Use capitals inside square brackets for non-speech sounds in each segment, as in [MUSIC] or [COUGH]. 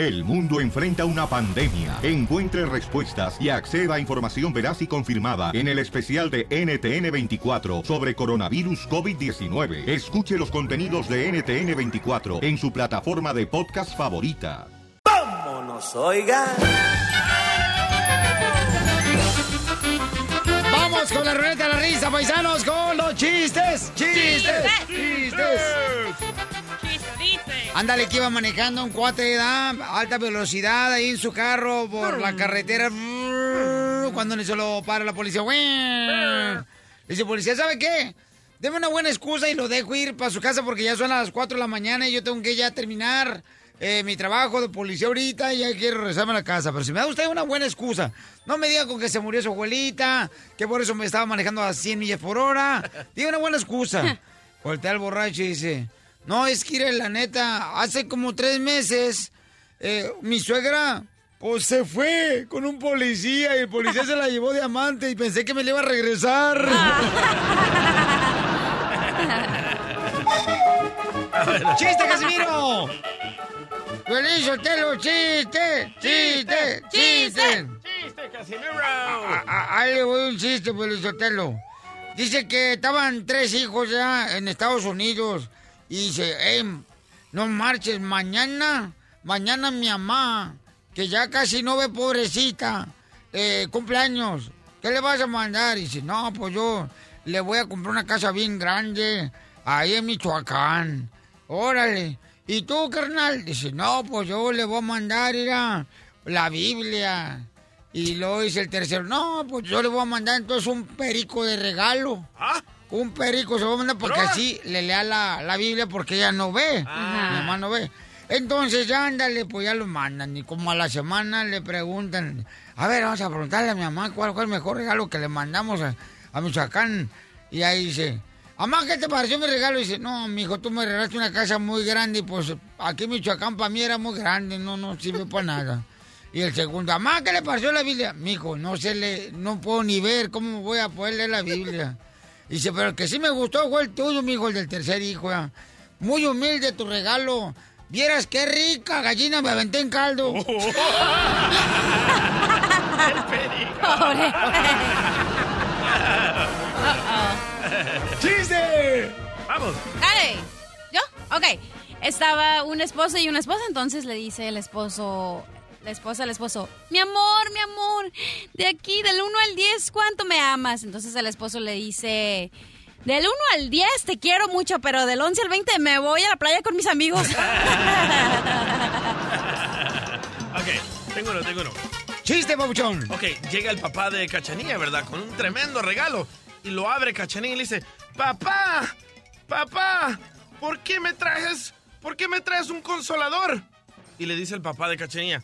El mundo enfrenta una pandemia. Encuentre respuestas y acceda a información veraz y confirmada en el especial de NTN24 sobre coronavirus COVID-19. Escuche los contenidos de NTN24 en su plataforma de podcast favorita. ¡Vámonos, oiga! Vamos con la ruleta de la risa, paisanos, con los chistes. Chistes. Chistes. Ándale, que iba manejando un cuate de alta velocidad ahí en su carro por la carretera. Cuando se lo para la policía. Dice, policía, ¿sabe qué? Deme una buena excusa y lo dejo ir para su casa porque ya son las 4 de la mañana y yo tengo que ya terminar eh, mi trabajo de policía ahorita y ya quiero regresarme a la casa. Pero si me da usted una buena excusa, no me diga con que se murió su abuelita, que por eso me estaba manejando a 100 millas por hora. Diga una buena excusa. [LAUGHS] Voltea al borracho y dice, no, es que la neta, hace como tres meses, eh, mi suegra, pues se fue con un policía y el policía se la llevó de amante y pensé que me le iba a regresar. [LAUGHS] ¡Chiste, Casimiro! ¡Feliz Sotelo, chiste! ¡Chiste! ¡Chiste! ¡Chiste, Casimiro! Ahí le voy un chiste, Feliz Sotelo. Dice que estaban tres hijos ya en Estados Unidos y dice, hey, no marches, mañana, mañana mi mamá, que ya casi no ve pobrecita, eh, cumpleaños, ¿qué le vas a mandar? Y dice, no, pues yo le voy a comprar una casa bien grande, ahí en Michoacán. Órale. ¿Y tú, carnal? Dice, no, pues yo le voy a mandar, a la Biblia. Y luego dice el tercero, no, pues yo le voy a mandar entonces un perico de regalo. ¿Ah? Un perico se va a mandar porque así le lea la, la, Biblia porque ella no ve. Mi mamá no ve. Entonces ya ándale, pues ya lo mandan. Y como a la semana le preguntan, a ver, vamos a preguntarle a mi mamá cuál fue el mejor regalo que le mandamos a, a Michoacán. Y ahí dice, mamá, ¿qué te pareció mi regalo? Y dice, no, mijo, tú me regalaste una casa muy grande y pues aquí en Michoacán para mí era muy grande, no, no sirve para nada. Y el segundo, mamá, ¿qué le pareció la Biblia? Mijo, no se le, no puedo ni ver, ¿cómo voy a poder leer la Biblia? Dice, pero el que sí me gustó fue el tuyo, mi hijo, el del tercer hijo. ¿eh? Muy humilde tu regalo. Vieras qué rica gallina me aventé en caldo. Oh. [LAUGHS] [LAUGHS] Pobre. ¡Chiste! Vamos. Dale. ¿Yo? Ok. Estaba un esposo y una esposa, entonces le dice el esposo, la esposa al esposo, mi amor, mi amor, de aquí del 1 al 10, ¿cuánto me amas? Entonces el esposo le dice, del 1 al 10 te quiero mucho, pero del 11 al 20 me voy a la playa con mis amigos. [LAUGHS] ok, tengo uno, tengo uno. Chiste, babuchón. Ok, llega el papá de Cachanilla, ¿verdad? Con un tremendo regalo. Y lo abre Cachanilla y le dice, papá, papá, ¿por qué me traes, por qué me traes un consolador? Y le dice el papá de Cachanilla,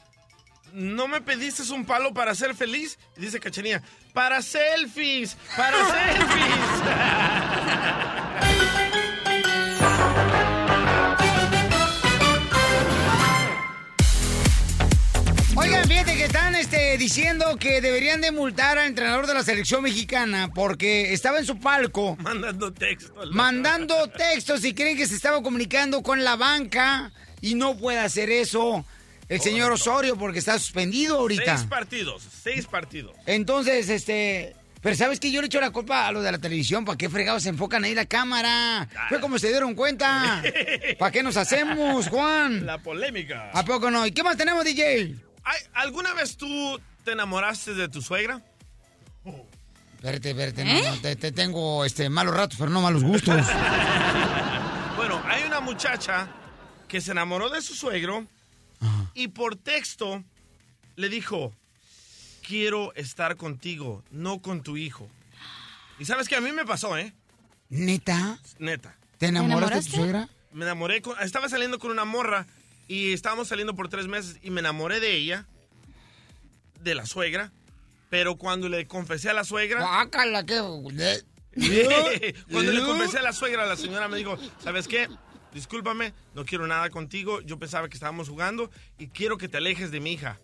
¿no me pediste un palo para ser feliz? Y dice Cachanilla, para selfies, para selfies. Oigan, fíjate que están este, diciendo que deberían de multar al entrenador de la selección mexicana porque estaba en su palco. Mandando textos. Mandando textos y creen que se estaba comunicando con la banca y no puede hacer eso el señor Osorio porque está suspendido ahorita. Seis partidos, seis partidos. Entonces, este... Pero ¿sabes que Yo le echo la culpa a lo de la televisión. ¿Para qué fregados se enfocan ahí la cámara? Fue como se dieron cuenta. [LAUGHS] ¿Para qué nos hacemos, Juan? La polémica. ¿A poco no? ¿Y qué más tenemos, DJ? ¿Alguna vez tú te enamoraste de tu suegra? Espérate, espérate, no, no, te, te tengo este, malos ratos, pero no malos gustos. [LAUGHS] bueno, hay una muchacha que se enamoró de su suegro y por texto le dijo, quiero estar contigo, no con tu hijo. Y sabes que a mí me pasó, ¿eh? ¿Neta? Neta. ¿Te enamoraste de tu suegra? Me enamoré, con, estaba saliendo con una morra y estábamos saliendo por tres meses y me enamoré de ella, de la suegra, pero cuando le confesé a la suegra... ¡Guácala, qué... [LAUGHS] cuando le confesé a la suegra, la señora me dijo, ¿sabes qué? Discúlpame, no quiero nada contigo, yo pensaba que estábamos jugando y quiero que te alejes de mi hija.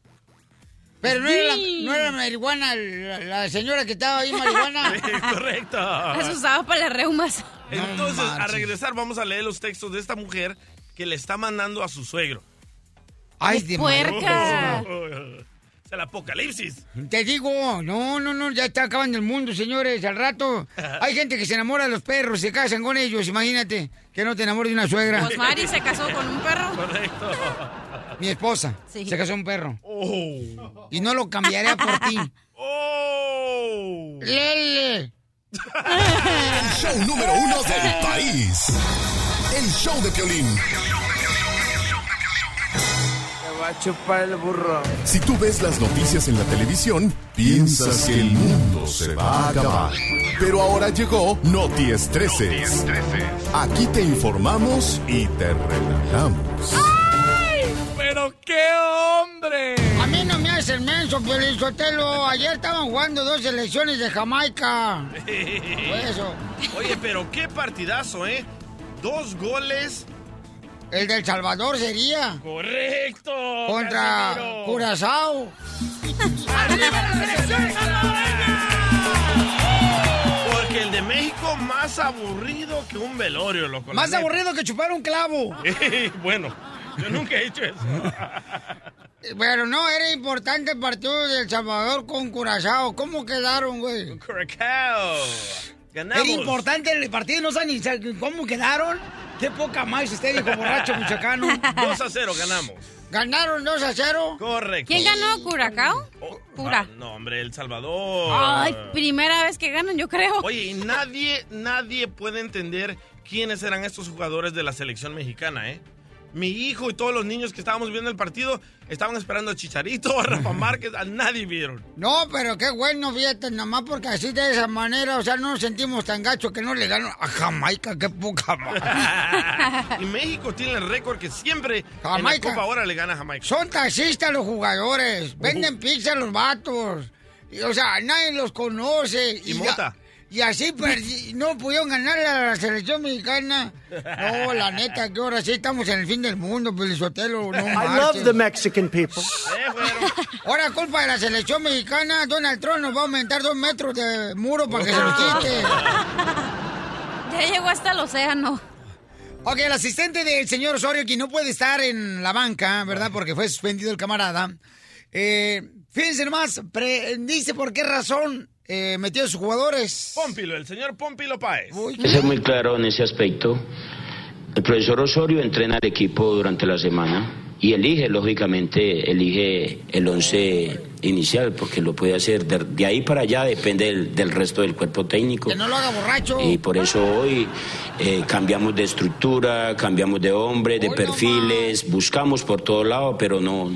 Pero no era, la, no era marihuana la, la, señora que estaba ahí [LAUGHS] marihuana. Correcto. Las usaba para las reumas. Entonces, no a regresar vamos a leer los textos de esta mujer que le está mandando a su suegro. Ay, ¡Qué de puerca! El apocalipsis. Te digo, no, no, no, ya está acabando el mundo, señores. Al rato [LAUGHS] hay gente que se enamora de los perros, se casan con ellos. Imagínate que no te enamores de una suegra. Pues Mari se casó con un perro. Correcto. Mi esposa Sí. se casó con un perro. Oh. Y no lo cambiaría por ti. Oh. Lele. El show número uno del país. El show de Piolín. Va a chupar el burro. Si tú ves las noticias en la televisión, piensas que el mundo se va a acabar. Pero ahora llegó Noti Estreses. Aquí te informamos y te relajamos. Pero qué hombre. A mí no me hace menso, Piolín Sotelo. Ayer estaban jugando dos selecciones de Jamaica. [LAUGHS] Fue eso. Oye, pero qué partidazo, ¿eh? Dos goles. El del Salvador sería Correcto. contra Casimiro. Curazao. Porque el de México más aburrido que un velorio, loco. Más aburrido que chupar un clavo. bueno, yo nunca he hecho eso. [LAUGHS] Pero no, era importante el partido del Salvador con Curazao. ¿Cómo quedaron, güey? Curacao. Ganamos. Era importante el partido, no saben ni cómo quedaron. Qué poca más usted dijo borracho michoacano. 2 [LAUGHS] a 0 ganamos. Ganaron 2 a 0. Correcto. ¿Quién ganó? ¿Curacao? Oh, Cura. ah, no, hombre, El Salvador. Ay, primera vez que ganan, yo creo. Oye, y nadie, nadie puede entender quiénes eran estos jugadores de la selección mexicana, ¿eh? Mi hijo y todos los niños que estábamos viendo el partido estaban esperando a Chicharito, a Rafa [LAUGHS] Márquez, a nadie vieron. No, pero qué bueno, fíjate, nomás porque así de esa manera, o sea, no nos sentimos tan gachos que no le ganan a Jamaica, qué poca más. [LAUGHS] y México tiene el récord que siempre en la Jamaica. Copa ahora le gana a Jamaica. Son taxistas los jugadores, venden pizza los vatos. Y, o sea, nadie los conoce. Y ya- mota. Y así perdi- no pudieron ganar a la selección mexicana. No, la neta, que ahora sí estamos en el fin del mundo, Pelizotelo. No I love the Mexican people. Eh. Ahora, culpa de la selección mexicana, Donald Trump nos va a aumentar dos metros de muro para que se los [LAUGHS] quite. Ya llegó hasta el océano. Ok, el asistente del señor Osorio, quien no puede estar en la banca, ¿verdad? Porque fue suspendido el camarada. Eh, fíjense nomás, pre- dice por qué razón eh, metió a sus jugadores. Pómpilo, el señor Pómpilo Páez. Ser muy claro en ese aspecto. El profesor Osorio entrena al equipo durante la semana y elige, lógicamente, elige el once inicial porque lo puede hacer. De, de ahí para allá depende del, del resto del cuerpo técnico. que no lo haga borracho. Y por eso hoy eh, cambiamos de estructura, cambiamos de hombre, de Hoy no perfiles, buscamos por todo lado, pero no,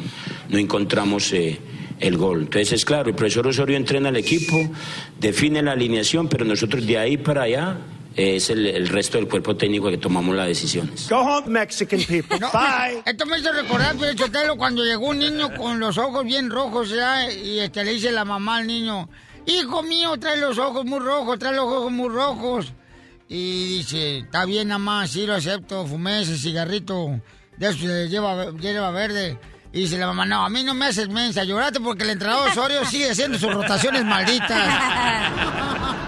no encontramos eh, el gol. Entonces es claro, el profesor Osorio entrena al equipo, define la alineación, pero nosotros de ahí para allá eh, es el, el resto del cuerpo técnico que tomamos las decisiones. Go home, Mexican people. No, Bye. Esto me hizo recordar, Pio Chotelo, cuando llegó un niño con los ojos bien rojos, ¿ya? Y este, le dice la mamá al niño, hijo mío, trae los ojos muy rojos, trae los ojos muy rojos. Y dice, está bien, mamá, sí lo acepto, fumé ese cigarrito de eso lleva, lleva verde. Y dice la mamá, no, a mí no me haces mensa, llorate porque el entrenador Osorio sigue haciendo sus rotaciones malditas. [LAUGHS]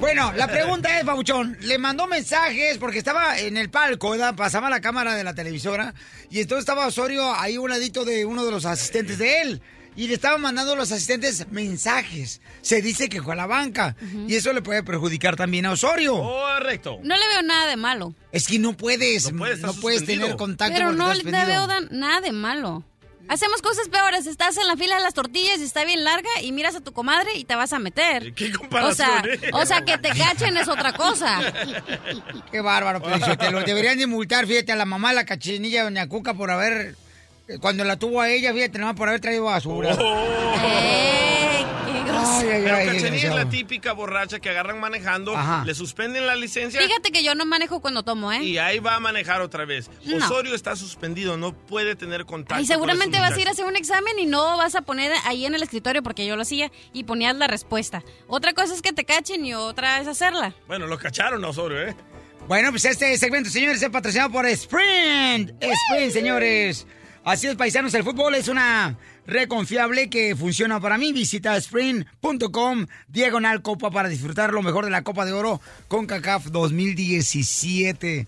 Bueno, la pregunta es, Babuchón, le mandó mensajes porque estaba en el palco, ¿verdad? Pasaba la cámara de la televisora y entonces estaba Osorio ahí un ladito de uno de los asistentes de él. Y le estaban mandando los asistentes mensajes. Se dice que fue a la banca. Y eso le puede perjudicar también a Osorio. Correcto. No le veo nada de malo. Es que no puedes, No no, puede, está puedes tener contacto Pero no le veo da- nada de malo. Hacemos cosas peores. Estás en la fila de las tortillas y está bien larga y miras a tu comadre y te vas a meter. ¿Qué O comparación, sea, eh? o sea, que te cachen es otra cosa. Qué bárbaro, Pelichotelo. Deberían de multar, fíjate, a la mamá la cachinilla, doña Cuca, por haber... eh, Cuando la tuvo a ella, fíjate, nomás por haber traído basura. ¡Ey! ¡Qué grosero! Ay, ay, Pero ay, Cachanilla es la típica borracha que agarran manejando, Ajá. le suspenden la licencia Fíjate que yo no manejo cuando tomo, ¿eh? y ahí va a manejar otra vez. No. Osorio está suspendido, no puede tener contacto. Con seguramente vas a ir a hacer un examen y no vas a poner ahí en el escritorio porque yo lo hacía y ponías la respuesta. Otra cosa es que te cachen y otra es hacerla. Bueno, lo cacharon a Osorio, ¿eh? Bueno, pues este segmento, señores, es patrocinado por Sprint. Sprint, señores. Así es, paisanos, el fútbol es una reconfiable que funciona para mí. Visita spring.com diagonal copa para disfrutar lo mejor de la Copa de Oro con CACAF 2017.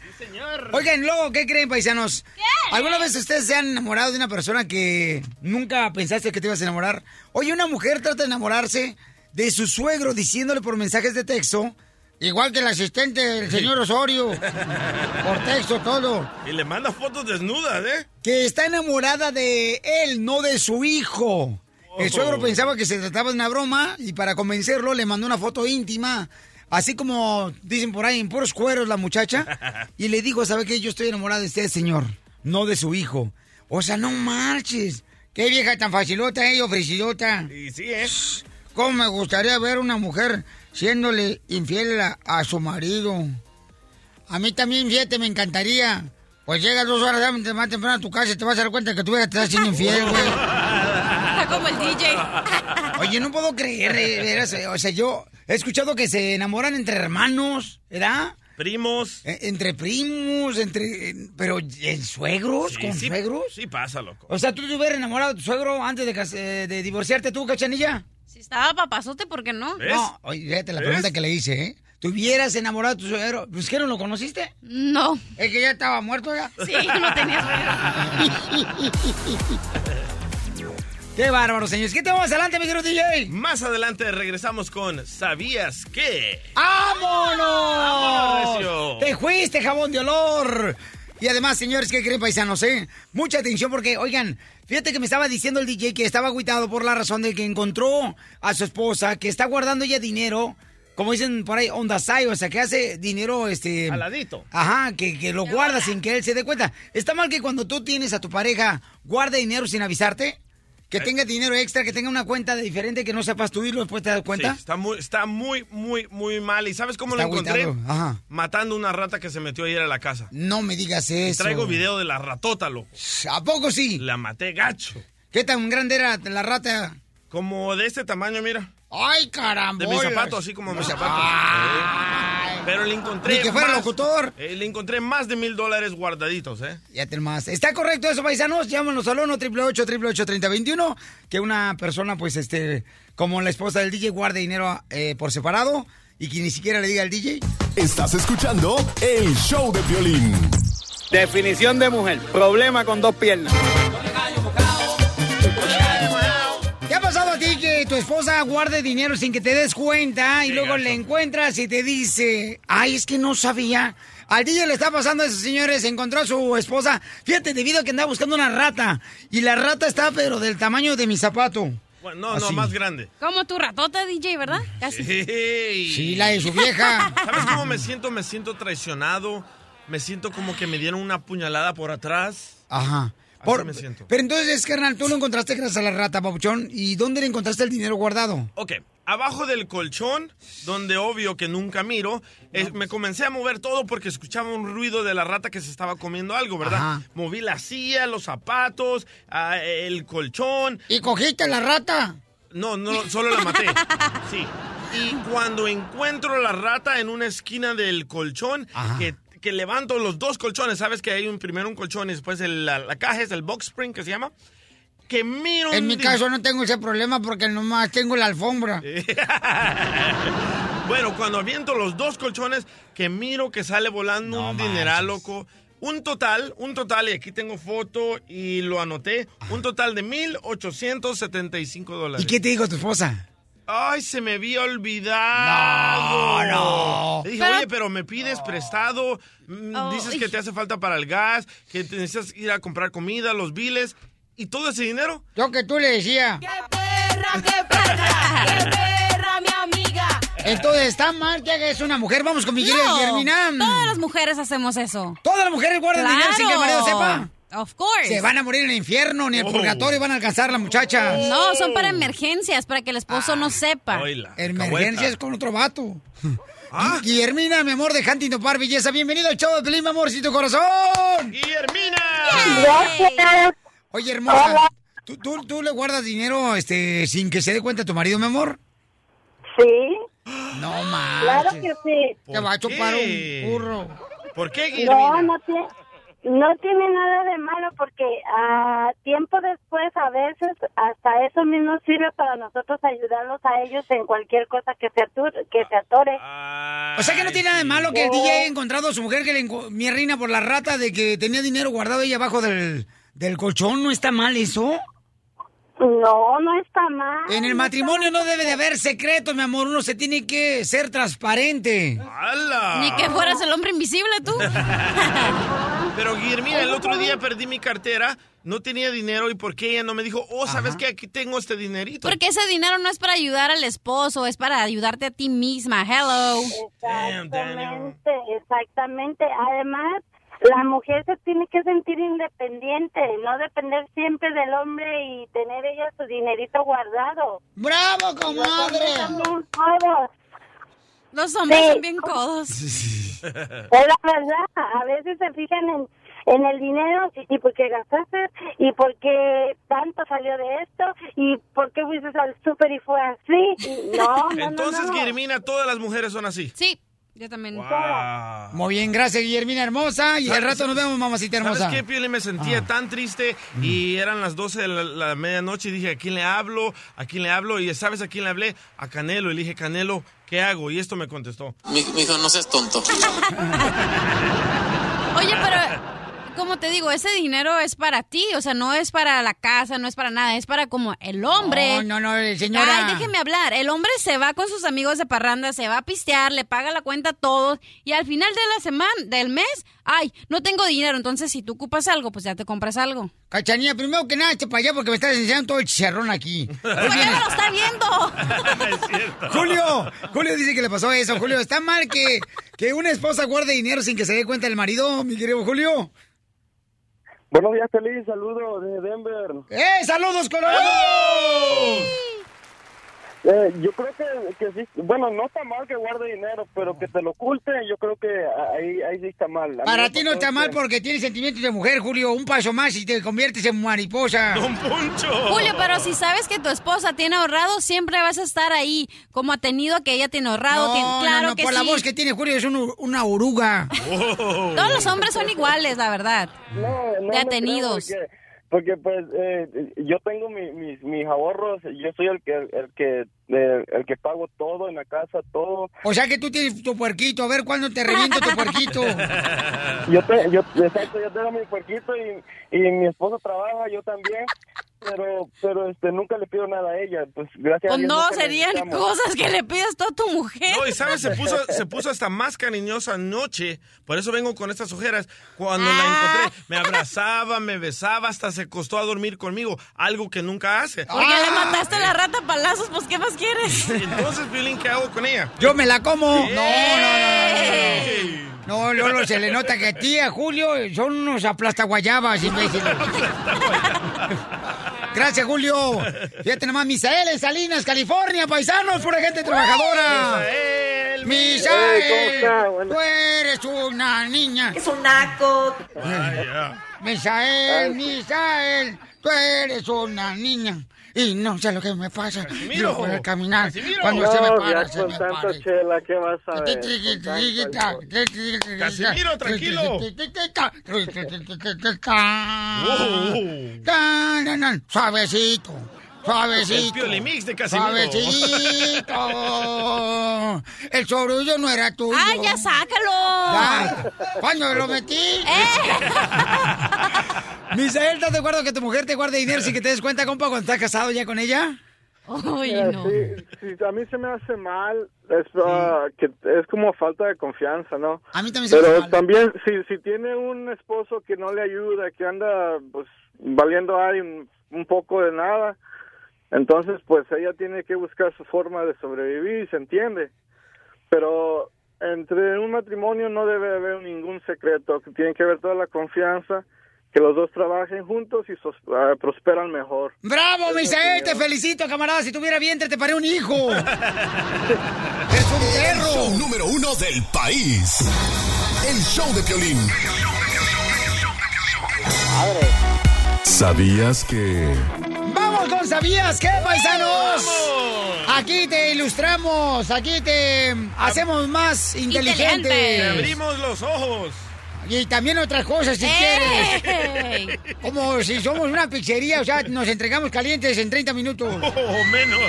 Oigan, luego, ¿qué creen, paisanos? ¿Alguna vez ustedes se han enamorado de una persona que nunca pensaste que te ibas a enamorar? Oye, una mujer trata de enamorarse de su suegro diciéndole por mensajes de texto, igual que el asistente del señor Osorio, por texto todo, Y le manda fotos desnudas, ¿eh? que está enamorada de él, no de su hijo. El suegro pensaba que se trataba de una broma y para convencerlo le mandó una foto íntima. Así como dicen por ahí, en puros cueros la muchacha. [LAUGHS] Y le dijo, ¿sabe qué? Yo estoy enamorada de usted, señor, no de su hijo. O sea, no marches. Qué vieja tan facilota, eh, ofrecidota. Y sí, ¿eh? ¿Cómo me gustaría ver una mujer siéndole infiel a, a su marido? A mí también, fíjate, me encantaría. Pues llegas dos horas antes, más temprano a tu casa y te vas a dar cuenta que tu vieja te está siendo infiel, güey. Está como el DJ. Oye, no puedo creer, eh, O sea, yo he escuchado que se enamoran entre hermanos, ¿verdad? Primos. Eh, entre primos, entre... eh, Pero, ¿en suegros? Sí, ¿Con sí, suegros? Sí pasa, loco. O sea, ¿tú te hubieras enamorado de tu suegro antes de, eh, de divorciarte tú, cachanilla? Si estaba papazote, ¿por qué no? ¿Ves? No, oye, fíjate la ¿Ves? pregunta que le hice, ¿eh? ¿Te hubieras enamorado de tu suegro? Pues que no lo conociste. No. Es que ya estaba muerto ya. Sí, no tenía suegro. [LAUGHS] Qué bárbaro, señores. ¿Qué tenemos adelante, mi querido DJ? Más adelante regresamos con ¿Sabías qué? ¡Vámonos! ¡Vámonos, Recio! ¡Te fuiste, jabón de olor! Y además, señores, ¿qué creen, paisanos, eh? Mucha atención porque, oigan, fíjate que me estaba diciendo el DJ que estaba agüitado por la razón de que encontró a su esposa, que está guardando ya dinero, como dicen por ahí, on the side, o sea, que hace dinero, este... Aladito. Ajá, que, que lo guarda sin que él se dé cuenta. ¿Está mal que cuando tú tienes a tu pareja, guarde dinero sin avisarte? Que tenga dinero extra, que tenga una cuenta de diferente que no sepas tú y después te das cuenta. Sí, está muy, está muy, muy, muy mal. ¿Y sabes cómo Está lo encontré? ajá. Matando una rata que se metió ayer a la casa. No me digas Y eso. traigo video de la ratota, loco. ¿A poco sí? La maté gacho. ¿Qué tan grande era la rata? Como de este tamaño, mira. ¡Ay, caramba! De mi zapato, así como mi zapato. Ay. Pero le encontré. Ni que fuera más- locutor. eh, le encontré más de mil dólares guardaditos, ¿eh? Ya te más. ¿Está correcto eso, paisanos? Llámanos al 1 888 3021 Que una persona, pues, este, como la esposa del DJ, guarde dinero eh, por separado y que ni siquiera le diga al DJ. Estás escuchando el show de violín. Definición de mujer. Problema con dos piernas. Que tu esposa guarde dinero sin que te des cuenta y Sí, luego gacho. le encuentras y te dice, ay, es que no sabía? Al DJ le está pasando eso, señores. Encontró a su esposa. Fíjate, debido a que andaba buscando una rata. Y la rata está, pero del tamaño de mi zapato. Bueno, no, no, más grande. Como tu ratota, DJ, ¿verdad? Casi. Hey. Sí, la de su vieja. [LAUGHS] ¿Sabes cómo me siento? Me siento traicionado. Me siento como que me dieron una puñalada por atrás. Ajá. Así me siento. Pero entonces, carnal, tú lo encontraste gracias a la rata, papuchón. ¿Y dónde le encontraste el dinero guardado? Ok, abajo del colchón, donde obvio que nunca miro, eh, me comencé a mover todo porque escuchaba un ruido de la rata que se estaba comiendo algo, ¿verdad? Ajá. Moví la silla, los zapatos, ah, el colchón. ¿Y cogiste la rata? No, no, solo la maté. Sí. Y cuando encuentro la rata en una esquina del colchón, Ajá. que, que levanto los dos colchones, ¿sabes que hay un primero un colchón y después el- la, la caja es el box spring que se llama? Que miro En mi caso no tengo ese problema porque nomás tengo la alfombra. [LAUGHS] Bueno, cuando aviento los dos colchones, que miro que sale volando No un dineral, manches. loco. Un total, un total, y aquí tengo foto y lo anoté, un total de 1.875 dólares. ¿Y qué te dijo tu esposa? Ay, se me había olvidado. No, no. Le dije, Pero- oye, pero me pides prestado, mm, Oh, dices que te hace falta para el gas, que te necesitas ir a comprar comida, los biles, y todo ese dinero. Yo que tú le decía. perra, qué perra! ¡Qué perra, mi amiga! Entonces, ¿está mal que hagas una mujer? Vamos con mi querida No, Guillermina. todas las mujeres hacemos eso. Todas las mujeres guardan dinero sin que el marido sepa. Of course. Se van a morir en el infierno, ni el Oh. purgatorio van a alcanzar las muchachas. No, son para emergencias, para que el esposo Ah, no sepa. Oíla, Emergencias con otro vato. [LAUGHS] Ah. Gui- Guillermina, mi amor, de Huntington Park, belleza. Bienvenido al show de Pelín, mi amorcito corazón. ¡Guillermina! Oye, hermosa, ¿tú, tú, tú le guardas dinero este, sin que se dé cuenta tu marido, mi amor? Sí, No más. claro que sí. Te va a ¿Por chupar un burro. ¿Por qué, Guillermina? No, no tiene, no tiene nada de malo porque a tiempo después a veces hasta eso mismo sirve para nosotros ayudarlos a ellos en cualquier cosa que se atore, que se atore. O sea que no tiene nada de malo que el DJ haya encontrado a su mujer que le mi reina por la rata de que tenía dinero guardado ella abajo del, del colchón. ¿No está mal eso? No, no está mal. En el matrimonio no debe de haber secretos, mi amor. Uno se tiene que ser transparente. ¡Hala! Ni que fueras el hombre invisible tú. [LAUGHS] Pero Guillermina, el otro día perdí mi cartera, no tenía dinero y ¿por qué ella no me dijo, oh, ¿sabes qué? Aquí tengo este dinerito. Porque ese dinero no es para ayudar al esposo, es para ayudarte a ti misma. Hello. Exactamente, exactamente. Además, la mujer se tiene que sentir independiente, no depender siempre del hombre y tener ella su dinerito guardado. ¡Bravo, comadre! También todos. Los hombres Sí. son bien codos. Es la verdad, a veces se fijan en, en el dinero y, y por qué gastaste y por qué tanto salió de esto y por qué fuiste al súper y fue así. No, no, Entonces, no, no. Guillermina, todas las mujeres son así. Sí, yo también. Muy bien, gracias, Guillermina hermosa. Y al rato nos vemos, mamacita hermosa. ¿Sabes qué, Piolín? Me sentía tan triste y eran las 12 de la, la medianoche y dije, ¿a quién le hablo? ¿A quién le hablo? Y ¿sabes a quién le hablé? A Canelo. Y le dije, Canelo, ¿qué hago? Y esto me contestó. Mi, hijo, no seas tonto. [LAUGHS] Oye, pero como te digo, ese dinero es para ti, o sea, no es para la casa, no es para nada, es para como el hombre. No, no, no, señora. Ay, déjeme hablar. El hombre se va con sus amigos de parranda, se va a pistear, le paga la cuenta a todos y al final de la semana, del mes, ay, no tengo dinero, entonces si tú ocupas algo, pues ya te compras algo. Cachanilla, primero que nada, eche para allá porque me estás enseñando todo el chicharrón aquí. [LAUGHS] Pues ya no lo está viendo. [LAUGHS] Julio, Julio dice que le pasó eso. Julio, ¿está mal que, que una esposa guarde dinero sin que se dé cuenta el marido, mi querido Julio? Buenos días, feliz saludo desde Denver. ¡Eh, saludos, Colorado! Eh, yo creo que, que sí, bueno, no está mal que guarde dinero, pero que te lo oculte, yo creo que ahí, ahí sí está mal. A Para ti no está que- mal porque tienes sentimientos de mujer, Julio. Un paso más y te conviertes en mariposa. ¡Don Poncho! Julio, pero si sabes que tu esposa tiene ahorrado, siempre vas a estar ahí, como ha tenido que ella tiene ahorrado. No, tiene- no, claro no, que por la voz que tiene Julio es un- una oruga. Todos los hombres son iguales, la verdad. No, no de atenidos. Porque, pues eh, yo tengo mi- mis, mis ahorros, yo soy el que el que eh, el que pago todo en la casa, todo. O sea que tú tienes tu puerquito. A ver cuándo te reviento tu puerquito. Yo, te, yo, exacto, yo tengo mi puerquito y, y mi esposo trabaja, yo también, pero pero este nunca le pido nada a ella, pues gracias a Pues Dios no, serían cosas que le pidas tú a tu mujer. No, y sabes, se puso, [LAUGHS] se puso hasta más cariñosa anoche. Por eso vengo con estas ojeras. Cuando la encontré, me abrazaba, me besaba, hasta se costó a dormir conmigo. Algo que nunca hace. Porque le mataste la rata a palazos, pues ¿qué más quieres? [LAUGHS] Entonces, Violín, ¿qué hago con ella? Yo me la como. No, no, no, ¡Ey! no. No, Lolo, se le nota que a ti, a Julio, son unos aplastaguayabas, imbéciles. [LAUGHS] Gracias, Julio. Fíjate nomás, Misael en Salinas, California, paisanos, pura gente trabajadora. Misael, Misael, Hey, ¿cómo está? Bueno. tú eres una niña. Es un naco. Misael, Misael, tú eres una niña. Y no sé lo que me pasa. Casimiro. Yo puedo caminar. Casimiro. Cuando se me para, ya se con me tanto para. chela, ¿qué vas a ver? Casimiro, tranquilo. Suavecito, El suavecito. Piolimix de Casimiro. Suavecito. El sorullo no era tuyo. ¡Ay, ya sácalo! Ya. ¿Cuándo lo metí? ¡Eh! [LAUGHS] Misael, ¿estás de acuerdo que tu mujer te guarde dinero sin que te des cuenta, compa, cuando estás casado ya con ella? Ay, no. sí, sí, a mí se me hace mal, es, ah, que es como falta de confianza, ¿no? A mí también se me hace Pero mal. también, si, si tiene un esposo que no le ayuda, que anda pues valiendo ahí un, un poco de nada, entonces pues ella tiene que buscar su forma de sobrevivir, se entiende. Pero entre un matrimonio no debe haber ningún secreto, que tiene que haber toda la confianza, que los dos trabajen juntos y sos- ah, prosperan mejor. ¡Bravo, Misael! Te felicito, camarada. Si tuviera vientre, te paré un hijo. [LAUGHS] ¡Es un El perro! show número uno del país. El show de Piolín. ¿Sabías que... ¡Vamos con ¿Sabías qué, paisanos? Aquí te ilustramos, aquí te hacemos más Inteligente. inteligente. Te abrimos los ojos. Y también otras cosas, si ¡Ey! quieres. Como si somos una pizzería, o sea, nos entregamos calientes en 30 minutos. [LAUGHS] O menos.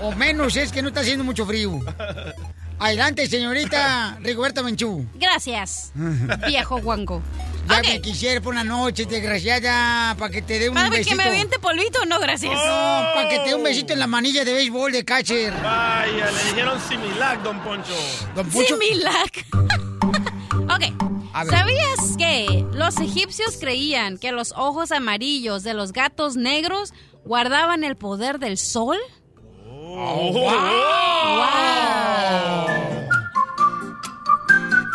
O menos, es que no está haciendo mucho frío. Adelante, señorita [LAUGHS] Rigoberta Menchú. Gracias, viejo guango. Ya me quisiera por una noche, desgraciada, para que te dé un ¿Para que besito. me aviente polvito? No, gracias. No, para que te dé un besito en la manilla de béisbol de catcher. Vaya, le dijeron Similac, don Poncho. Don Poncho. Similac. [LAUGHS] ok. ¿Sabías que los egipcios creían que los ojos amarillos de los gatos negros guardaban el poder del sol? Oh,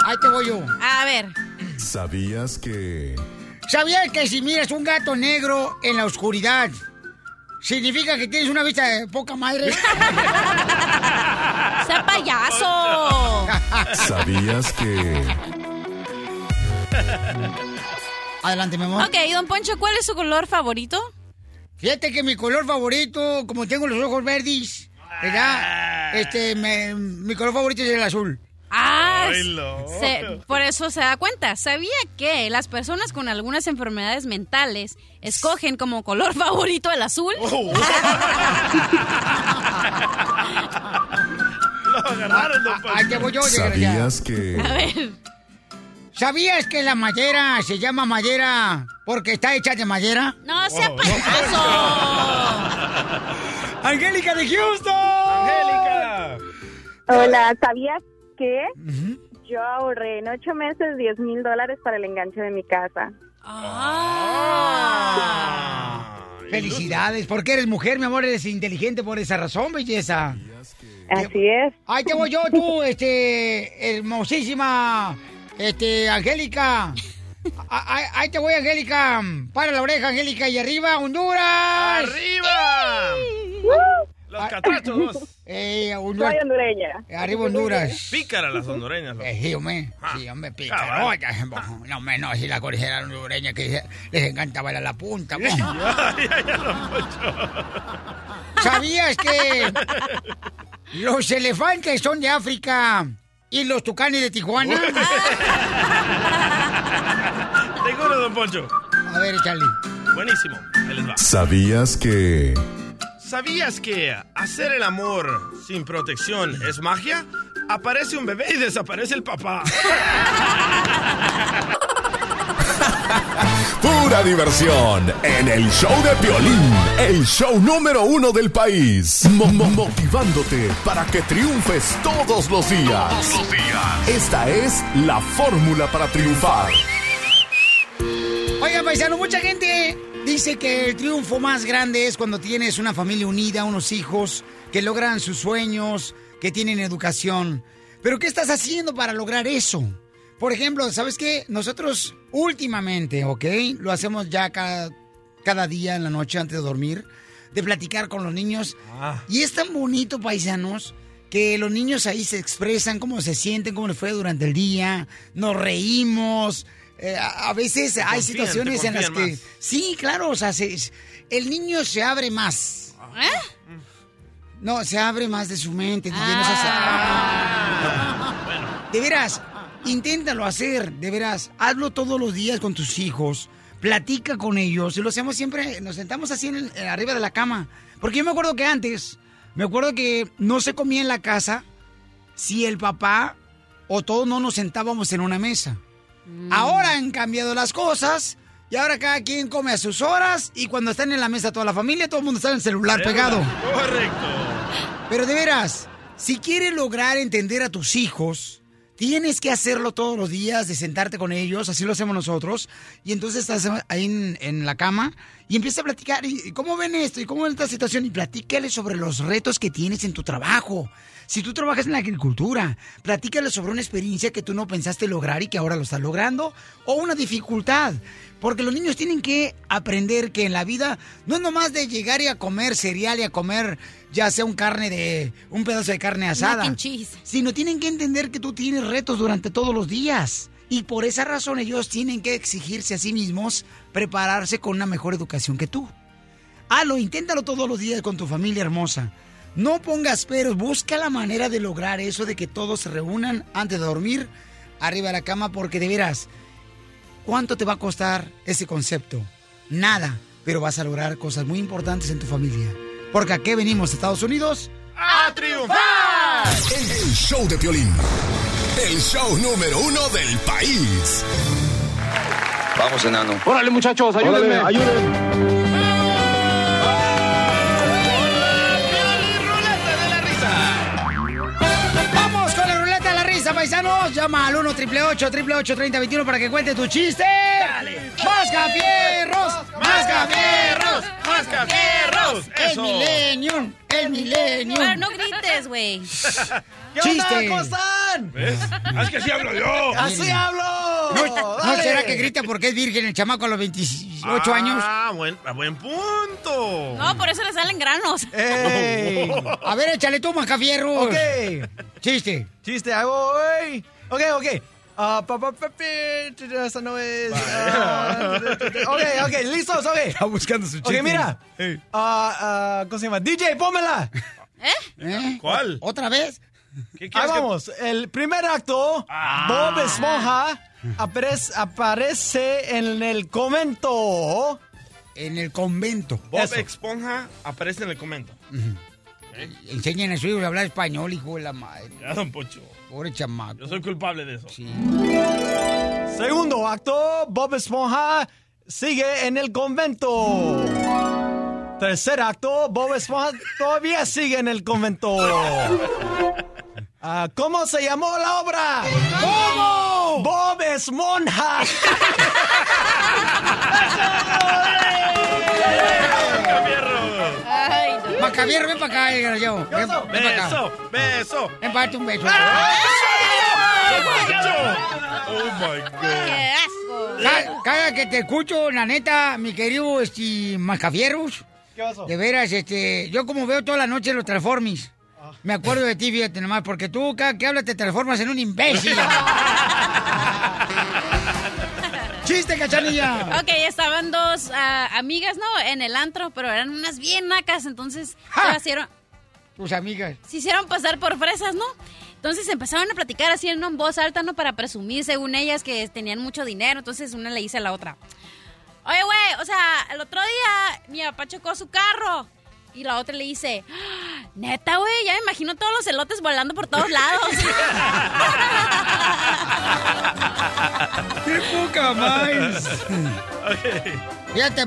Ahí te voy yo. A ver. ¿Sabías que... ¿Sabías que si miras un gato negro en la oscuridad, significa que tienes una vista de poca madre? [LAUGHS] ¡Sea payaso! [LAUGHS] ¿Sabías que... Adelante, mi amor. Ok, don Poncho, ¿cuál es su color favorito? Fíjate que mi color favorito, como tengo los ojos verdes, ¿verdad? Este, me- mi color favorito es el azul. Ah, se- por eso se da cuenta. ¿Sabía que las personas con algunas enfermedades mentales escogen como color [LAUGHS] favorito el azul? [LAUGHS] Lo agarraron, don Poncho. Ahí te voy yo. ¿Sabías que... A ver. ¿Sabías que la madera se llama madera porque está hecha de madera? No, sea payaso. [LAUGHS] ¡Angélica de Houston! ¡Angélica! Hola, ¿sabías que yo ahorré en ocho meses 10 mil dólares para el enganche de mi casa? Ah. Felicidades, porque eres mujer, mi amor, eres inteligente por esa razón, belleza. Así es. Ahí te voy yo, tú, este, hermosísima, este, Angélica. [LAUGHS] A- Ahí, te voy, Angélica. Para la oreja, Angélica, y arriba, Honduras. ¡Arriba! Los catrachos. [LAUGHS] Eh, Honduras. Soy hondureña. Arriba, Honduras. Pícara las hondureñas. loco. Eh, sí, hombre. Sí, hombre, pícaro. cabal. Oiga, No, hombre, no, si la cordillera hondureña que les encanta bailar la punta. [LAUGHS] ay, don Poncho. ¿Sabías que los elefantes son de África y los tucanes de Tijuana? Seguro, [LAUGHS] don Poncho. A ver, Charlie. Buenísimo. Ahí les va. ¿Sabías que... ¿Sabías que hacer el amor sin protección es magia? Aparece un bebé y desaparece el papá. [LAUGHS] Pura diversión en el show de Piolín, el show número uno del país. Mo- mo- motivándote para que triunfes todos los días. Esta es la fórmula para triunfar. Oigan, paisano, mucha gente dice que el triunfo más grande es cuando tienes una familia unida, unos hijos que logran sus sueños, que tienen educación. Pero ¿qué estás haciendo para lograr eso? Por ejemplo, ¿sabes qué? Nosotros últimamente, ¿ok? Lo hacemos ya cada, cada día en la noche antes de dormir, de platicar con los niños. Y es tan bonito, paisanos, que los niños ahí se expresan cómo se sienten, cómo les fue durante el día, nos reímos. Eh, a, a veces hay confían, situaciones en las que... más. Sí, claro, o sea, se- el niño se abre más. ¿Eh? No, se abre más de su mente. DJ, no seas- [LAUGHS] De veras, inténtalo hacer, de veras. Hazlo todos los días con tus hijos. Platica con ellos. Y lo hacemos siempre, nos sentamos así en el- arriba de la cama. Porque yo me acuerdo que antes, me acuerdo que no se comía en la casa si el papá o todos no nos sentábamos en una mesa. Ahora han cambiado las cosas. Y ahora cada quien come a sus horas y cuando están en la mesa toda la familia, todo el mundo está en el celular pegado. Correcto. Pero de veras, si quieres lograr entender a tus hijos, tienes que hacerlo todos los días, de sentarte con ellos, así lo hacemos nosotros. Y entonces estás ahí en, la cama y empiezas a platicar. ¿Y y cómo ven esto? ¿Y cómo ven esta situación? Y platícale sobre los retos que tienes en tu trabajo. Si tú trabajas en la agricultura, platícale sobre una experiencia que tú no pensaste lograr y que ahora lo estás logrando, o una dificultad. Porque los niños tienen que aprender que en la vida no es nomás de llegar y a comer cereal y a comer ya sea un carne de un pedazo de carne asada, Mac and cheese. sino tienen que entender que tú tienes retos durante todos los días. Y por esa razón ellos tienen que exigirse a sí mismos prepararse con una mejor educación que tú. Hazlo, inténtalo todos los días con tu familia hermosa. No pongas peros, busca la manera de lograr eso de que todos se reúnan antes de dormir arriba de la cama porque de veras ¿cuánto te va a costar ese concepto? Nada, pero vas a lograr cosas muy importantes en tu familia. Porque aquí venimos, Estados Unidos. ¡A triunfar! El show de Piolín. El show número uno del país. Vamos, enano. Órale, muchachos, ayúdenme. Vamos con la ruleta de la risa, paisanos. Llama al 1 888 3021 para que cuente tu chiste. ¡Más cafierros! ¡Más cafierros! ¡Más cafierros! El. Millennium, el Millennium. Pero no grites, güey. ¡Chiste! ¿Cómo están? ¿Ves? Ah, Es que así hablo yo. ¡Así hablo! ¿No, ¿no Dale. será que grita porque es virgen el chamaco a los 28 años? Ah, buen, a buen punto. No, por eso le salen granos. ¡Ey! [LAUGHS] A ver, échale tú, Macafierro. Ok. Chiste. Chiste, hago hoy. Ok, ok. Ah, pa, pa, pa, pi, esa no es. ah, ok, ok, listos, ok. Está buscando su chiste. Ok, mira. Ah, ah, ¿Cómo se llama? DJ, pómela. ¿Eh? ¿Cuál? ¿Otra vez? ¿Qué Ahí que- vamos. El primer acto, Ah. Bob Esponja aparece, aparece en el convento. En el convento. Bob Eso. Esponja aparece en el comento. Enseñen a su hijo a hablar español, hijo de la madre. Ya, don Pocho. Pobre chamaco. Yo soy culpable de eso. Segundo acto, Bob Esponja sigue en el convento. Tercer acto, Bob Esponja todavía sigue en el convento. Ah, ¿Cómo se llamó la obra? ¿Cómo? Bob Esponja. Ay, no. Macafierro, ven para acá, desgraciado. Ven, ven para acá. Beso, beso. Ven para un beso. Oh my God. ¡Qué asco! Cada, cada que te escucho, la neta, mi querido este, Macafierros, ¿Qué pasó? de veras, este, yo como veo toda la noche los Transformers, Ah. me acuerdo de ti, fíjate nomás, porque tú cada que hablas te transformas en un imbécil. [LAUGHS] ¡Chiste, cachanilla! Ok, estaban dos ah, amigas, ¿no? En el antro, pero eran unas bien nacas, entonces ¡Ja! se hicieron, Tus amigas. se hicieron pasar por fresas, ¿no? Entonces empezaron a platicar así en voz alta, ¿no? Para presumir, según ellas, que tenían mucho dinero. Entonces una le dice a la otra, oye, güey, o sea, el otro día mi papá chocó su carro. Y la otra le dice, "Ah, neta, güey, ya me imagino todos los elotes volando por todos lados. [LAUGHS] ¡Qué poca más! Fíjate,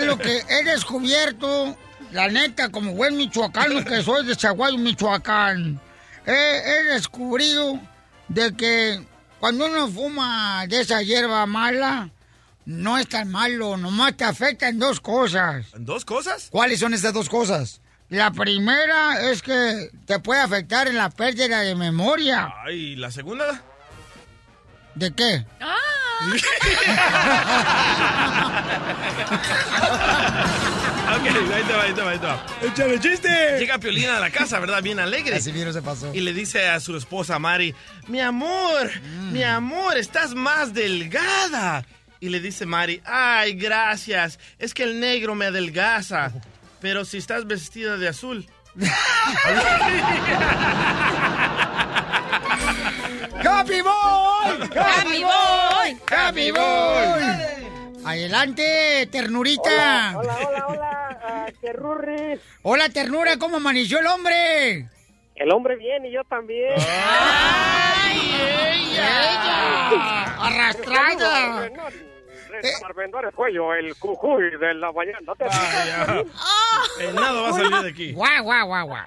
lo que he descubierto, la neta, como buen michoacano que soy de Chaguayo, Michoacán, he, he descubrido de que cuando uno fuma de esa hierba mala, no es tan malo, nomás te afecta en dos cosas. ¿Dos cosas? ¿Cuáles son esas dos cosas? La primera es que te puede afectar en la pérdida de memoria. Ay, ¿la segunda? ¿De qué? [LAUGHS] Ok, ahí te va, ahí te va, ahí te va. ¡Échale chiste! Llega Piolina a la casa, ¿verdad? Bien alegre. Así se pasó. Y le dice a su esposa Mari, mi amor, mi amor, estás más delgada. Y le dice Mari, ay, gracias, es que el negro me adelgaza. Pero si estás vestida de azul. [LAUGHS] ¡Happy Boy! ¡Happy Boy! ¡Happy Boy! Adelante, ternurita. Hola, hola, hola, ah, qué rurris. Hola, ternura, ¿cómo amaneció el hombre? El hombre bien y yo también. ¡Ay, ella! ¡Arrastrada! El cuello, el cujuy de la mañana. ¿No te Vaya. [LAUGHS] El nado va a salir de aquí. ¡Guau, guau, guau, guau!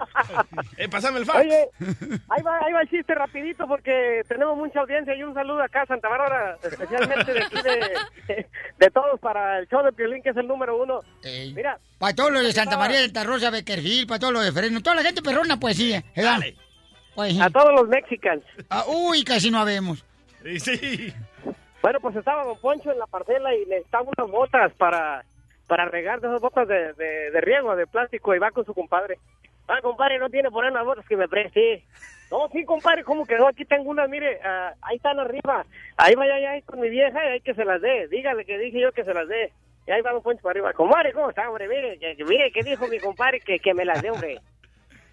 Eh, pásame el fax. Oye, [LAUGHS] ahí va, ahí va el chiste rapidito porque tenemos mucha audiencia y un saludo acá a Santa Bárbara, especialmente de aquí de, de todos para el show de Piolín que es el número uno. Ey. Mira, Para todos los de Santa María de Santa Rosa, Beckerfield, para todos los de Fresno, toda la gente perrona, pues sí. ¿verdad? Dale. Pues, sí. a todos los mexicanos. Ah, uy, casi no habemos. Sí, sí. Bueno, pues estaba Don Poncho en la parcela y necesitaba unas botas para, para regar de esas botas de, de, riego, de plástico, y va con su compadre. Ah, compadre, no tiene por ahí unas botas que me preste. No, sí, compadre, ¿cómo quedó? Aquí tengo unas, mire, ah, ahí están arriba. Ahí vaya ya con mi vieja y hay que se las dé. Dígale que dije yo que se las dé. Y ahí va Don Poncho para arriba. Compadre, ¿cómo está, hombre? Mire, que, mire, que dijo mi compadre que, que me las dé, hombre.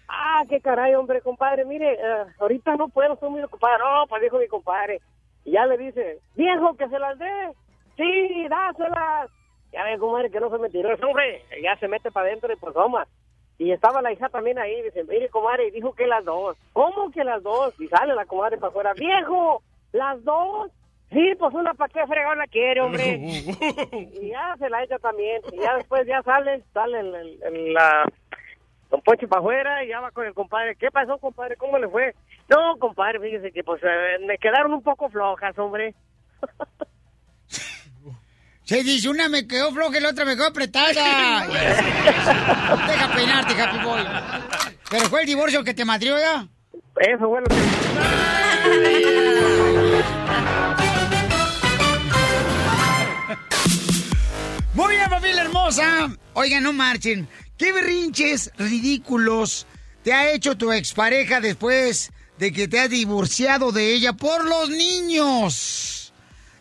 Ah, qué caray, hombre, compadre, mire, eh, ahorita no puedo, estoy muy ocupado. No, pues dijo mi compadre. Y ya le dice, viejo, que se las dé. sí, dáselas. Ya ve, comadre, que no se mentiroso, hombre. Ya se mete para adentro y pues toma. Y estaba la hija también ahí, dice, mire, comadre, y dijo que las dos. ¿Cómo que las dos? Y sale la comadre para afuera, viejo, las dos. Sí, pues una para qué fregón la quiere, hombre. [LAUGHS] y ya se la echa también. Y ya después ya sale, sale el, el- el- la... Don Poncho para afuera y ya va con el compadre. ¿Qué pasó, compadre? ¿Cómo le fue? No, compadre, fíjese que pues eh, me quedaron un poco flojas, hombre. [LAUGHS] Se dice, una me quedó floja y la otra me quedó apretada. [LAUGHS] Deja peinarte, Happy Boy. Pero fue el divorcio que te madrió ya. Eso fue lo que... Muy bien, familia hermosa. Oigan, no marchen. ¿Qué berrinches ridículos te ha hecho tu expareja después de que te has divorciado de ella por los niños?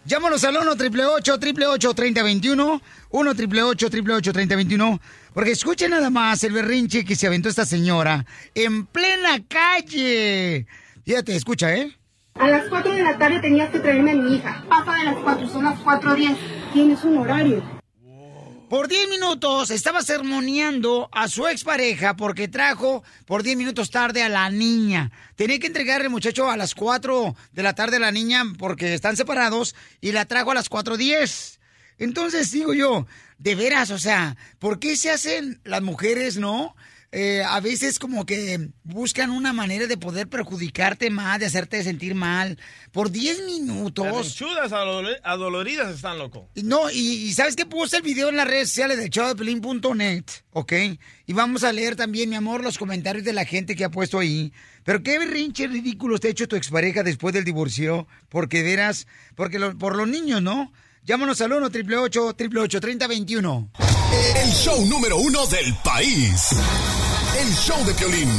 Llámanos al 1 888 3021 1 888 3021 Porque escuchen nada más el berrinche que se aventó esta señora en plena calle. Fíjate, escucha, ¿eh? A las 4 de la tarde tenías que traerme a mi hija. Pasa de las 4, son las 4.10. Tienes un horario. Por 10 minutos estaba sermoneando a su expareja porque trajo por 10 minutos tarde a la niña. Tenía que entregarle el muchacho a las 4 de la tarde a la niña porque están separados y la trajo a las 4.10. Entonces digo yo, de veras, o sea, ¿por qué se hacen las mujeres, no? Eh, a veces como que buscan una manera de poder perjudicarte más, de hacerte sentir mal. Por 10 minutos. Adole- adoloridas están, loco. No, y, y ¿sabes qué? Puse el video en las redes sociales de Pelín.net, ¿ok? Y vamos a leer también, mi amor, los comentarios de la gente que ha puesto ahí. Pero qué berrinche ridículo te ha hecho tu expareja después del divorcio, porque verás, porque lo- por los niños, ¿no? Llámanos al 1 888 888 3021 El show número uno del país. El show de Piolín.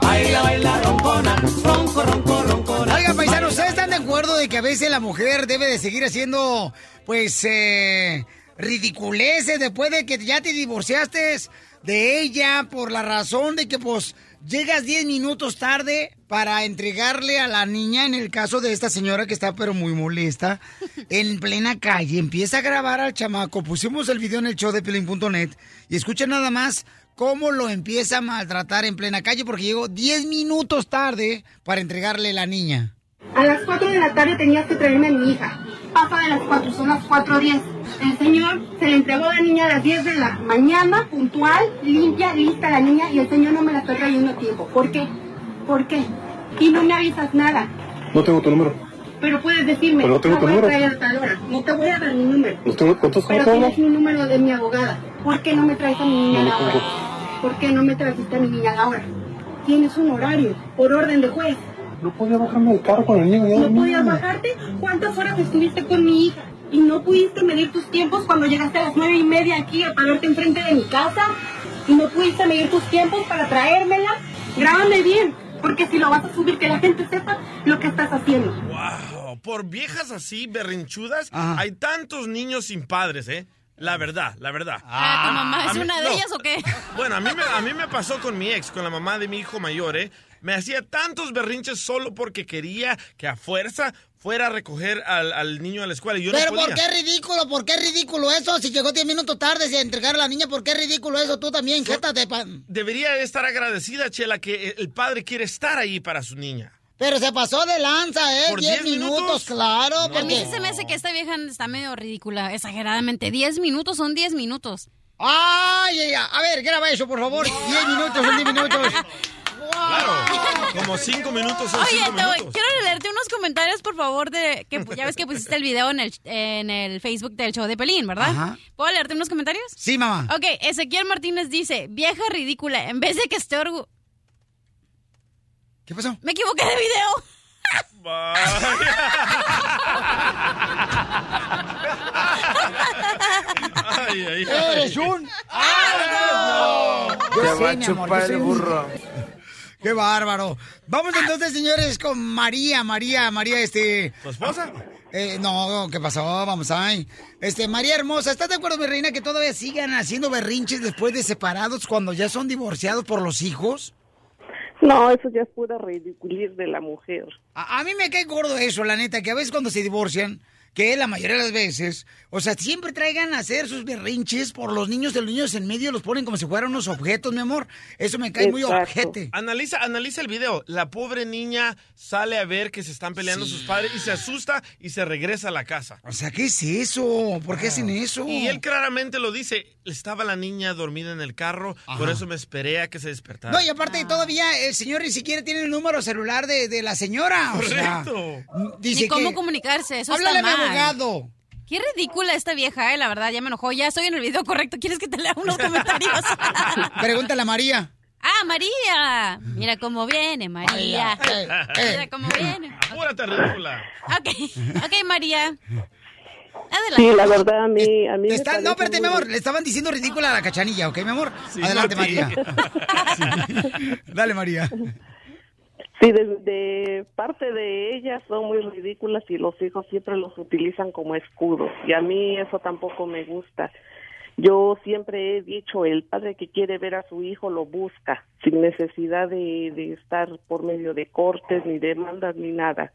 Baila, baila, roncona, ronco, ronco, roncona. Oigan, paisanos, ¿ustedes están de acuerdo de que a veces la mujer debe de seguir haciendo, pues, eh, ridiculeces después de que ya te divorciaste de ella por la razón de que, pues, llegas 10 minutos tarde para entregarle a la niña, en el caso de esta señora que está pero muy molesta, [LAUGHS] en plena calle, empieza a grabar al chamaco, pusimos el video en el show de Pelín.net y escuchen nada más cómo lo empieza a maltratar en plena calle porque llegó 10 minutos tarde para entregarle la niña. A las 4 de la tarde tenías que traerme a mi hija. Pasa de las 4, son las 4.10. El señor se le entregó a la niña a las 10 de la mañana, puntual, limpia, lista la niña, y el señor no me la está trayendo a tiempo. ¿Por qué? ¿Por qué? Y no me avisas nada. No tengo tu número. Pero puedes decirme, Pero no tengo tu voy a número. traer a tal hora. No te voy a dar mi número. No tengo, ¿Cuántos Pero tienes un número de mi abogada. ¿Por qué no me traes a mi niña a No la lo hora? tengo. ¿Por qué no me trajiste a mi niña a la hora? Tienes un horario, por orden de juez. No podía bajarme del carro con el niño. ya ¿No dormía. podías bajarte? ¿Cuántas horas estuviste con mi hija? ¿Y no pudiste medir tus tiempos cuando llegaste a las nueve y media aquí a pararte enfrente de mi casa? ¿Y no pudiste medir tus tiempos para traérmela? Grábame bien, porque si lo vas a subir, que la gente sepa lo que estás haciendo. Wow, por viejas así, berrinchudas, hay tantos niños sin padres, ¿eh? La verdad, la verdad. Ah, ¿tu mamá es mí- una de no. ellas o qué? Bueno, a mí, me, a mí me pasó con mi ex, con la mamá de mi hijo mayor, ¿eh? Me hacía tantos berrinches solo porque quería que a fuerza fuera a recoger al, al niño a la escuela. Y yo Pero no podía. ¿por qué ridículo? ¿Por qué ridículo eso? Si llegó 10 minutos tarde sin entregar a la niña, ¿por qué ridículo eso? Tú también, jétate, pa- Debería estar agradecida, Chela, que el padre quiere estar ahí para su niña. Pero se pasó de lanza, ¿eh? ¿Por 10 10 minutos, minutos? claro. A mí porque- sí se me hace que esta vieja está medio ridícula, exageradamente. 10 minutos son 10 minutos. ¡Ay, ay, ay! A ver, graba eso, por favor. 10 minutos son 10 minutos. [LAUGHS] Claro, como cinco minutos son Oye, cinco te voy- minutos. quiero leerte unos comentarios, por favor, de que ya ves que pusiste el video en el, en el Facebook del show de Pelín, ¿verdad? Ajá. ¿Puedo leerte unos comentarios? Sí, mamá. Ok, Ezequiel Martínez dice, vieja ridícula, en vez de que esté orgullosa... ¿Qué pasó? Me equivoqué de video. Ay, ay, ay. ¡Eres un ¡Asno! Te va a chupar el burro. ¡Qué bárbaro! Vamos entonces, señores, con María, María, María, este... ¿Tu esposa? Eh, no, ¿qué pasó? Vamos ahí. Este, María Hermosa, ¿estás de acuerdo, mi reina, que todavía sigan haciendo berrinches después de separados cuando ya son divorciados por los hijos? No, eso ya es pura ridiculir de la mujer. A, a mí me cae gordo eso, la neta, que a veces cuando se divorcian, que la mayoría de las veces, o sea, siempre traigan a hacer sus berrinches por los niños de los niños en medio, los ponen como si fueran unos objetos, mi amor. Eso me cae muy objete. Analiza, analiza el video. La pobre niña sale a ver que se están peleando sus padres y se asusta y se regresa a la casa. O sea, ¿qué es eso? ¿Por qué hacen eso? Y él claramente lo dice. Estaba la niña dormida en el carro, por eso me esperé a que se despertara. No, y aparte todavía el señor ni siquiera tiene el número celular de, de la señora. O sea, Correcto. dice Ni cómo que- comunicarse, eso Háblale está a mi mal. abogado. Qué ridícula esta vieja, eh, la verdad, ya me enojó. Ya estoy en el video correcto. ¿Quieres que te lea unos comentarios? [LAUGHS] Pregúntale a María. Ah, María. Mira cómo viene, María. Eh, Mira cómo viene. Apúrate, ridícula. Ok, ok, María. Adelante. Sí, la verdad, a mí, a mí me está- no, espérate, mi amor. Le estaban diciendo ridícula a la cachanilla, ¿ok, mi amor? Sí, Adelante, no. María. [LAUGHS] Dale, María. Sí, de, de parte de ellas son muy ridículas y los hijos siempre los utilizan como escudos. Y a mí eso tampoco me gusta. Yo siempre he dicho, el padre que quiere ver a su hijo lo busca, sin necesidad de, de estar por medio de cortes, ni demandas, ni nada.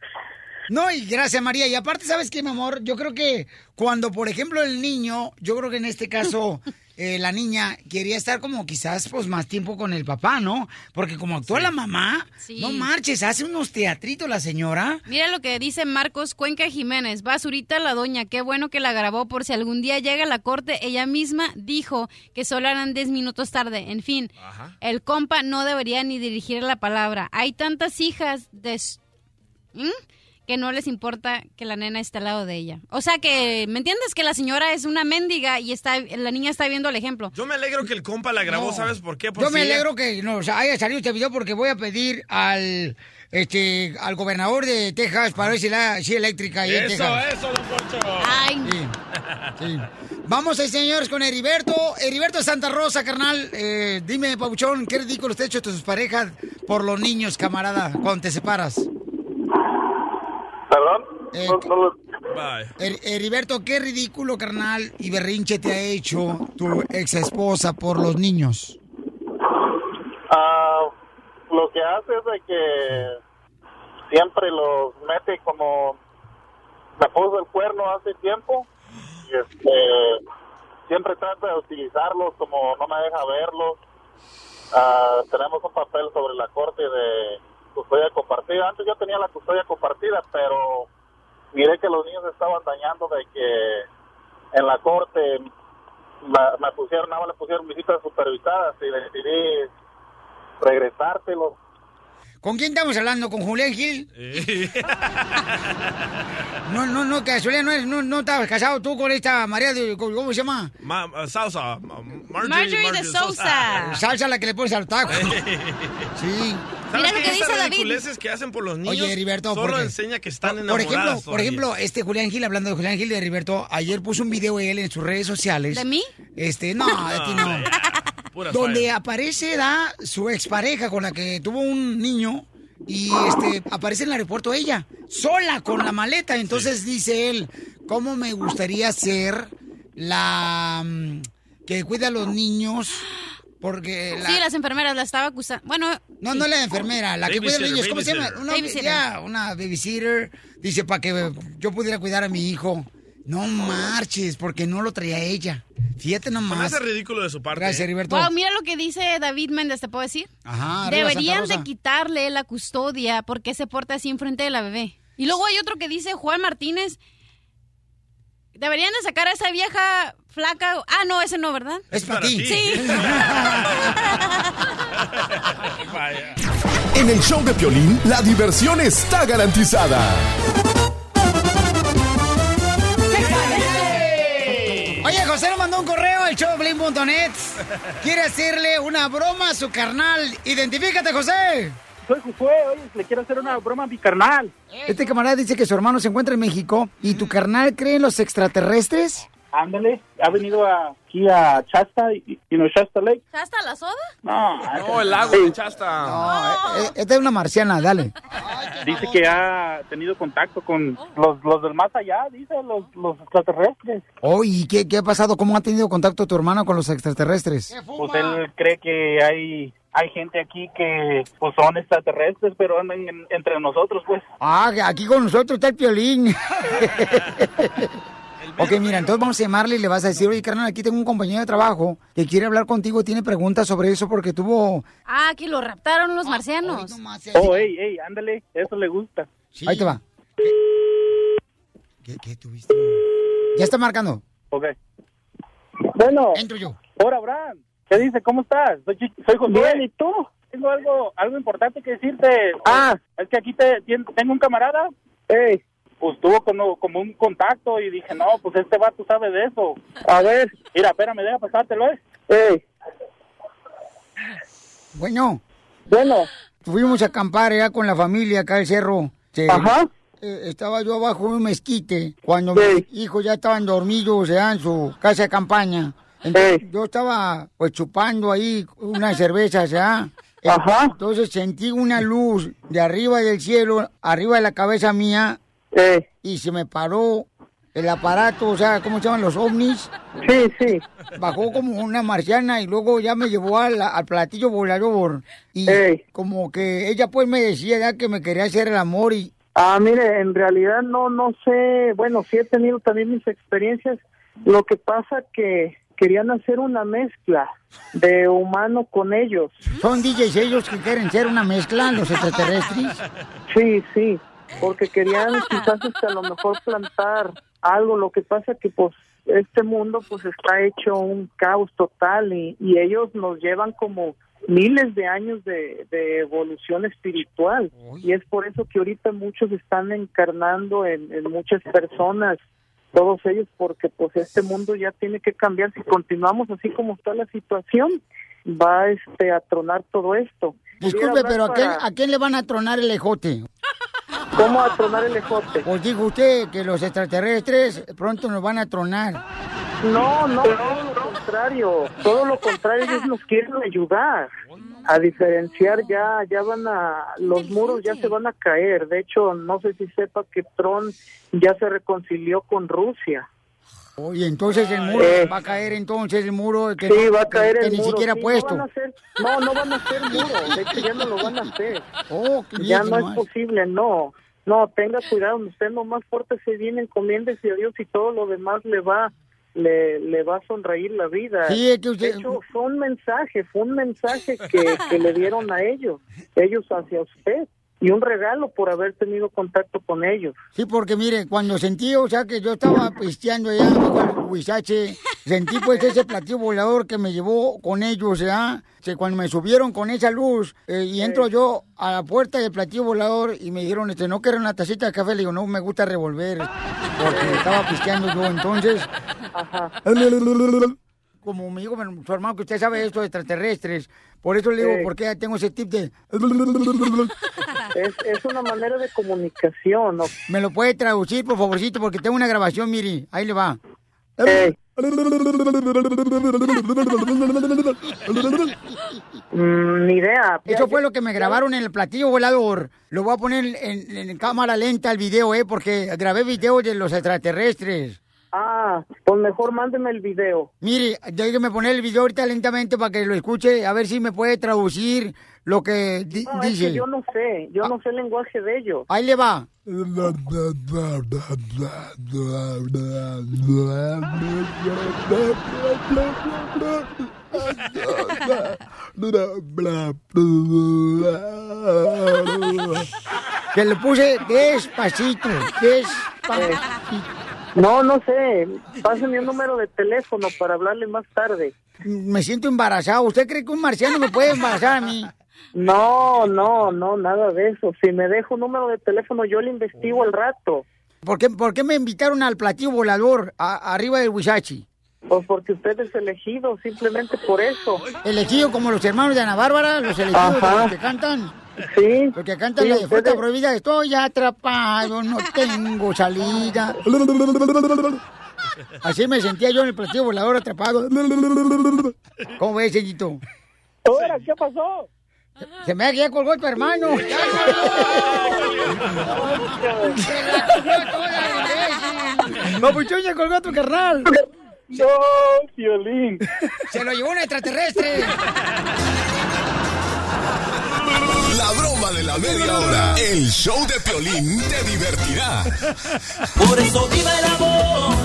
No, y gracias, María. Y aparte, ¿sabes qué, mi amor? Yo creo que cuando, por ejemplo, el niño, yo creo que en este caso, [LAUGHS] eh, la niña quería estar como quizás, pues, más tiempo con el papá, ¿no? Porque como actúa la mamá, Sí. no marches, hace unos teatritos la señora. Mira lo que dice Marcos Cuenca Jiménez. Basurita la doña, qué bueno que la grabó por si algún día llega a la corte. Ella misma dijo que solo eran 10 minutos tarde. En fin, el compa no debería ni dirigir la palabra. Hay tantas hijas de... ¿Mm? Que no les importa que la nena esté al lado de ella. O sea que, ¿me entiendes? Que la señora es una mendiga y está, la niña está viendo el ejemplo. Yo me alegro que el compa la grabó, No. ¿sabes por qué? Por Yo si me ella- alegro que nos haya salido este video porque voy a pedir al este al gobernador de Texas para ver si la si eléctrica ahí en Eso, Texas. eso, don Poncho. Ay. Sí. Vamos, eh, señores, con Heriberto. Heriberto de Santa Rosa, carnal. Eh, dime, Pabuchón, ¿qué ridículo te ha hecho tus parejas por los niños, camarada, cuando te separas? ¿Perdón? Eh, No- no lo- Her- Heriberto, ¿qué ridículo, carnal, y berrinche te ha hecho tu ex esposa por los niños? Ah, lo que hace es de que siempre los mete como me puso el cuerno hace tiempo y este siempre trata de utilizarlos como no me deja verlos. Ah, tenemos un papel sobre la corte de custodia compartida. Antes yo tenía la custodia compartida, pero miré que los niños estaban dañando de que en la corte me pusieron, nada más le pusieron visitas supervisadas y decidí regresárselos. ¿Con quién estamos hablando? ¿Con Julián Gil? No, no, no, que Julián no, es- no, no estabas casado tú con esta María de, ¿cómo se llama? Ma- uh, salsa. ma- Marjorie, Marjorie de Sousa. Salsa la que le pones al taco. Sí. ¿Sabes Mira lo que dice David. que hacen por los niños Oye, Heriberto, solo porque- enseña que están Por enamoradas ejemplo, por ejemplo, este Julián Gil, hablando de Julián Gil de Heriberto, ayer puso un video él en sus redes sociales. ¿De mí? Este, no, de ti no. Donde aparece da su expareja con la que tuvo un niño y este aparece en el aeropuerto ella, sola con la maleta. Entonces dice él, ¿cómo me gustaría ser la mm, que cuida a los niños? Porque la, Sí, las enfermeras la estaba acusando. Bueno, no, no la enfermera, la que cuida a los niños, ¿cómo se llama? Una, Babysitter. ya, una babysitter. Dice, para que yo pudiera cuidar a mi hijo. No marches, porque no lo traía ella. Fíjate nomás. hace ridículo de su parte. Gracias, ¿eh? Heriberto. Wow, mira lo que dice David Méndez, ¿te puedo decir? Ajá, arriba Deberían de quitarle la custodia porque se porta así enfrente de la bebé. Y luego hay otro que dice Juan Martínez. Deberían de sacar a esa vieja flaca. Ah, no, ese no, ¿verdad? Es para ti. Sí. [LAUGHS] En el show de Piolín, la diversión está garantizada. Oye, José nos mandó un correo al showblin.net. Quiere hacerle una broma a su carnal. Identifícate, José. Soy Josué, oye, le quiero hacer una broma a mi carnal. Este camarada dice que su hermano se encuentra en México y tu carnal cree en los extraterrestres. Ándale, ha venido aquí a Chasta, y, y no Shasta Lake. ¿Hasta la soda? No, No, el lago de Chasta. No, eh, eh, esta es una marciana, dale. dice que ha tenido contacto con los, los del más allá, dice, los, los extraterrestres. Oh, ¿y qué, qué ha pasado? ¿Cómo ha tenido contacto tu hermano con los extraterrestres? Pues él cree que hay hay gente aquí que pues son extraterrestres, pero andan en- entre nosotros, pues. Ah, aquí con nosotros está el piolín. [LAUGHS] ok, mira, entonces vamos a llamarle y le vas a decir, oye, carnal, aquí tengo un compañero de trabajo que quiere hablar contigo, tiene preguntas sobre eso porque tuvo... Ah, que lo raptaron los marcianos. Oh, ey, ey, ándale, eso le gusta. Ahí te va. ¿Qué, qué tuviste? Ya está marcando. Ok. Bueno. Entro yo. Hola, Abraham. ¿Qué dice? ¿Cómo estás? Soy, soy Josué. Bien, ¿y tú? Tengo algo, algo importante que decirte. Ah. Es que aquí te, tengo un camarada. Pues tuvo como, como un contacto y dije, no, pues este vato sabe de eso. A ver. Mira, espérame, deja pasártelo, ¿eh? Bueno. Bueno. Fuimos a acampar ya con la familia acá al cerro. Sí. Ajá. Eh, estaba yo abajo de un mezquite cuando mis hijos ya estaban dormidos ya en su casa de campaña. Entonces, yo estaba pues chupando ahí unas cervezas ya. Ajá. Entonces sentí una luz de arriba del cielo, arriba de la cabeza mía. Y se me paró el aparato, o sea, ¿cómo se llaman los ovnis? Sí, sí. Bajó como una marciana y luego ya me llevó al, al platillo volador. Y como que ella pues me decía ya que me quería hacer el amor y... Ah, mire, en realidad no, no sé, bueno, sí he tenido también mis experiencias. Lo que pasa que querían hacer una mezcla de humano con ellos. ¿Son DJs ellos que quieren ser una mezcla, los extraterrestres? Sí, sí, porque querían [LAUGHS] quizás hasta a lo mejor plantar algo. Lo que pasa que pues este mundo pues está hecho un caos total y, y ellos nos llevan como miles de años de, de evolución espiritual y es por eso que ahorita muchos están encarnando en, en muchas personas todos ellos porque pues este mundo ya tiene que cambiar si continuamos así como está la situación va este a tronar todo esto Disculpe, pero ¿a quién, ¿a quién le van a tronar el ejote? ¿Cómo a tronar el ejote? Pues dijo usted que los extraterrestres pronto nos van a tronar. No, no, todo lo contrario, todo lo contrario, ellos nos quieren ayudar a diferenciar ya, ya van a, los muros ya se van a caer, de hecho, no sé si sepa que Trump ya se reconcilió con Rusia. Oye, entonces el muro Eh. va a caer entonces el muro que, Sí, no- va a caer que el ni muro, siquiera sí, puesto. No, hacer, no, no van a hacer muro, de hecho ya no lo van a hacer. [LAUGHS] Oh, ya no es posible, no. No, tenga cuidado, usted nomás pórtese bien, encomiéndese a Dios y todo lo demás le va le, le va a sonreír la vida. Sí, es que usted- De hecho, fue un mensaje, fue un mensaje que, que le dieron a ellos, ellos hacia usted, y un regalo por haber tenido contacto con ellos. Sí, porque mire, cuando sentí, o sea, que yo estaba [LAUGHS] pisteando allá bajo el huizache, sentí pues ese platillo volador que me llevó con ellos, ¿ya? Que cuando me subieron con esa luz eh, y entro yo a la puerta del platillo volador y me dijeron, este, ¿no quiero una tacita de café? Le digo, no, me gusta revolver, porque estaba pisteando yo, entonces... Como me dijo mi- su hermano que usted sabe esto de extraterrestres, por eso le digo, Sí. ¿por qué tengo ese tip de... Es, es una manera de comunicación, ¿no? ¿Me lo puede traducir, por favorcito? Porque tengo una grabación, mire, ahí le va. Mm, ni idea. Eso fue lo que me grabaron en el platillo volador. Lo voy a poner en, en cámara lenta el video, ¿eh? Porque grabé videos de los extraterrestres. Ah, pues mejor mándeme el video. Mire, déjeme poner el video ahorita lentamente para que lo escuche, a ver si me puede traducir lo que di- No, es dice. que yo no sé, yo no sé el lenguaje de ellos. Ahí le va. [LAUGHS] Que le puse despacito, despacito. No, no sé. Pásenme un número de teléfono para hablarle más tarde. Me siento embarazado. ¿Usted cree que un marciano me puede embarazar a mí? No, no, no, nada de eso. Si me dejo un número de teléfono, yo le investigo al rato. ¿Por qué, por qué me invitaron al platillo volador a- arriba del Huizachi? Pues porque usted es elegido, simplemente por eso. Elegido como los hermanos de Ana Bárbara, los elegidos de los que cantan. Sí. Los que cantan Sí, la de fruta prohibida. Estoy atrapado, no tengo salida. Así me sentía yo en el platillo volador atrapado. ¿Cómo ves, señorito? Ahora, ¿qué pasó? Se me ha ya colgó tu hermano. Papuchón, ya [LAUGHS] colgó a tu carnal. No, violín. Se lo llevó un extraterrestre. La broma de la media hora. El show de Piolín te divertirá. Por eso viva el amor,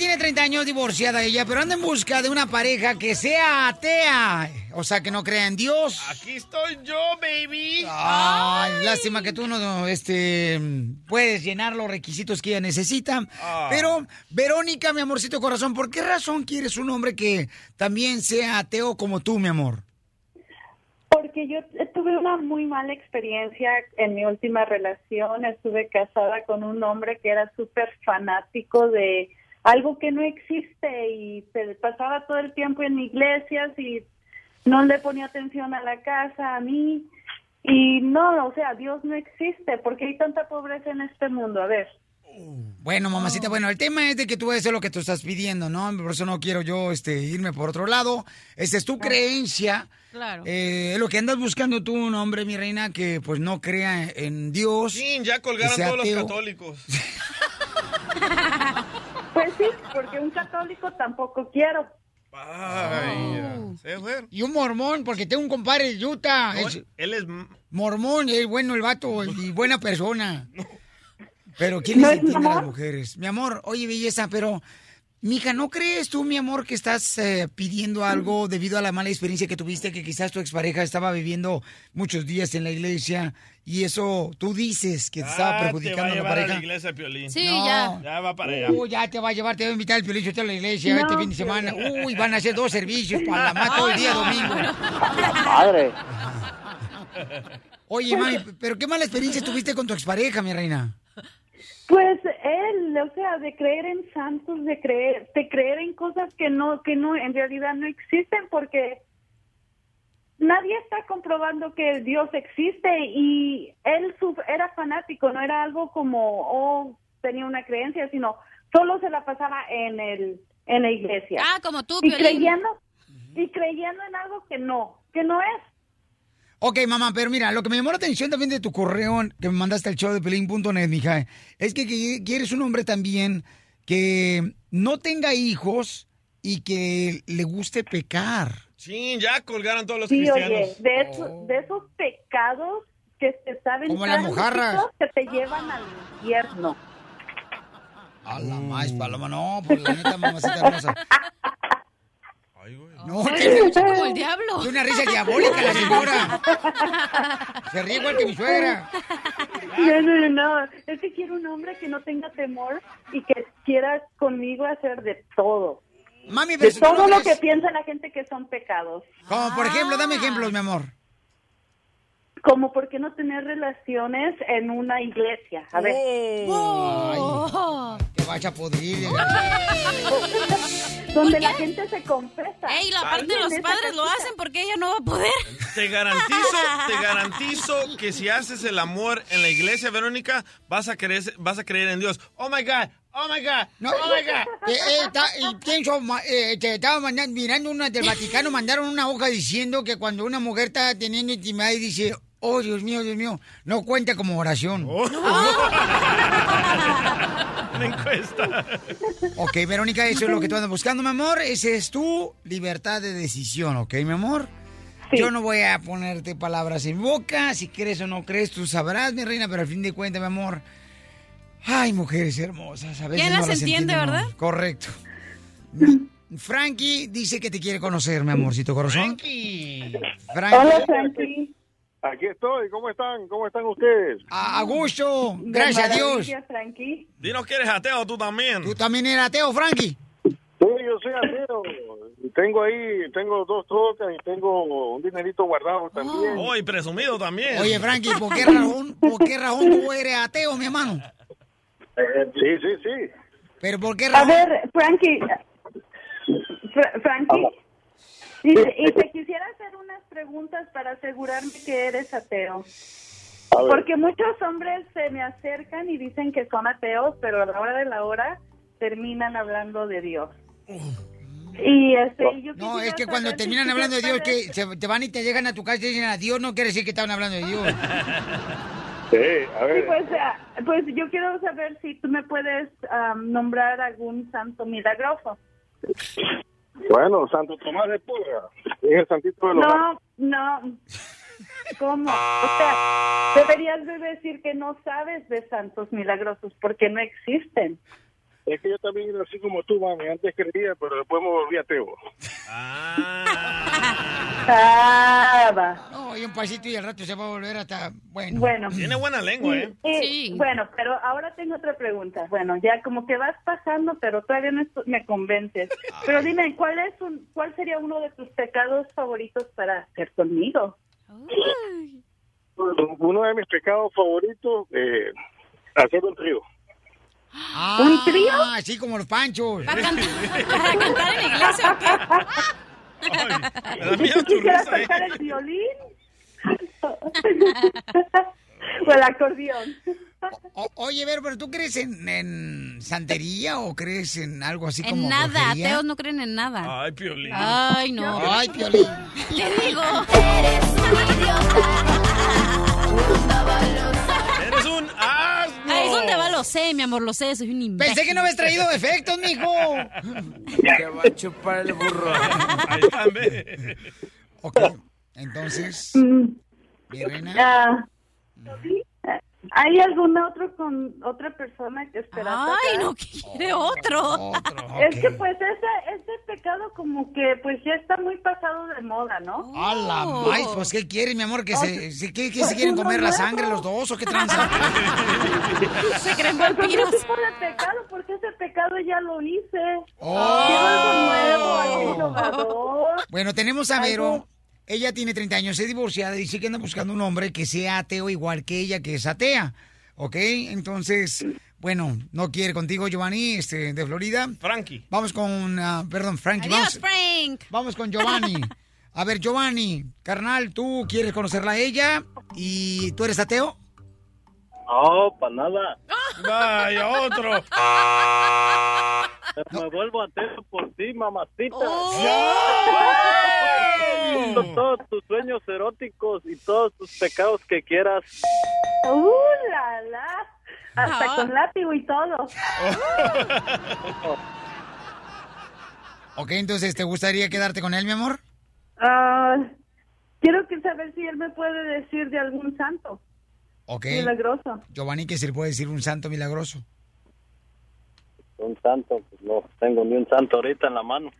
tiene 30 años divorciada ella, pero anda en busca de una pareja que sea atea. O sea, que no crea en Dios. Aquí estoy yo, baby. Ay, lástima que tú no este, puedes llenar los requisitos que ella necesita. Ah. Pero, Verónica, mi amorcito corazón, ¿por qué razón quieres un hombre que también sea ateo como tú, mi amor? Porque yo tuve una muy mala experiencia en mi última relación. Estuve casada con un hombre que era súper fanático de algo que no existe y se pasaba todo el tiempo en iglesias y no le ponía atención a la casa, a mí. Y no, o sea, Dios no existe porque hay tanta pobreza en este mundo. A ver. Bueno, mamacita, bueno, el tema es de que tú vas a hacer lo que tú estás pidiendo, ¿no? Por eso no quiero yo este, irme por otro lado. Esta es tu creencia. Claro. Eh, es lo que andas buscando tú, un hombre, mi reina, que pues no crea en Dios. Sí, ya colgaron todos los católicos. [LAUGHS] [LAUGHS] Pues sí, porque un católico tampoco quiero. Ay. Y un mormón, porque tengo un compadre de Utah. No, es él es... mormón, es bueno el vato y [LAUGHS] buena persona. Pero ¿quién ¿No les entiende a las mujeres? Mi amor, oye, belleza, pero... Mija, ¿no crees tú, mi amor, que estás eh, pidiendo algo debido a la mala experiencia que tuviste, que quizás tu expareja estaba viviendo muchos días en la iglesia y eso tú dices que te estaba Ah, perjudicando te va a a la llevar a pareja? la iglesia, Piolín. Sí, No. ya. Ya va para allá. Uh, ya te va a llevar, te va a invitar el piolín a la iglesia No, este fin de semana. Uy, van a hacer dos servicios para la más todo el día domingo. Madre. Oye, mami, pero qué mala experiencia tuviste con tu expareja, mi reina. Pues él, o sea, de creer en santos, de creer, de creer en cosas que no, que no, en realidad no existen, porque nadie está comprobando que Dios existe y él era fanático, no era algo como, oh, tenía una creencia, sino solo se la pasaba en el, en la iglesia. Ah, como tú, y Piolín. creyendo, y creyendo en algo que no, que no es. Ok, mamá, pero mira, lo que me llamó la atención también de tu correo que me mandaste al show de pelín.net, mija, es que, que quieres un hombre también que no tenga hijos y que le guste pecar. Sí, ya colgaron todos los Sí, cristianos. oye, de, eso- de esos pecados que se saben Como las mojarras. que te llevan al infierno. A la más, paloma, no, pues la neta, mamacita hermosa. No, escucha como el diablo. Tiene una risa diabólica la señora. Se ríe igual que mi suegra. No, no, no, no. Es que quiero un hombre que no tenga temor y que quiera conmigo hacer de todo. Mami, De pero tú todo no lo que piensa la gente que son pecados. Como por ejemplo, dame ejemplos, mi amor. Como por qué no tener relaciones en una iglesia. A ver. Oh. Te vas a. [LAUGHS] Donde la gente se confesa. Ey, la parte de los padres lo hacen porque ella no va a poder. Te garantizo, te garantizo que si haces el amor en la iglesia, Verónica, vas a creer, vas a creer en Dios. Oh my God, oh my God, No, oh my God. eh, eh, ta- y pienso, eh, te estaba mandando- mirando una del Vaticano, mandaron una hoja diciendo que cuando una mujer está teniendo intimidad y dice, oh Dios mío, Dios mío, no cuenta como oración. [LAUGHS] Una encuesta. Ok, Verónica, eso es lo que tú andas buscando, mi amor. Esa es tu libertad de decisión, ¿ok, mi amor? Yo no voy a ponerte palabras en boca. Si crees o no crees, tú sabrás, mi reina, pero al fin de cuentas, mi amor. Ay, mujeres hermosas. A veces ¿Quién no las entiende, verdad? Correcto. [LAUGHS] Frankie dice que te quiere conocer, mi amorcito corazón. Frankie. Frankie. Frankie. Aquí estoy, ¿cómo están? ¿Cómo están ustedes? A, a gusto, gracias a Dios. Maravilla, Frankie. Dinos que eres ateo tú también. ¿Tú también eres ateo, Frankie? Sí, yo soy ateo. Tengo ahí, tengo dos trocas y tengo un dinerito guardado también. Oh, y presumido también. Oye, Frankie, ¿por qué razón, por qué razón tú eres ateo, mi hermano? Sí, sí, sí. ¿Pero por qué A razón? ver, Frankie. Fra- Frankie. Y, y te quisiera hacer unas preguntas para asegurarme que eres ateo. Porque muchos hombres se me acercan y dicen que son ateos, pero a la hora de la hora terminan hablando de Dios. Y este, yo No, es que cuando si terminan hablando de Dios, que se- te van y te llegan a tu casa y dicen a Dios, no quiere decir que estaban hablando de Dios. [LAUGHS] Sí, a Sí, ver. pues, pues yo quiero saber si tú me puedes am, nombrar algún santo milagroso. Bueno, Santo Tomás de Pulga. Es el santito de los No, no. ¿Cómo? O sea, [LAUGHS] deberías de decir que no sabes de santos milagrosos porque no existen. Es que yo también así como tú, mami. Antes creía, pero después me volví ateo. Ah, va. No, y un pasito y al rato se va a volver hasta... Bueno. Bueno. Tiene buena lengua, ¿eh? Eh, Bueno, pero ahora tengo otra pregunta. Bueno, ya como que vas pasando, pero todavía no me convences. Pero dime, ¿cuál es un, cuál sería uno de tus pecados favoritos para hacer conmigo? Uno de mis pecados favoritos, eh, hacer un trío. Ah, ¿Un trío? Así como los panchos. [LAUGHS] ¿Para cantar en la iglesia o qué? ¿Tú quisieras tocar el violín? [LAUGHS] o el acordeón. O- oye, Vero, pero ¿tú crees en, en santería o crees en algo así como En nada, brujería? ateos no creen en nada. Ay, Piolín. Ay, no. Ay, Piolín. [LAUGHS] Te digo. Eres un asno. Ahí es donde va, lo sé, mi amor, lo sé, soy un imbécil. Pensé que no habías traído defectos, mijo. Te va a chupar el burro. Ok, entonces, mi reina. Ah, ¿Hay algún otro con otra persona que esperas? Ay, no, que quiere otro. Es que pues ese, ese pecado como que pues ya está muy pasado de moda, ¿no? A la maíz, pues ¿qué quiere, mi amor? ¿Que se, se- ¿qué, qué se quieren comer la sangre los dos o qué tranza? [LAUGHS] Se creen Pues vampiros. otro tipo de pecado, porque ese pecado ya lo hice. Oh. Quiero algo nuevo, algo innovador. Bueno, tenemos a Vero. Ella tiene 30 años, es divorciada y dice que anda buscando un hombre que sea ateo igual que ella, que es atea. ¿Ok? Entonces, bueno, no quiere contigo, Giovanni, este, de Florida. Frankie. Vamos con, ah, perdón, Frankie. Adiós, Vamos, Frank. vamos con Giovanni. [LAUGHS] A ver, Giovanni, carnal, ¿tú quieres conocerla a ella? ¿Y tú eres ateo? No, para nada. Vaya, otro. Me vuelvo atento por ti, mamacita. ¡Oh! Todos tus sueños eróticos y todos tus pecados que quieras. ¡Uh, la, la! Hasta Ah. con látigo y todo. Ok, entonces, ¿te gustaría quedarte con él, mi amor? Ah, quiero que saber si él me puede decir de algún santo Ok. milagroso. Giovanni, que se le puede decir un santo milagroso. Un santo, pues no tengo ni un santo ahorita en la mano.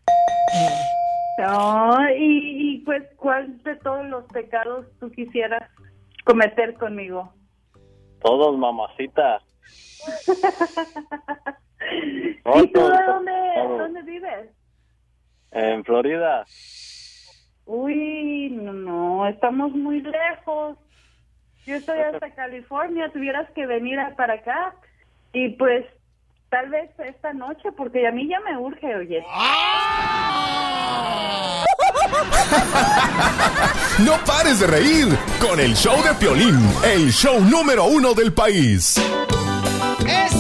No, y, y pues, ¿cuál de todos los pecados tú quisieras cometer conmigo? Todos, mamacita. [LAUGHS] ¿Y tú de dónde, dónde vives? En Florida. Uy, no, no, estamos muy lejos. Yo estoy hasta California, tuvieras que venir para acá. Y pues, tal vez esta noche, porque a mí ya me urge, oye. [LAUGHS] No pares de reír con el show de Piolín, el show número uno del país. ¡Eso!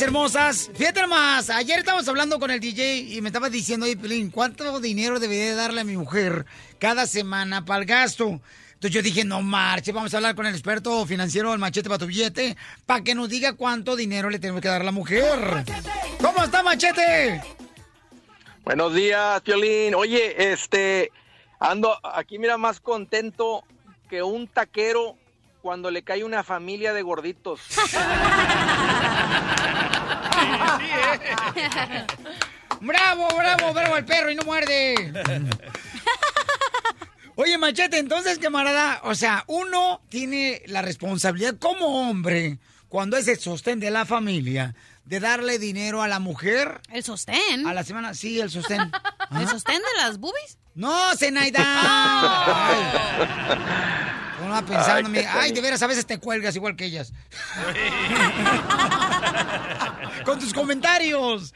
Hermosas, fíjate nomás, ayer estábamos hablando con el DJ y me estaba diciendo, oye, Pelín, ¿cuánto dinero debería darle a mi mujer cada semana para el gasto? Entonces yo dije, no marche, vamos a hablar con el experto financiero del machete para tu billete para que nos diga cuánto dinero le tenemos que dar a la mujer. ¿Cómo está, machete? Buenos días, Piolín. Oye, este, ando aquí, mira, más contento que un taquero cuando le cae una familia de gorditos. [LAUGHS] ¡Bravo, bravo, bravo el perro y no muerde! Oye, Machete, entonces, camarada, o sea, uno tiene la responsabilidad como hombre, cuando es el sostén de la familia, de darle dinero a la mujer. ¿El sostén? A la semana, sí, el sostén. [LAUGHS] ¿El sostén de las boobies? No, Zenaida. [LAUGHS] Ay. Uno va pensando, Ay, de veras, a veces te cuelgas igual que ellas. [LAUGHS] Con tus comentarios.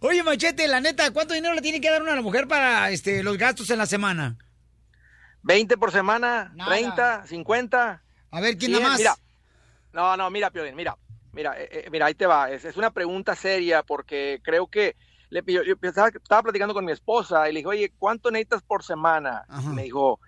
Oye, Machete, la neta, ¿cuánto dinero le tiene que dar uno a la mujer para este, los gastos en la semana? 20 por semana, Nada. 30, 50. A ver, ¿quién 100, nada más? Mira, no, no, mira, Piolín, mira, mira, eh, eh, mira, ahí te va. Es, es una pregunta seria porque creo que le, yo, yo estaba, estaba platicando con mi esposa y le dije, oye, ¿cuánto necesitas por semana? Me dijo,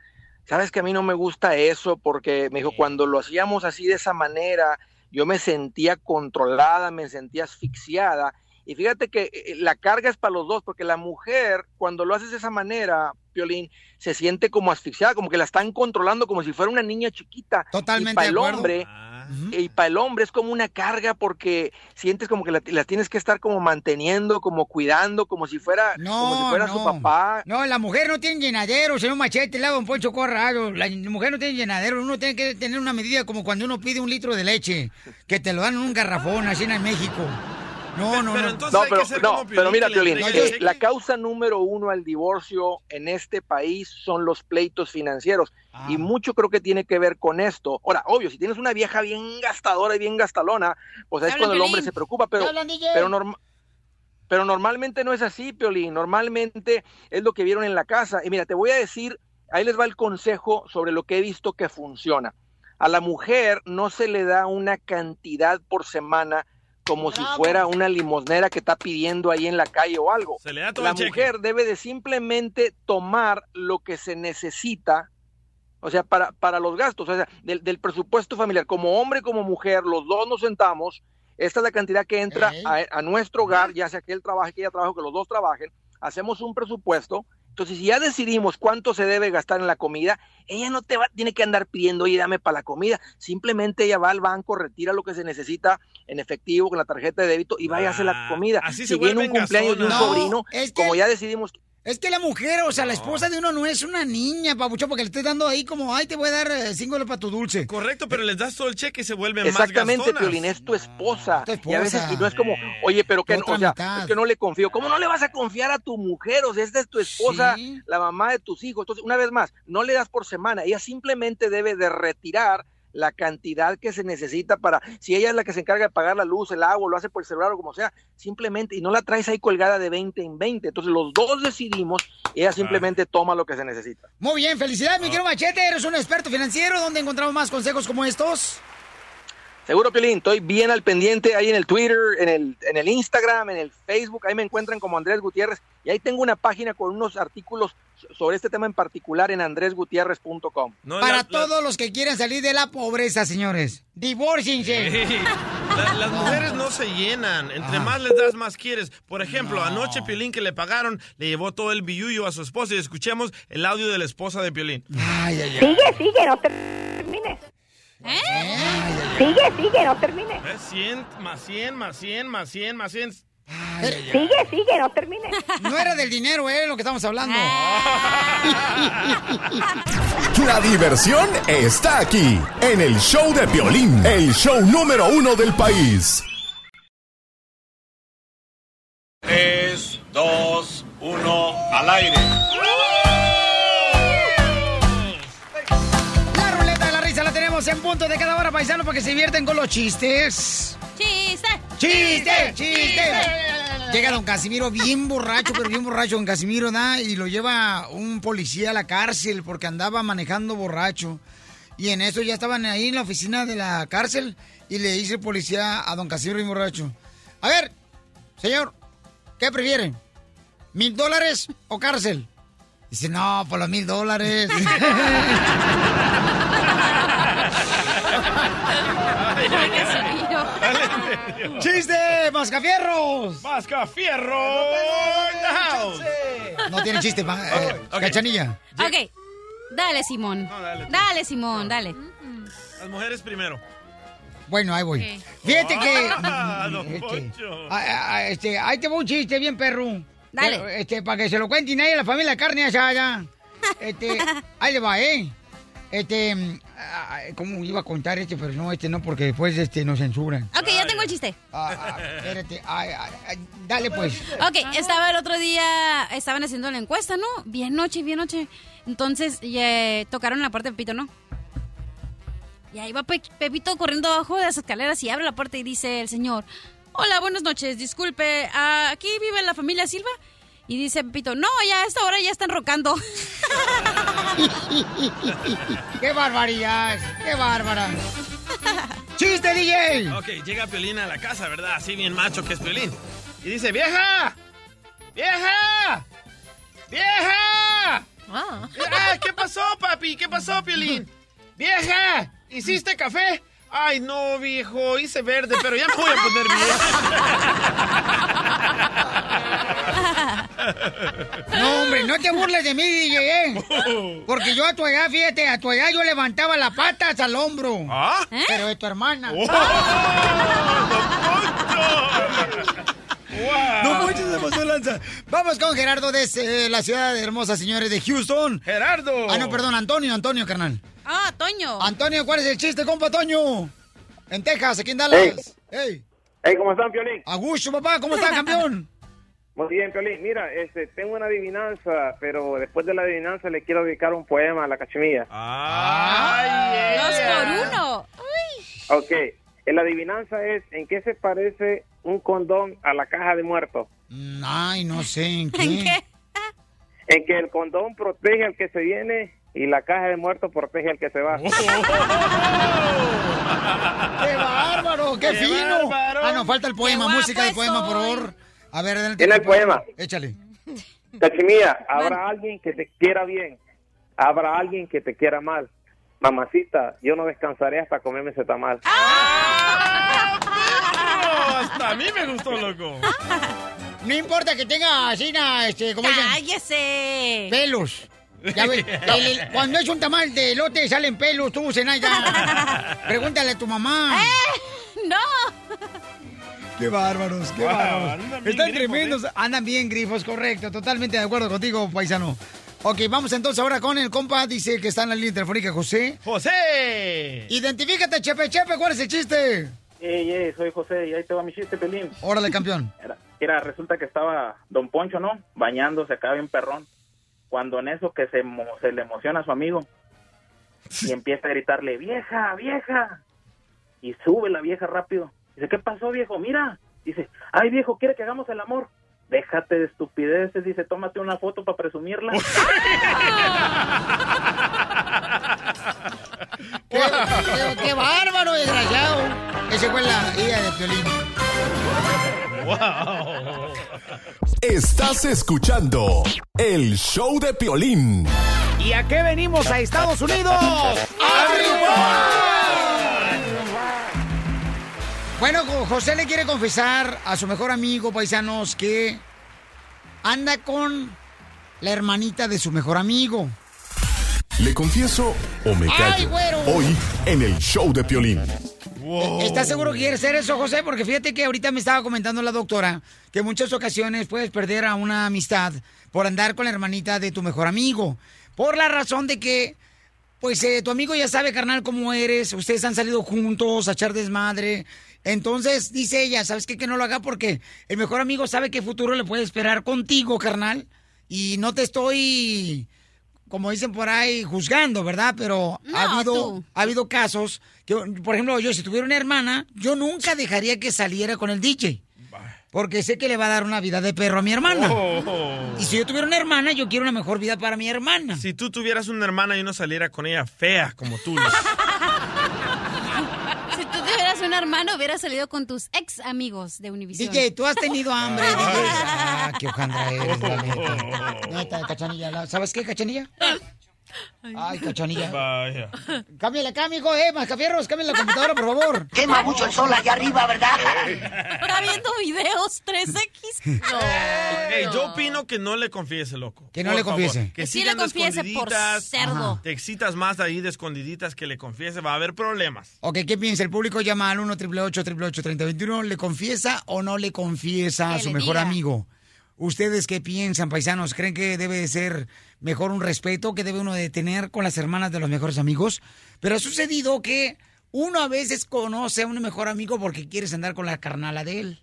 sabes que a mí no me gusta eso porque me dijo, cuando lo hacíamos así de esa manera, yo me sentía controlada, me sentía asfixiada Y fíjate que eh, la carga es para los dos, porque la mujer, cuando lo haces de esa manera, Piolín, se siente como asfixiada, como que la están controlando como si fuera una niña chiquita. Totalmente Y para de el acuerdo. hombre, y para el hombre es como una carga porque sientes como que la, la tienes que estar como manteniendo, como cuidando, como si fuera, como si fuera su papá. No, la mujer no tiene llenadero, señor Machete, le hago un Poncho Corrado. La mujer no tiene llenadero, uno tiene que tener una medida como cuando uno pide un litro de leche, que te lo dan en un garrafón, así en México. No, no, no. no, pero, no, pero mira, Piolín, eh, la causa número uno al divorcio en este país son los pleitos financieros. Ah. Y mucho creo que tiene que ver con esto. Ahora, obvio, si tienes una vieja bien gastadora y bien gastalona, pues es hablan, cuando el hombre se preocupa, pero, pero norma- pero normalmente no es así, Piolín. Normalmente es lo que vieron en la casa. Y mira, te voy a decir, ahí les va el consejo sobre lo que he visto que funciona. A la mujer no se le da una cantidad por semana como si fuera una limosnera que está pidiendo ahí en la calle o algo. Se le da todo la el cheque. mujer debe de simplemente tomar lo que se necesita, o sea, para, para los gastos, o sea, del, del presupuesto familiar. Como hombre, como mujer, los dos nos sentamos, esta es la cantidad que entra a, a nuestro hogar, ya sea que él trabaje, que ella trabaje, que los dos trabajen, hacemos un presupuesto. Entonces, si ya decidimos cuánto se debe gastar en la comida, ella no te va, tiene que andar pidiendo, oye, dame para la comida. Simplemente ella va al banco, retira lo que se necesita en efectivo con la tarjeta de débito y vaya a hacer la comida. así si se viene un cumpleaños de un sobrino, No, es que- como ya decidimos Es que la mujer, o sea, la esposa de uno no es una niña, papuchón, porque le estés dando ahí como, ay, te voy a dar eh, cinco dólares para tu dulce. Correcto, pero les das todo el cheque y se vuelven Exactamente, más. Piolín, es tu esposa. tu Y a veces esposa. y no es como, oye, pero que no, o sea, es que no le confío. ¿Cómo no le vas a confiar a tu mujer? O sea, esta es tu esposa, la mamá de tus hijos. Entonces, una vez más, no le das por semana. Ella simplemente debe de retirar la cantidad que se necesita para, si ella es la que se encarga de pagar la luz, el agua, lo hace por el celular o como sea, simplemente, y no la traes ahí colgada de 20 en 20. Entonces, los dos decidimos, ella simplemente toma lo que se necesita. Muy bien, felicidades, mi querido Machete, eres un experto financiero. ¿Dónde encontramos más consejos como estos? Seguro, Piolín, estoy bien al pendiente ahí en el Twitter, en el, en el Instagram, en el Facebook, ahí me encuentran como Andrés Gutiérrez y ahí tengo una página con unos artículos so- sobre este tema en particular en andresgutierrez.com. Para todos los que quieren salir de la pobreza, señores. Divórciense. La- las mujeres no se llenan. Entre más les das, más quieres. Por ejemplo, anoche Piolín que le pagaron, le llevó todo el billullo a su esposa y escuchemos el audio de la esposa de Piolín. Ay, ay, Sigue, sigue, no termines. Sigue, sigue, no termines. ¿Eh? 100 más 100 más 100 más 100 más 100. Sigue, sigue, no termines. No era del dinero, eh, lo que estamos hablando. [LAUGHS] La diversión está aquí, en el show de Piolín, el show número uno del país. 3, 2, 1, al aire. En punto de cada hora, paisano, para que se divierten con los chistes. ¡Chiste! ¡Chiste! ¡Chiste! Llega don Casimiro bien borracho, pero bien borracho don Casimiro, ¿da? Y lo lleva un policía a la cárcel porque andaba manejando borracho. Y en eso ya estaban ahí en la oficina de la cárcel y le dice el policía a don Casimiro bien borracho. A ver, señor, ¿qué prefieren? ¿Mil dólares o cárcel? Dice, no, por los mil dólares. [LAUGHS] [LAUGHS] ¡Chiste! ¡Mascafierros! ¡Mascafierro! in the house. No tiene chiste, eh, Cachanilla. Ok, dale, Simón. dale, Simón, dale. Las mujeres primero. Bueno, ahí voy. Fíjate que. Ah, este, Poncho. ah, ah, este, ahí te va un chiste bien, perro. Dale. Pero, Este, para que se lo cuenten ahí a la familia Carne allá. Este, [LAUGHS] ahí le va, ¿eh? Este, mm, ah, ¿cómo iba a contar este? Pero no, este no, porque después este, nos censuran. Ok, ya tengo el chiste. Ah, ah, espérate, ay, ay, dale pues. Ok, estaba el otro día, estaban haciendo la encuesta, ¿no? Bien noche, bien noche. Entonces, ya, tocaron la puerta de Pepito, ¿no? Y ahí va Pe- Pepito corriendo abajo de las escaleras y abre la puerta y dice el señor, hola, buenas noches, disculpe, ¿ah, ¿aquí vive la familia Silva? Y dice Pepito, no, ya a esta hora ya están rocando. [LAUGHS] ¡Qué barbaridad! ¡Qué bárbara! [LAUGHS] ¡Chiste, DJ! Ok, llega Piolín a la casa, ¿verdad? Así bien macho que es Piolín. Y dice, ¡vieja! ¡Vieja! ¡Vieja! Ah, ¿Qué pasó, papi? ¿Qué pasó, Piolín? [LAUGHS] ¡Vieja! ¿Hiciste café? Ay, no, viejo, hice verde, pero ya me voy a poner bien. [LAUGHS] No, hombre, no te burles de mí, DJ, ¿eh? Porque yo a tu edad, fíjate, a tu edad yo levantaba las patas al hombro. ¿Ah? Pero de tu hermana. No Poncho se pasó lanza. Vamos con Gerardo desde la ciudad de hermosa, señores, de Houston. Gerardo. Ah, no, perdón, Antonio, Antonio, carnal. Ah, Toño. Antonio, ¿cuál es el chiste, compa Toño? En Texas, aquí en Dallas. Hey. Hey, ¿cómo están, Piolín? Augusto, papá, ¿cómo estás, [LAUGHS] campeón? Muy bien, Piolín. Mira, este, tengo una adivinanza, pero después de la adivinanza le quiero dedicar un poema a la cachemilla. Ay, Dos por uno. Uy. Ok, la adivinanza es, ¿en qué se parece un condón a la caja de muertos? Mm, Ay, no sé en [LAUGHS] qué. ¿En qué? En que el condón protege al que se viene y la caja de muertos protege al que se va. [LAUGHS] ¡Qué bárbaro! ¡Qué, ¡Qué fino! bárbaro! Ah, nos falta el poema, ¡Qué música del poema, por favor. A ver, adelante. Tiene el poema. Échale. Cachemilla, habrá alguien que te quiera bien, habrá alguien que te quiera mal. Mamacita, yo no descansaré hasta comerme ese tamal. No, hasta a mí me gustó, loco. No importa que tenga así, este, como dicen, ¡Cállese! pelos. Ya ves, [LAUGHS] el- el- cuando es un tamal de elote salen pelos, tú, Zenaida. [LAUGHS] Pregúntale a tu mamá. ¡Eh! ¡No! ¡Qué bárbaros, qué Wow, bárbaros! andan Están grifos, tremendos, andan bien grifos, correcto. Totalmente de acuerdo contigo, paisano. Ok, vamos entonces ahora con el compa, dice que está en la línea telefónica, José. ¡José! Identifícate, Chepe Chepe, ¿cuál es el chiste? Ey, ey, soy José y ahí te va mi chiste, Pelín. Órale, campeón. [LAUGHS] Era, era, resulta que estaba Don Poncho, ¿no? Bañándose acá bien perrón. Cuando en eso que se, se le emociona a su amigo y empieza a gritarle, vieja, vieja. Y sube la vieja rápido. Dice, ¿qué pasó, viejo? Mira. Dice, ay, viejo, ¿quiere que hagamos el amor? Déjate de estupideces. Dice, tómate una foto para presumirla. ¡Qué, [LAUGHS] qué- qué bárbaro, desgraciado! Ese fue la idea de Piolín. ¡Wow! Estás escuchando el show de Piolín. ¿Y a qué venimos a Estados Unidos? Bueno, José le quiere confesar a su mejor amigo, paisanos, que anda con la hermanita de su mejor amigo. ¿Le confieso o me ¡Ay, callo? güero! Hoy en el show de Piolín. ¿Estás seguro que quieres hacer eso, José? Porque fíjate que ahorita me estaba comentando la doctora que en muchas ocasiones puedes perder a una amistad por andar con la hermanita de tu mejor amigo. Por la razón de que, pues, eh, tu amigo ya sabe, carnal, cómo eres. Ustedes han salido juntos a echar desmadre. Entonces, dice ella, ¿sabes qué? Que no lo haga porque el mejor amigo sabe qué futuro le puede esperar contigo, carnal. Y no te estoy como dicen por ahí, juzgando, ¿verdad? Pero ha, habido, tú. ha habido casos que, por ejemplo, yo si tuviera una hermana, yo nunca dejaría que saliera con el DJ. Porque sé que le va a dar una vida de perro a mi hermana. Oh. Y si yo tuviera una hermana, yo quiero una mejor vida para mi hermana. Si tú tuvieras una hermana y no saliera con ella fea como tú. Luis. [LAUGHS] Un hermano, hubieras salido con tus ex amigos de Univision. DJ, tú has tenido hambre, DJ. Ah, qué hojandra eres, la neta. Neta, cachanilla. la- ¿Sabes qué, cachanilla? Ay, cachanilla. Vaya. Cámbiale acá, mijo, eh, mascafierros, cámbiale la computadora, por favor. Quema mucho el sol allá arriba, ¿verdad? Está viendo videos 3X. No. Ey, yo opino que no le confiese, loco. Que no Por le favor. confiese. Que Que sí le confiese por cerdo. Ajá. Te excitas más ahí de escondiditas que le confiese. Va a haber problemas. Ok, ¿qué piensa? El público llama al 1 888 3021 ¿Le confiesa o no le confiesa a su mejor diga. amigo? ¿Ustedes qué piensan, paisanos? ¿Creen que debe de ser mejor un respeto que debe uno de tener con las hermanas de los mejores amigos? Pero ha sucedido que uno a veces conoce a un mejor amigo porque quieres andar con la carnala de él.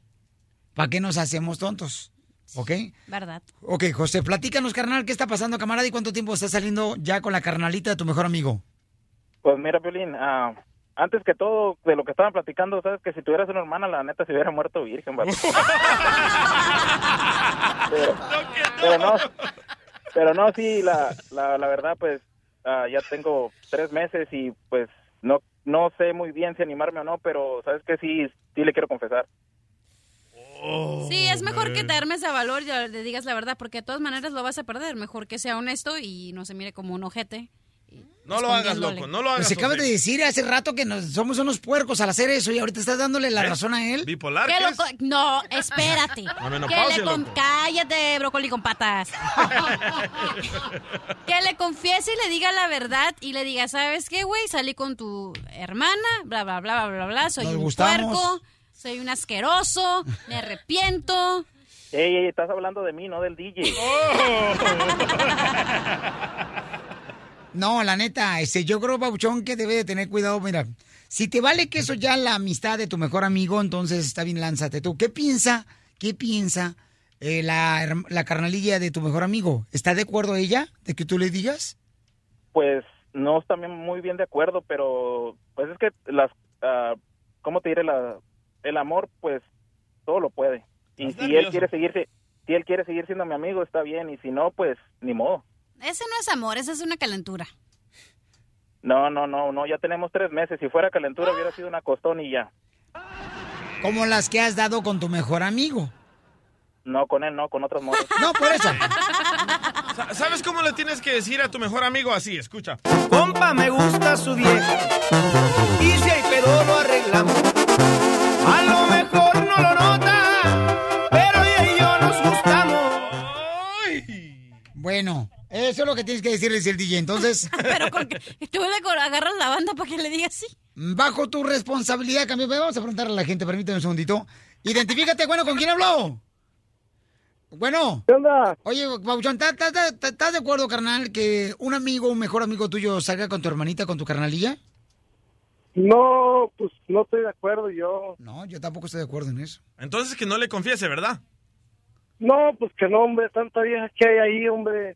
¿Para qué nos hacemos tontos? ¿Ok? ¿Verdad? Ok, José, platícanos, carnal, ¿qué está pasando, camarada? ¿Y cuánto tiempo estás saliendo ya con la carnalita de tu mejor amigo? Pues mira, Violín, ah, antes que todo, de lo que estaban platicando, sabes que si tuvieras una hermana, la neta se hubiera muerto virgen, pero, [LAUGHS] pero no, pero no, sí, la, la, la verdad, pues ah, ya tengo tres meses y pues no no sé muy bien si animarme o no, pero sabes que sí, sí le quiero confesar. Sí, es mejor que te armes a valor y le digas la verdad, porque de todas maneras lo vas a perder. Mejor que sea honesto y no se mire como un ojete. No lo hagas, loco, no lo hagas. Pues acabas de decir hace rato que nos, somos unos puercos al hacer eso y ahorita estás dándole la ¿Ves? razón a él. ¿Bipolar qué lo es? co- no, espérate. [LAUGHS] Que le con- loco. Cállate, brócoli con patas. [LAUGHS] que le confiese y le diga la verdad y le diga, ¿sabes qué, güey? Salí con tu hermana, bla, bla, bla, bla, bla, bla. Soy Nos un gustamos. puerco, soy un asqueroso, me arrepiento. Ey, ey, estás hablando de mí, no del DJ. [LAUGHS] No, la neta, este, yo creo, Pabuchón, que debe de tener cuidado. Mira, si te vale que eso ya la amistad de tu mejor amigo, entonces está bien, lánzate tú. ¿Qué piensa, qué piensa eh, la, la carnalilla de tu mejor amigo? ¿Está de acuerdo ella de que tú le digas? Pues no está muy bien de acuerdo, pero pues es que las, ah, ¿cómo te diré? La, el amor, pues todo lo puede. Y si él quiere seguirse, si él quiere seguir siendo mi amigo, está bien, y si no, pues ni modo. Ese no es amor, esa es una calentura. No, no, no, no, ya tenemos tres meses. Si fuera calentura hubiera sido una costón y ya. Como las que has dado con tu mejor amigo. No, con él no, con otros modos. [LAUGHS] No, por eso. Sa- ¿Sabes cómo le tienes que decir a tu mejor amigo así? Escucha. Compa, me gusta su vieja. Y si hay pedo lo arreglamos. A lo mejor no lo nota, pero ella y yo nos gustamos. Bueno, eso es lo que tienes que decirles el DJ. Entonces, [LAUGHS] Pero con que tú le agarras la banda para que le digas sí. bajo tu responsabilidad, cambio. Vamos a preguntarle a la gente, permíteme un segundito. Identifícate, bueno, ¿con quién habló? Bueno. ¿Qué onda? Oye, Pabuchón, ¿estás- ¿estás estás- estás de acuerdo, carnal, que un amigo, un mejor amigo tuyo salga con tu hermanita, con tu carnalilla? No, pues no estoy de acuerdo yo. No, yo tampoco estoy de acuerdo en eso. Entonces que no le confiese, ¿verdad? No, pues que no, hombre, tanta vieja que hay ahí, hombre.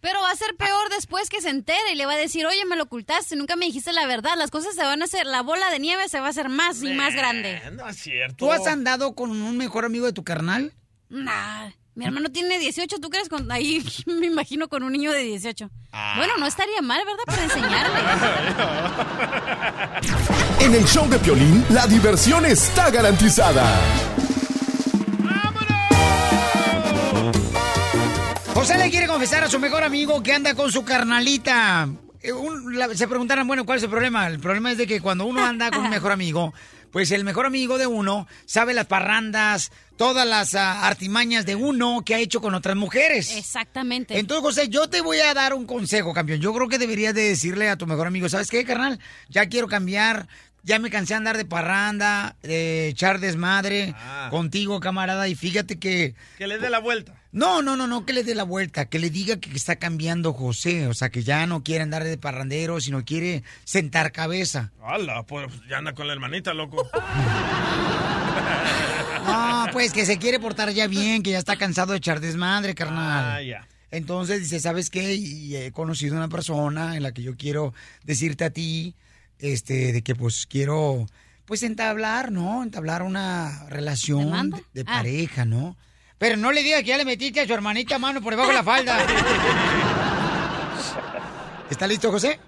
Pero va a ser peor después que se entere y le va a decir, oye, me lo ocultaste, nunca me dijiste la verdad. Las cosas se van a hacer, la bola de nieve se va a hacer más y más grande. No es cierto. ¿Tú has andado con un mejor amigo de tu carnal? Nah, mi hermano tiene 18, ¿tú crees? Con, ahí [LAUGHS] me imagino con un niño de 18. Bueno, no estaría mal, ¿verdad? Para enseñarle. En el show de Piolín, la diversión está garantizada. José le quiere confesar a su mejor amigo que anda con su carnalita. Eh, un- la- se preguntarán, bueno, ¿cuál es el problema? El problema es de que cuando uno anda con un mejor amigo, pues el mejor amigo de uno sabe las parrandas, todas las ah, artimañas de uno que ha hecho con otras mujeres. Exactamente. Entonces, José, yo te voy a dar un consejo, campeón. Yo creo que deberías de decirle a tu mejor amigo, ¿sabes qué, carnal? Ya quiero cambiar, ya me cansé de andar de parranda, de echar desmadre Ah. contigo, camarada, y fíjate que... Que le dé la vuelta. No, no, no, no, que le dé la vuelta, que le diga que está cambiando José, o sea, que ya no quiere andar de parrandero, sino quiere sentar cabeza. ¡Hala! Pues ya anda con la hermanita, loco. [LAUGHS] No, pues que se quiere portar ya bien, que ya está cansado de echar desmadre, carnal. Ah, ya. Entonces dice, ¿sabes qué? Y he conocido una persona en la que yo quiero decirte a ti, este, de que pues quiero, pues entablar, ¿no? Entablar una relación de Ah. pareja, ¿no? Pero no le diga que ya le metiste a su hermanita mano por debajo de la falda. [LAUGHS] ¿Está listo, José?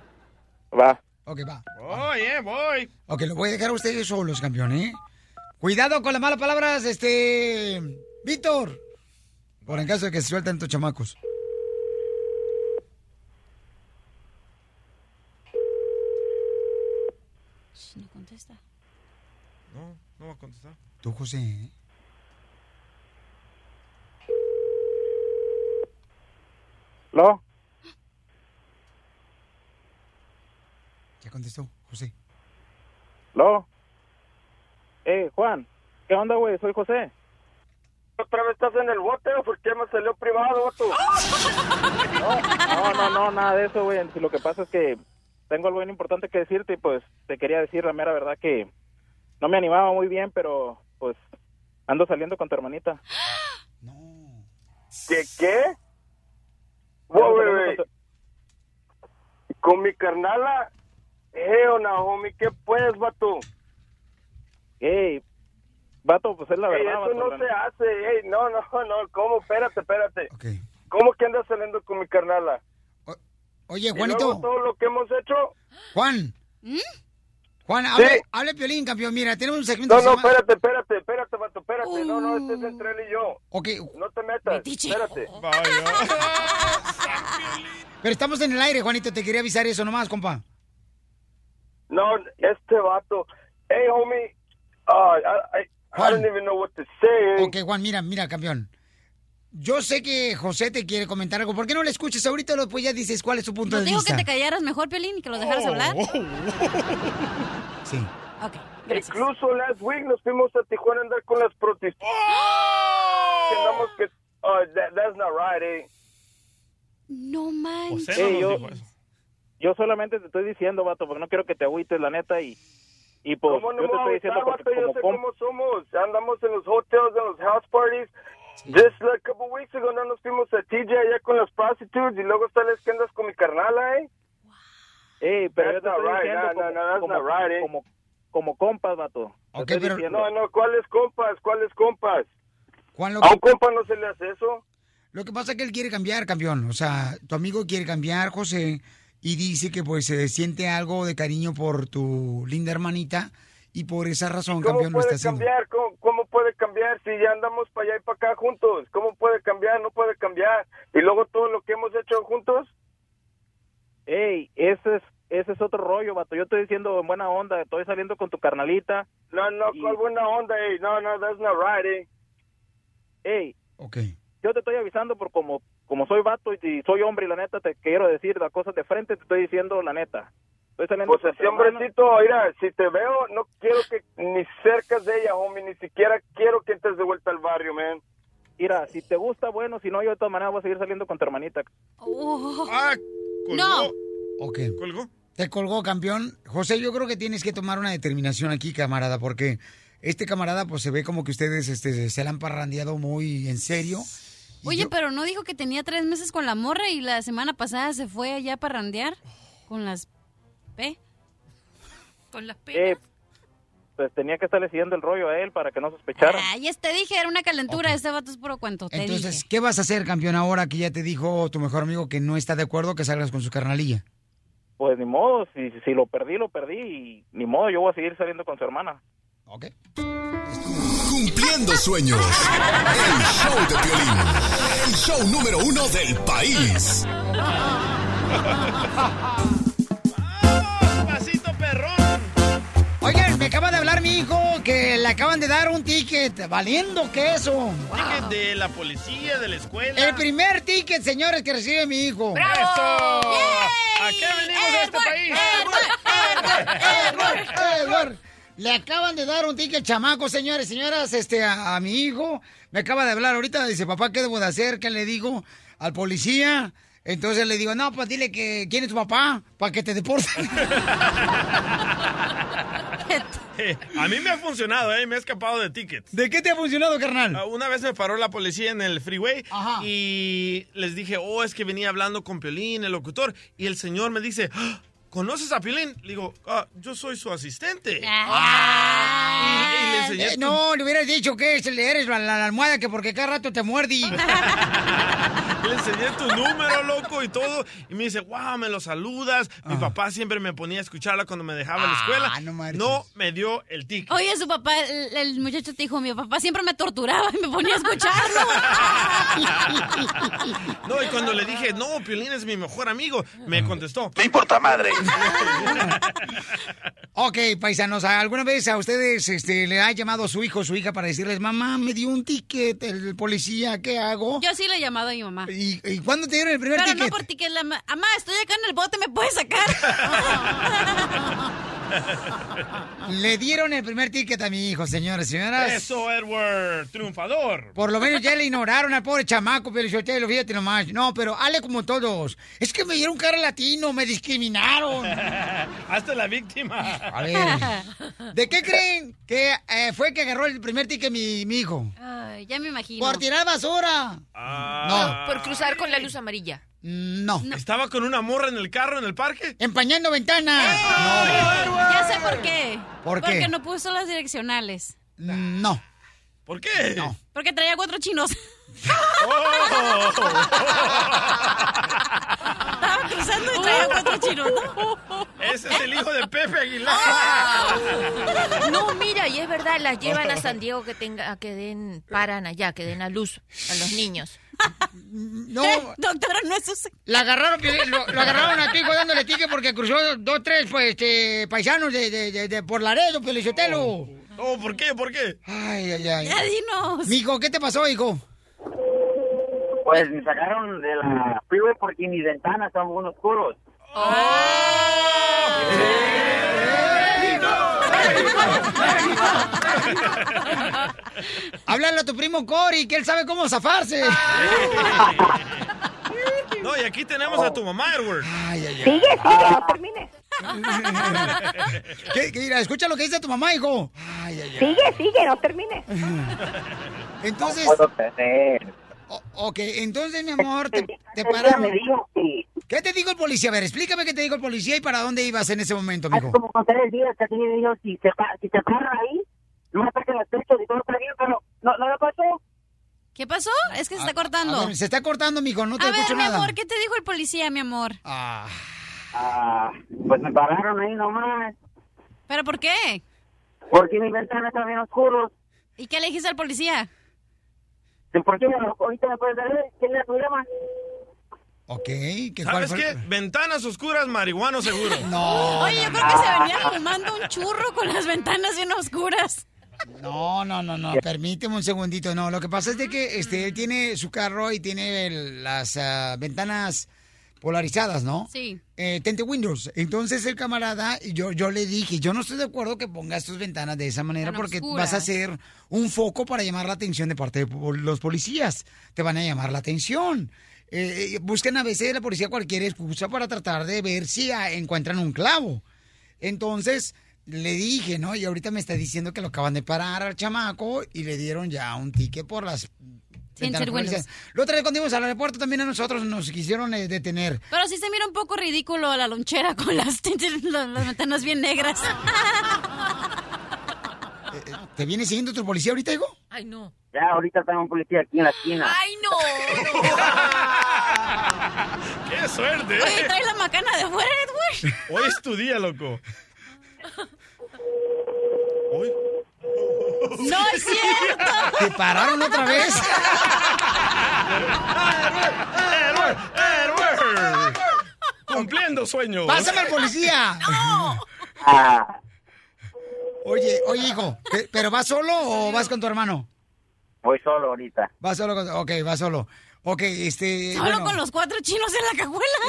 Va. Ok, va. Voy, eh, voy. Ok, lo voy a dejar a ustedes solos, campeón, ¿eh? Cuidado con las malas palabras, este... Víctor. Por en caso de que se suelten tus chamacos. Shh, No contesta. No, no va a contestar. Tú, José, ¿eh? ¿Lo? Ya contestó, José. ¿Lo? Eh, Juan, ¿qué onda, güey? Soy José. ¿Otra vez estás en el bote o por qué me salió privado, vato? No, no, no, nada de eso, güey. Lo que pasa es que tengo algo bien importante que decirte y pues te quería decir la mera verdad que no me animaba muy bien, pero pues ando saliendo con tu hermanita. [GASPS] ¿Qué qué? Wow, güey. Con mi carnala, eh, no, homie, ¿qué puedes, vato? Ey, vato, pues es la Ey, verdad. eso vato, no se hace, ey, no, no, no, ¿cómo? Espérate, espérate. ¿Cómo que andas saliendo con mi carnala? Oye, ¿Y Juanito. luego todo lo que hemos hecho? Juan. Juan, Sí. hable, hable Piolín, campeón. Mira, tenemos un segmento No, no, llama- espérate, espérate, espérate, vato, espérate. No, no, este es entre él y yo. Ok. No te metas, espérate. [LAUGHS] Pero estamos en el aire, Juanito. Te quería avisar eso nomás, compa. No, este vato. Hey, homie. Uh, I, I, I don't even know what to say. Ok, Juan, mira, mira, campeón. Yo sé que José te quiere comentar algo. ¿Por qué no le escuchas ahorita? Después ya dices cuál es tu punto ¿No de dijo vista. que te callaras mejor, Piolín, y que los dejaras hablar? [LAUGHS] Sí. Ok. Incluso last week nos fuimos a Tijuana a andar con las protestas. Que andamos que... Uh, that, that's not right, eh. No manches. Ey, yo, yo solamente te estoy diciendo, vato, porque no quiero que te agüites, la neta, y, y pues ¿Cómo no yo te estoy diciendo porque vato? Yo como sé cómo somos. Andamos en los hotels, en los house parties. Just like a couple weeks ago, no nos fuimos a TJ allá con las prostitutes y luego sales que andas con mi carnala, eh. Ey, pero yo That's te not estoy right. diciendo No, como, no, como, not right, eh. como, como compas, vato. Te estoy diciendo. No, no, ¿cuáles compas? ¿Cuáles compas? Juan, lo A un compa no se le hace eso. lo que pasa es que él quiere cambiar, campeón. O sea, tu amigo quiere cambiar, José, y dice que pues se siente algo de cariño por tu linda hermanita y por esa razón, ¿Cómo campeón, lo puede está haciendo. cambiar? ¿Cómo, cómo puede cambiar si ya andamos para allá y para acá juntos? ¿Cómo puede cambiar? No puede cambiar. Y luego todo lo que hemos hecho juntos. Ey, ese es, ese es otro rollo, vato. Yo estoy diciendo en buena onda, estoy saliendo con tu carnalita. No, no, ¿cuál buena onda, eh? No, no, that's not right, eh. Ey, Ok. yo te estoy avisando por como, como soy vato y, y soy hombre y la neta te quiero decir las cosas de frente, te estoy diciendo la neta. Pues así, hombrecito, mira, si te veo, no quiero que ni cerca de ella, homie, ni siquiera quiero que entres de vuelta al barrio, man. Mira, si te gusta, bueno, si no, yo de todas maneras voy a seguir saliendo con tu hermanita. Ah, No. Ok. ¿Colgó? Te colgó, campeón. José, yo creo que tienes que tomar una determinación aquí, camarada, porque este camarada, pues se ve como que ustedes este, se la han parrandeado muy en serio. Oye, pero no dijo que tenía tres meses con la morra y la semana pasada se fue allá para randear con las P. Con las P. Eh, pues tenía que estarle siguiendo el rollo a él para que no sospechara. Ay, ya te dije, era una calentura. Este vato es puro cuento. Te Entonces, dije. ¿qué vas a hacer, campeón, ahora que ya te dijo tu mejor amigo que no está de acuerdo que salgas con su carnalilla? Pues ni modo, si, si lo perdí, lo perdí y ni modo, yo voy a seguir saliendo con su hermana. Cumpliendo sueños. El show de Piolín. El show número uno del país. [LAUGHS] Perrón. Oigan, me acaba de hablar mi hijo que le acaban de dar un ticket valiendo queso. Ticket de la policía, de la escuela. El primer ticket, señores, que recibe mi hijo. ¡Eso! ¿A qué venimos a este país? Edward, Edward, Le acaban de dar un ticket chamaco, señores, señoras, este, a, a mi hijo. Me acaba de hablar ahorita, dice, papá, ¿qué debo de hacer? ¿Qué le digo al policía? Entonces le digo, no, pues dile que quién es tu papá, para que te deporten. [LAUGHS] A mí me ha funcionado, ¿eh? Me he escapado de tickets. ¿De qué te ha funcionado, carnal? Ah, Una vez me paró la policía en el freeway y les dije, oh, es que venía hablando con Piolín, el locutor, y el señor me dice, "Ah, ¿conoces a Piolín? Le digo, "Ah, yo soy su asistente. Ah. Y, y le enseñé Eh, no, le hubieras dicho que es- eres la, la- la almohada que porque cada rato te muerdi. [LAUGHS] Le enseñé tu número, loco, y todo. Y me dice, wow, me lo saludas. Mi papá siempre me ponía a escucharla cuando me dejaba en la escuela. Ah, no, no me dio el ticket. Oye, su papá, el, el muchacho te dijo, mi papá siempre me torturaba y me ponía a escucharlo. [LAUGHS] No, y cuando le dije, no, Piolín es mi mejor amigo, me contestó. Me importa madre. [LAUGHS] ok, paisanos, ¿alguna vez a ustedes este, le ha llamado a su hijo o su hija para decirles, mamá, me dio un ticket el policía, ¿qué hago? Yo sí le he llamado a mi mamá. ¿Y, y cuándo te dieron el primer Pero ticket? no por ticket, la ma- Amá, estoy acá en el bote, ¿me puedes sacar? [LAUGHS] [LAUGHS] Le dieron el primer ticket a mi hijo, señores y señoras. Eso, Edward, triunfador. Por lo menos ya le ignoraron al pobre chamaco, pero lo fíjate nomás. No, pero hable como todos. Es que me dieron cara latino, me discriminaron. [LAUGHS] Hasta la víctima. A ver, ¿de qué creen que eh, fue que agarró el primer ticket mi, mi hijo? Ya me imagino. Por tirar basura. Ah. Por cruzar con la luz amarilla. No. ¿Estaba con una morra en el carro, en el parque? Empañando ventanas. Ya sé por qué. ¿Por qué? Porque no puso las direccionales. No. ¿Por qué? No. Porque traía cuatro chinos. Oh. Estaba cruzando y traía cuatro chinos. Ese es el hijo de Pepe Aguilar. No, mira, y es verdad, las llevan a San Diego que tenga, que den, paran allá, que den a luz a los niños. No. [LAUGHS] doctora, no es eso. La agarraron, Piolín, lo, lo agarraron a tu hijo dándole tique porque cruzó dos, tres, pues, este, paisanos de, de, de, de por Laredo, Piolichotelo. Oh, ¿por qué? ¿Por qué? Ay, ay, ay. Ya dinos. Mijo, ¿qué te pasó, hijo? Pues me sacaron de la freeway porque mis ventanas son muy oscuros. Háblale a tu primo Cory, que él sabe cómo zafarse. No, y aquí tenemos a tu mamá, Edward. Ay, ay, ay. Sigue, sigue, no termines. ¿Qué, qué, mira, escucha lo que dice tu mamá, hijo. Ay, ay, ay. Sigue, sigue, no termines. Entonces, No puedo creer. o- ok, entonces, mi amor, te, te pararon. me dijo que ¿Qué te dijo el policía? A ver, explícame qué te dijo el policía y para dónde ibas en ese momento, hace mijo. como con tres días que me dijo si se, pa- si para ahí, no me saquen las pechos y todo está bien, pero no, no lo pasó. ¿Qué pasó? Es que se está A cortando. ver, se está cortando, mijo, no te A ver, escucho mi nada. amor, ¿qué te dijo el policía, mi amor? Ah, Ah, pues me pararon ahí nomás, ¿Pero por qué? porque mis ventanas están bien oscuros. ¿Y qué le dijiste al policía? ¿Por qué ahorita me puedes dar? ¿Quién es el problema? ok. ¿qué, cuál ¿Sabes fue? qué? Ventanas oscuras, marihuano seguro. [LAUGHS] No. Oye, yo creo que se venía fumando un churro con las ventanas bien oscuras. No, no, no, no, permíteme un segundito. No, lo que pasa es de que este, él tiene su carro y tiene el- las ah, ventanas polarizadas, ¿no? Sí. Eh, tente Windows. Entonces el camarada, yo, yo le dije, yo no estoy de acuerdo que pongas tus ventanas de esa manera Tan porque oscuras. vas a hacer un foco para llamar la atención de parte de los policías. Te van a llamar la atención. Eh, eh, buscan a veces la policía cualquier excusa para tratar de ver si ah, encuentran un clavo. Entonces le dije, ¿no? Y ahorita me está diciendo que lo acaban de parar al chamaco y le dieron ya un ticket por las... Sin ser buenos. La otra vez cuando íbamos al aeropuerto también a nosotros nos quisieron eh, detener. Pero sí se mira un poco ridículo la lonchera con las, [LAUGHS] las, las ventanas bien negras. [LAUGHS] ¿Te viene siguiendo tu policía ahorita, hijo? Ay, no. Ya, ahorita está un policía aquí en la esquina. Ay, no. [LAUGHS] ¡Qué suerte! Oye, eh! trae la macana de afuera, Edward. Hoy es tu día, loco. Hoy. ¡No es cierto! ¿Te pararon otra vez? ¡Edward! ¡Edward! Cumpliendo sueños. ¡Pásame al policía! Ah, Oye, oye, hijo, ¿pe- ¿pero vas solo o vas con tu hermano? voy solo ahorita. Vas solo con... Ok, vas solo. Ok, este... Solo bueno. con los cuatro chinos en la cajuela.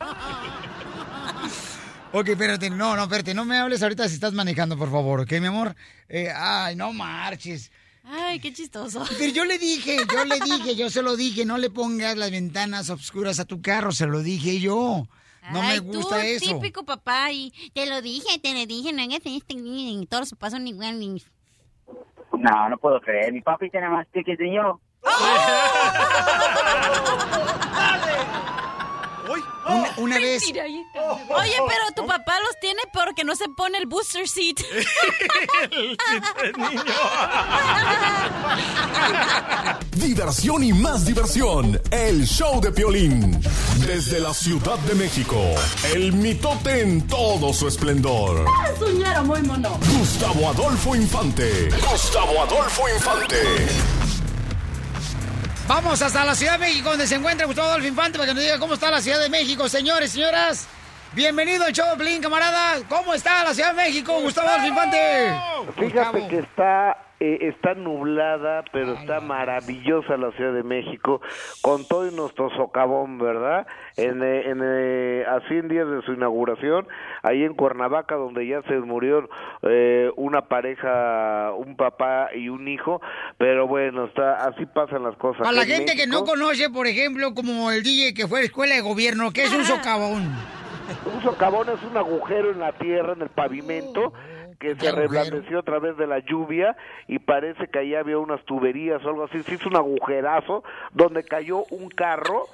[LAUGHS] Ok, espérate, no, no, espérate, no me hables ahorita si estás manejando, por favor, ¿ok, mi amor? Eh, ay, no marches. Ay, qué chistoso. Pero yo le dije, yo le dije, yo se lo dije, no le pongas las ventanas oscuras a tu carro, se lo dije yo. No Ay, me gusta tú, eso. típico papá, y te lo dije, te lo dije, no hagas esto, y todos se pasan igual. y- No, no puedo creer. Mi papi tiene más tickets que yo. [LAUGHS] Una, una vez, está. Oye, pero tu papá los tiene porque no se pone el booster seat. [LAUGHS] Diversión y más diversión. El show de Piolín. Desde la Ciudad de México. El mitote en todo su esplendor. Soñara muy mono. Gustavo Adolfo Infante. Gustavo Adolfo Infante. Vamos hasta la Ciudad de México, donde se encuentra Gustavo Adolfo Infante, para que nos diga cómo está la Ciudad de México, señores, señoras. Bienvenido al show camarada. ¿Cómo está la Ciudad de México, Gustavo Adolfo Infante? Fíjate que está eh, está nublada, pero está maravillosa la Ciudad de México, con todo y nuestro socavón, ¿verdad? En, eh, en, eh, a 100 días de su inauguración, ahí en Cuernavaca, donde ya se murió eh, una pareja, un papá y un hijo, pero bueno, está así pasan las cosas. Para la En gente que no conoce, por ejemplo, como el DJ que fue a la escuela de gobierno, ¿qué es un socavón? Un socavón es un agujero en la tierra, en el pavimento, que se reblandeció a través de la lluvia y parece que ahí había unas tuberías o algo así. Se hizo un agujerazo donde cayó un carro.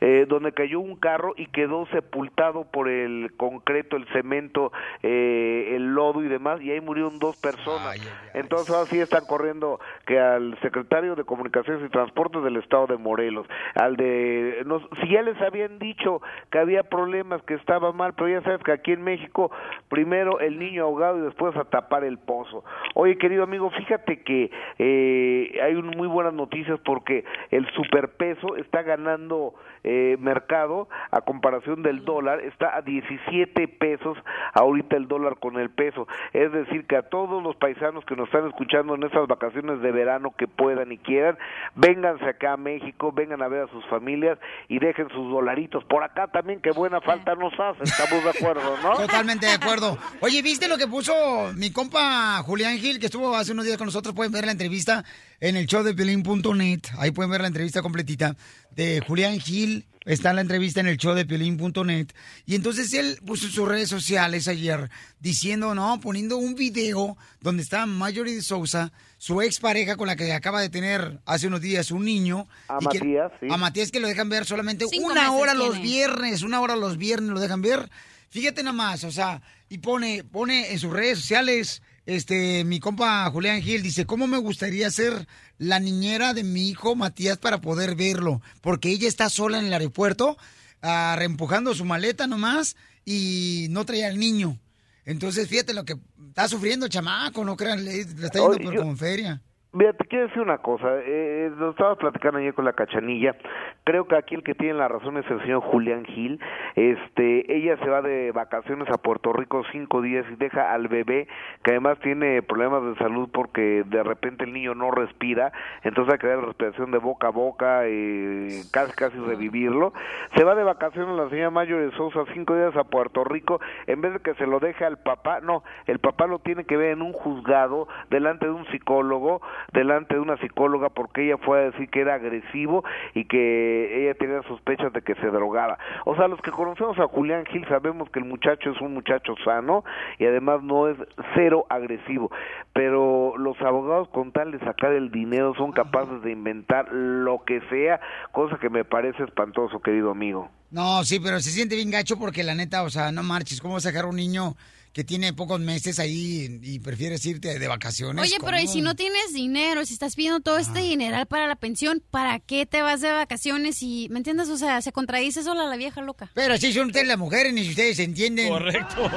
Eh, donde cayó un carro y quedó sepultado por el concreto, el cemento, eh, el lodo y demás, y ahí murieron dos personas. Entonces ahora sí están corriendo que al secretario de Comunicaciones y Transportes del Estado de Morelos, al de... No, si ya les habían dicho que había problemas, que estaba mal, pero ya sabes que aquí en México, primero el niño ahogado y después a tapar el pozo. Oye, querido amigo, fíjate que eh, hay un, muy buenas noticias porque el superpeso está ganando eh, mercado a comparación del dólar, está a 17 pesos ahorita el dólar con el peso. Es decir, que a todos los paisanos que nos están escuchando en estas vacaciones de verano que puedan y quieran, vénganse acá a México, vengan a ver a sus familias y dejen sus dolaritos. Por acá también, que buena falta nos hace, estamos de acuerdo, ¿no? Totalmente de acuerdo. Oye, ¿viste lo que puso mi compa Julián Gil, que estuvo hace unos días con nosotros? Pueden ver la entrevista en el show de Piolín.net. Ahí pueden ver la entrevista completita de Julián Gil. Está la entrevista en el show de Piolín.net. Y entonces él puso en sus redes sociales ayer diciendo, no, poniendo un video donde está Marjorie de Sousa, su expareja con la que acaba de tener hace unos días un niño. A y que- Matías, sí. A Matías que lo dejan ver solamente Cinco una hora los viernes, una hora los viernes lo dejan ver. Fíjate nomás, o sea, y pone, pone en sus redes sociales, este, mi compa Julián Gil dice, ¿cómo me gustaría ser la niñera de mi hijo Matías para poder verlo? Porque ella está sola en el aeropuerto, ah, reempujando su maleta nomás y no traía al niño. Entonces, fíjate lo que está sufriendo el chamaco, no crean, le, le está yendo por yo- como en feria. Mira, te quiero decir una cosa, eh, lo estabas platicando ayer con la cachanilla, creo que aquí el que tiene la razón es el señor Julián Gil, este, ella se va de vacaciones a Puerto Rico cinco días y deja al bebé, que además tiene problemas de salud porque de repente el niño no respira, entonces hay que dar respiración de boca a boca, eh, casi casi revivirlo, se va de vacaciones la señora Mayo de Sousa cinco días a Puerto Rico, en vez de que se lo deje al papá, no, el papá lo tiene que ver en un juzgado, delante de un psicólogo, delante de una psicóloga porque ella fue a decir que era agresivo y que ella tenía sospechas de que se drogaba. O sea, los que conocemos a Julián Gil sabemos que el muchacho es un muchacho sano y además no es cero agresivo, pero los abogados con tal de sacar el dinero son capaces de inventar lo que sea, cosa que me parece espantoso, querido amigo. No, sí, pero se siente bien gacho porque la neta, o sea, no marches, ¿cómo vas a a un niño que tiene pocos meses ahí y prefieres irte de vacaciones? Oye, pero ¿y si no tienes dinero, si estás pidiendo todo este dineral para la pensión, ¿para qué te vas de vacaciones? Y, ¿me entiendes? O sea, se contradice sola la vieja loca. Pero así son ustedes las mujeres, ni si ustedes se entienden. Correcto.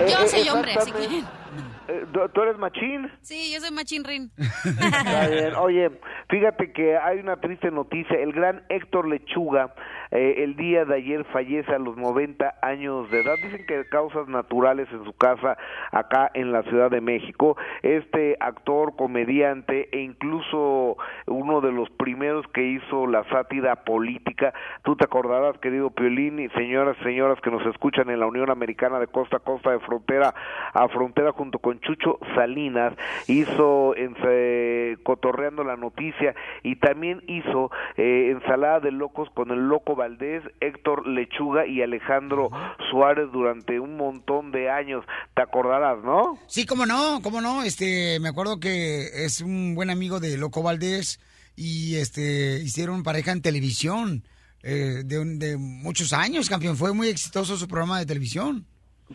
Yo Eh, soy hombre, así que... ¿tú- ¿Tú eres machín? Sí, yo soy machinrin. [LAUGHS] Está bien. Oye, fíjate que hay una triste noticia. El gran Héctor Lechuga, eh, el día de ayer fallece a los 90 años de edad. Dicen que de causas naturales en su casa acá en la Ciudad de México. Este actor, comediante e incluso uno de los primeros que hizo la sátira política. Tú te acordarás, querido Piolín y señoras y señoras que nos escuchan en la Unión Americana de costa a costa, de frontera a frontera junto con Chucho Salinas, hizo eh, cotorreando la noticia y también hizo eh, ensalada de locos con el loco Valdés, Héctor Lechuga y Alejandro Suárez durante un montón de años. Te acordarás, ¿no? Sí, cómo no, cómo no. Este, me acuerdo que es un buen amigo de Loco Valdés y este hicieron pareja en televisión eh, de, de muchos años, campeón. Fue muy exitoso su programa de televisión.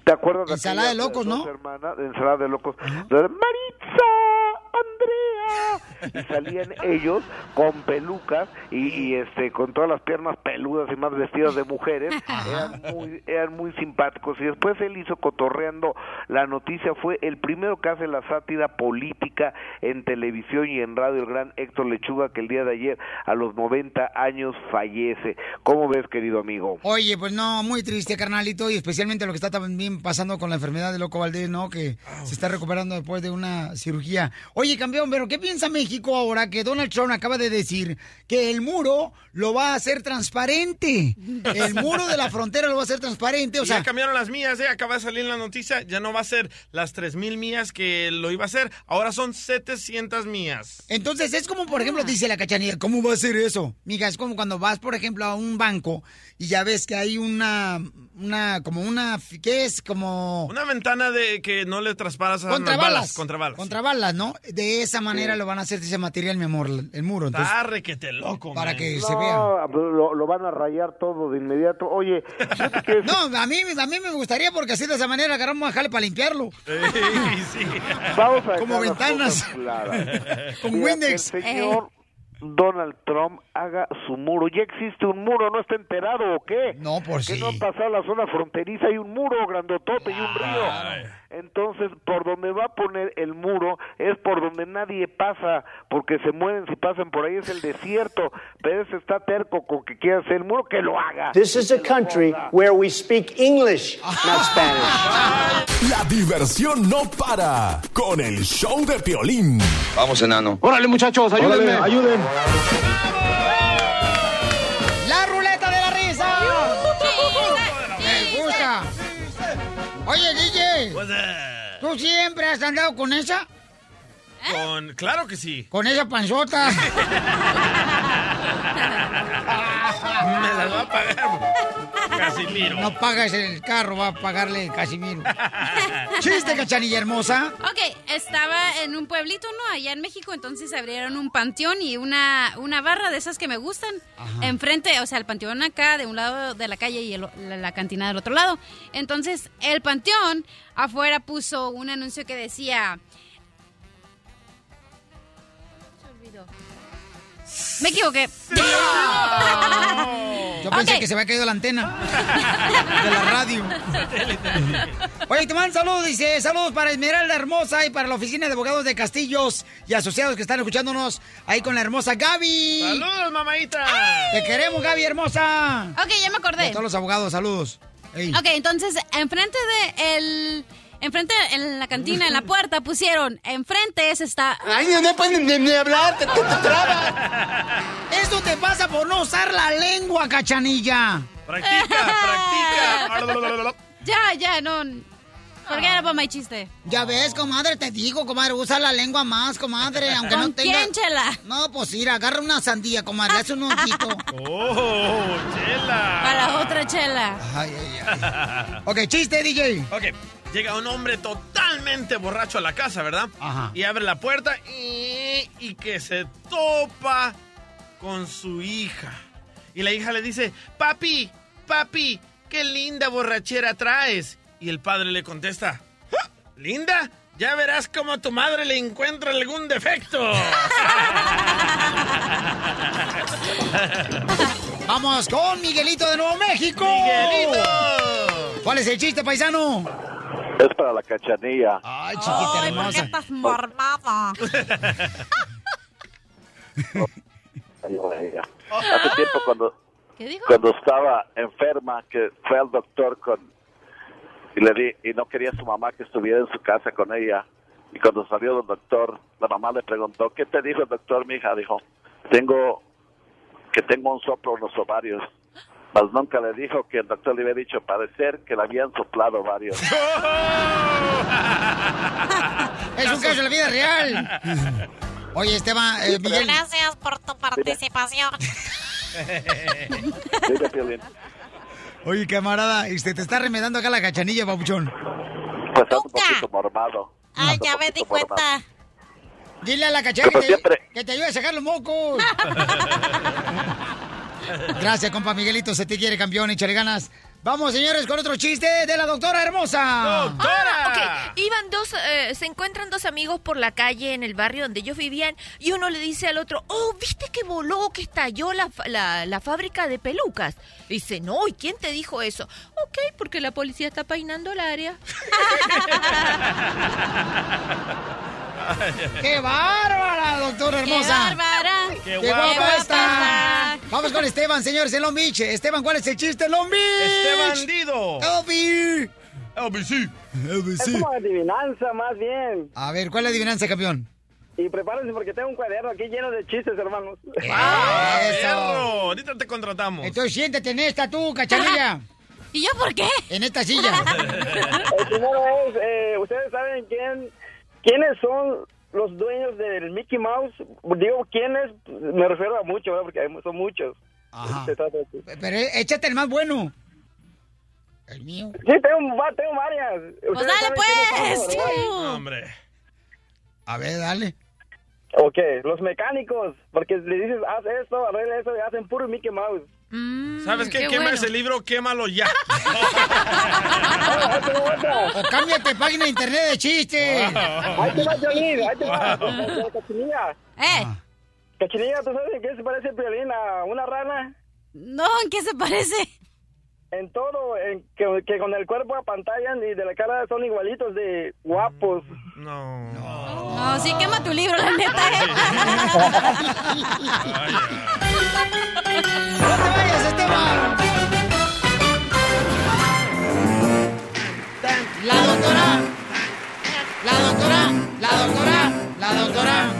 ¿Te acuerdas Ensalada de locos, ¿no? hermanas de ensalada de locos. De Maritza, Andrea. Y salían ellos con pelucas y, y, este con todas las piernas peludas y más vestidas de mujeres. Eran muy, eran muy simpáticos. Y después él hizo cotorreando la noticia. Fue el primero que hace la sátira política en televisión y en radio. El gran Héctor Lechuga que el día de ayer a los 90 años fallece. ¿Cómo ves, querido amigo? Oye, pues no, muy triste, carnalito, y especialmente lo que está también pasando con la enfermedad de Loco Valdés, ¿no? Que se está recuperando después de una cirugía. Oye, campeón, pero ¿qué piensa México ahora que Donald Trump acaba de decir que el muro lo va a hacer transparente? El muro de la frontera lo va a hacer transparente, o Y sea... ya cambiaron las mías, ¿eh? Acaba de salir en la noticia. Ya no va a ser las 3.000 millas que lo iba a hacer. Ahora son 700 millas. Entonces es como, por ejemplo, dice la cachanilla, ¿cómo va a ser eso? Mija, es como cuando vas, por ejemplo, a un banco y ya ves que hay una, una, como una, ¿qué es? Como... Una ventana de que no le trasparas a Contra las balas. balas. Contra balas. Contra balas, ¿no? De esa manera lo van a hacer de ese material, mi amor, el muro. Entonces, Está requete loco, para man. que No, se vea. Lo, lo van a rayar todo de inmediato. Oye, que [LAUGHS] No, a mí, a mí me gustaría porque así de esa manera agarramos a jale para limpiarlo. [LAUGHS] vamos a Como ventanas. [LAUGHS] Con Windex. que El señor Donald Trump haga su muro. Ya existe un muro, ¿no está enterado o qué? No, por que sí. no han pasado la zona fronteriza, hay un muro grandotote y un río. Entonces, por donde va a poner el muro es por donde nadie pasa, porque se mueren si pasan por ahí, es el desierto. Pero ese está terco con que quiera hacer el muro, que lo haga. This is a country where we speak English, not Spanish. [LAUGHS] La diversión no para con el show de Piolín. Vamos, enano. Órale, muchachos, ayúdenme. Órale, ayuden. ¡La ruleta de la risa! Me gusta. Oye, DJ. ¿Tú siempre has andado con esa? Con... Claro que sí. Con esa panzota. [LAUGHS] Me las va a pagar Casimiro. No pagas el carro, va a pagarle Casimiro. [LAUGHS] Chiste, cachanilla hermosa. Ok, estaba en un pueblito, ¿no? Allá en México, entonces abrieron un panteón y una, una barra de esas que me gustan. Enfrente, o sea, el panteón acá, de un lado de la calle y el- la, la cantina del otro lado. Entonces, el panteón afuera puso un anuncio que decía... Me equivoqué. Yo pensé que se había caído la antena de la radio. Oye, te mandan saludos, dice, saludos para Esmeralda Hermosa y para la oficina de abogados de Castillos y asociados que están escuchándonos ahí con la hermosa Gaby. ¡Saludos, mamadita! Te queremos, Gaby hermosa. Ok, ya me acordé. Y a todos los abogados, saludos. Ey. Ok, entonces, enfrente de el... Enfrente, en la cantina, en la puerta, pusieron, enfrente se está... Ay, no pueden ni, hablar, te, Esto te pasa por no usar la lengua, cachanilla. Practica, [LAUGHS] practica. Ya, ya, no... Forget about my chiste. Ya ves, comadre, te digo, comadre, usa la lengua más, comadre, aunque no ¿Con tenga... quién, chela? No, pues ir, agarra una sandía, comadre, hace un [LAUGHS] ojito. ¡Oh, chela! Para la otra chela. Ay, ay, ay. Ok, chiste, DJ. Ok, llega un hombre totalmente borracho a la casa, ¿verdad? Ajá. Y abre la puerta y, y que se topa con su hija. Y la hija le dice, papi, papi, qué linda borrachera traes. Y el padre le contesta, "¿Ah, ¿linda? Ya verás cómo tu madre le encuentra algún defecto. [LAUGHS] Vamos con Miguelito de Nuevo México. ¡Miguelito! ¿Cuál es el chiste, paisano? Es para la cachanilla. Ay, chiquita hermosa. estás mormada? [LAUGHS] Ay. Hace tiempo cuando, ¿Qué dijo? cuando estaba enferma, que fue al doctor con y le di y no quería su mamá que estuviera en su casa con ella. Y cuando salió del doctor, la mamá le preguntó, ¿qué te dijo el doctor, mi hija? Dijo, tengo que tengo un soplo en los ovarios. Mas nunca le dijo que el doctor le había dicho parecer que le habían soplado varios. [LAUGHS] [LAUGHS] Es un caso de la vida real. Oye, Esteban, eh, Miguel. Gracias por tu participación. [LAUGHS] Oye, camarada, este, te está remedando acá la cachanilla, papuchón. Pues un poquito mormado. Ay, ya me di cuenta. Dile a la cachanilla que, que te ayude a sacar los mocos. Gracias, compa Miguelito, se te quiere campeón, échale ganas. Vamos, señores, con otro chiste de la doctora hermosa. Ah, ok. Iban dos, eh, se encuentran dos amigos por la calle en el barrio donde ellos vivían y uno le dice al otro, oh, ¿viste que voló, que estalló la, la, la fábrica de pelucas? Dice, no, ¿y quién te dijo eso? Ok, porque la policía está peinando el área. [LAUGHS] ¡Qué bárbara, doctora hermosa! ¡Qué bárbara! ¡Qué, ¡Qué guapa guapa está! Vamos con Esteban, señores, en Long Beach. Esteban, ¿cuál es el chiste, Long Beach? Esteban Dido. LB. LBC. LBC. Es como adivinanza, más bien. A ver, ¿cuál es la adivinanza, campeón? Y prepárense porque tengo un cuaderno aquí lleno de chistes, hermanos. ¡Ah, Eso. Ahorita te contratamos. Entonces siéntate en esta tú, cachanilla. ¿Y yo por qué? En esta silla. [LAUGHS] El primero es, eh, ¿ustedes saben quién, quiénes son los dueños del Mickey Mouse? Digo, ¿quiénes? Me refiero a muchos, ¿verdad? Porque son muchos. Ajá. Pero eh, échate el más bueno. El mío. Sí, tengo, tengo varias. Pues ¿Ustedes dale, pues. No, hombre. A ver, dale. ¿O qué? Los mecánicos, porque le dices, haz esto, arregla eso, y hacen puro Mickey Mouse. ¿Sabes qué? Quema ese libro, quémalo ya. [LAUGHS] O cámbiate página de internet de chistes. Ahí te va, Piolín, ahí te va. Cachinilla. ¿Eh? Cachinilla, ¿tú sabes en qué se parece el Piolín a una rana? No, ¿en qué se parece? En todo, en que, que con el cuerpo apantallan y de la cara son igualitos de guapos. No. No, sí, quema tu libro, la neta. ¿eh? ¡No te vayas, Esteban! La doctora. La doctora. La doctora. La doctora.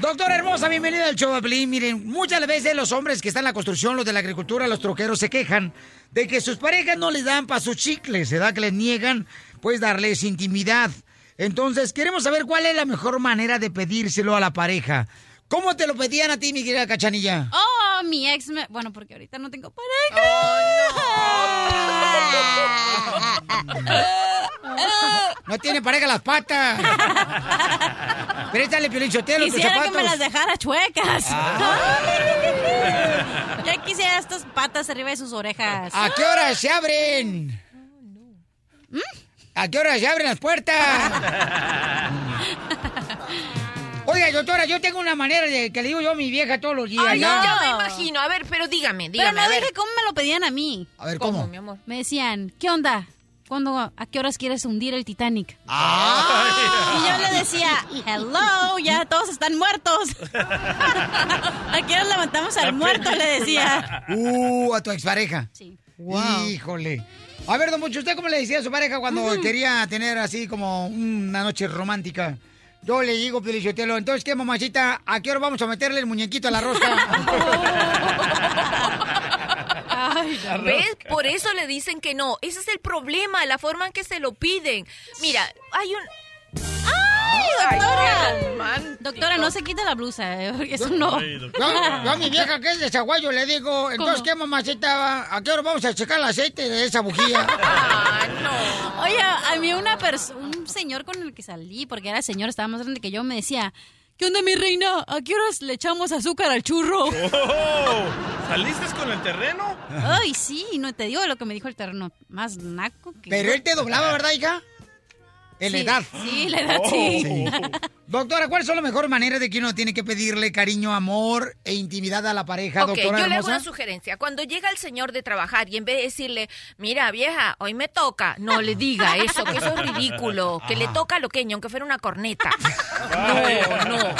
Doctora hermosa, bienvenida al show Pelín. Miren, muchas veces los hombres que están en la construcción, los de la agricultura, los troqueros, se quejan de que sus parejas no les dan para sus chicles, ¿verdad? Que les niegan, pues, darles intimidad. Entonces, queremos saber cuál es la mejor manera de pedírselo a la pareja. ¿Cómo te lo pedían a ti, mi querida Cachanilla? Oh, mi ex me... Bueno, porque ahorita no tengo pareja. No tiene pareja las patas. Préstale, Piolín Sotelo, tus Quisiera que me las dejara chuecas. Ah. ya quisiera estas patas arriba de sus orejas. ¿A qué hora se abren? ¿A qué hora se abren las puertas? [LAUGHS] Oiga, doctora, yo tengo una manera de que le digo yo a mi vieja todos los días. Ay, no, me imagino. A ver, pero dígame, dígame. Pero no a ver. dije cómo me lo pedían a mí. A ver, ¿cómo? mi amor? Me decían, ¿qué onda? ¿Cuándo, ¿A qué horas quieres hundir el Titanic? Ah. Y yo le decía, hello, ya todos están muertos. [LAUGHS] ¿A qué horas levantamos al muerto? Le decía. Uh, a tu expareja. Sí. Wow. Híjole. A ver, don Mucho, ¿usted cómo le decía a su pareja cuando quería tener así como una noche romántica? Yo le digo, Pelichotelo, entonces, ¿qué, mamacita? ¿A qué hora vamos a meterle el muñequito a la rosca? [LAUGHS] ¿Ves? Por eso le dicen que no. Ese es el problema, la forma en que se lo piden. Mira, hay un... ¡Ay, Ay, doctora! doctora, no se quite la blusa, eh, porque eso no. Yo, yo a mi vieja que es de Zaguayo le digo, entonces, ¿Cómo? ¿qué, mamacita? ¿A qué hora vamos a checar el aceite de esa bujía? [LAUGHS] Oye, a mí una un señor con el que salí, porque era señor, estaba más grande que yo, me decía, ¿qué onda mi reina? ¿A qué horas le echamos azúcar al churro? Oh, ¿Saliste con el terreno? Ay, sí, no te digo lo que me dijo el terreno. Más naco que... Pero yo. él te doblaba, ¿verdad, hija? En la Sí, edad. sí, la edad, sí. Doctora, ¿cuáles son las mejores maneras de que uno tiene que pedirle cariño, amor e intimidad a la pareja, Ok, doctora yo le hago hermosa? una sugerencia. Cuando llega el señor de trabajar y en vez de decirle, mira, vieja, hoy me toca, no le diga eso, que eso es ridículo, que le toca lo que aunque fuera una corneta. [LAUGHS] No, no.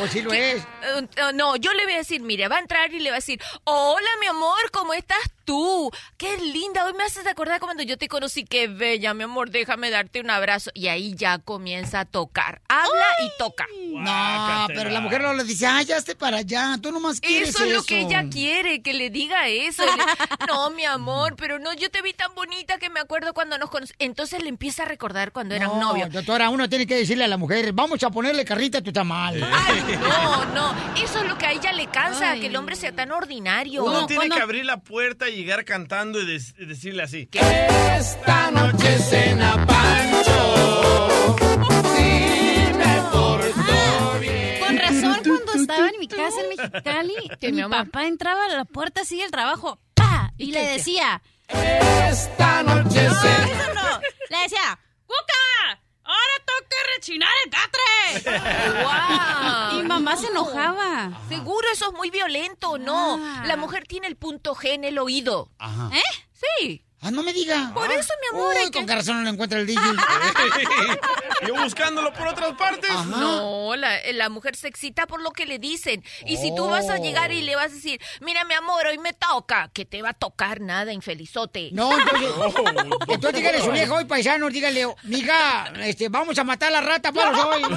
Pues sí lo es. Eh, no, yo le voy a decir, mire, va a entrar y le va a decir, hola mi amor, ¿cómo estás tú? Qué linda, hoy me haces acordar cuando yo te conocí, qué bella, mi amor, déjame darte un abrazo. Y ahí ya comienza a tocar, habla y toca. No, pero la mujer no le dice, ay, ya esté para allá, tú nomás quieres Eso es lo que eso". ella quiere, que le diga eso. Le- [LAUGHS] no, mi amor, pero no, yo te vi tan bonita que me acuerdo cuando nos conocimos. Entonces le empieza a recordar cuando eran No, novios. doctora, uno tiene que decirle a la mujer, vamos a ponerle carrita a tu tamal. No, [LAUGHS] no, eso es lo que a ella le cansa, que el hombre sea tan ordinario. Uno tiene que abrir la puerta y llegar cantando y, decirle así. Esta noche cena Pancho. Sí me portó bien. Con razón, cuando estaba en mi casa en Mexicali, [LAUGHS] ¿Qué, mi papá entraba a la puerta así del trabajo, ¡pa! Y le decía... Esta noche No, cena. eso no. Le decía, ¡Cuca! ¡Ahora toca rechinar el catre! ¡Guau! Y mamá se enojaba. Seguro eso es muy violento, no. Ah. La mujer tiene el punto G en el oído. Ajá. ¿Eh? Sí. Ah, no me diga. Por eso, mi amor. Uy, con que- razón no lo encuentra el DJ. [LAUGHS] Yo buscándolo por otras partes. No, la, la mujer se excita por lo que le dicen. Y si tú vas a llegar y le vas a decir, mira mi amor, hoy me toca, que te va a tocar nada, infelizote. No, entonces, [LAUGHS] entonces dígale a su vieja hoy, paisano, dígale, mija, este, vamos a matar a la rata para hoy. [LAUGHS]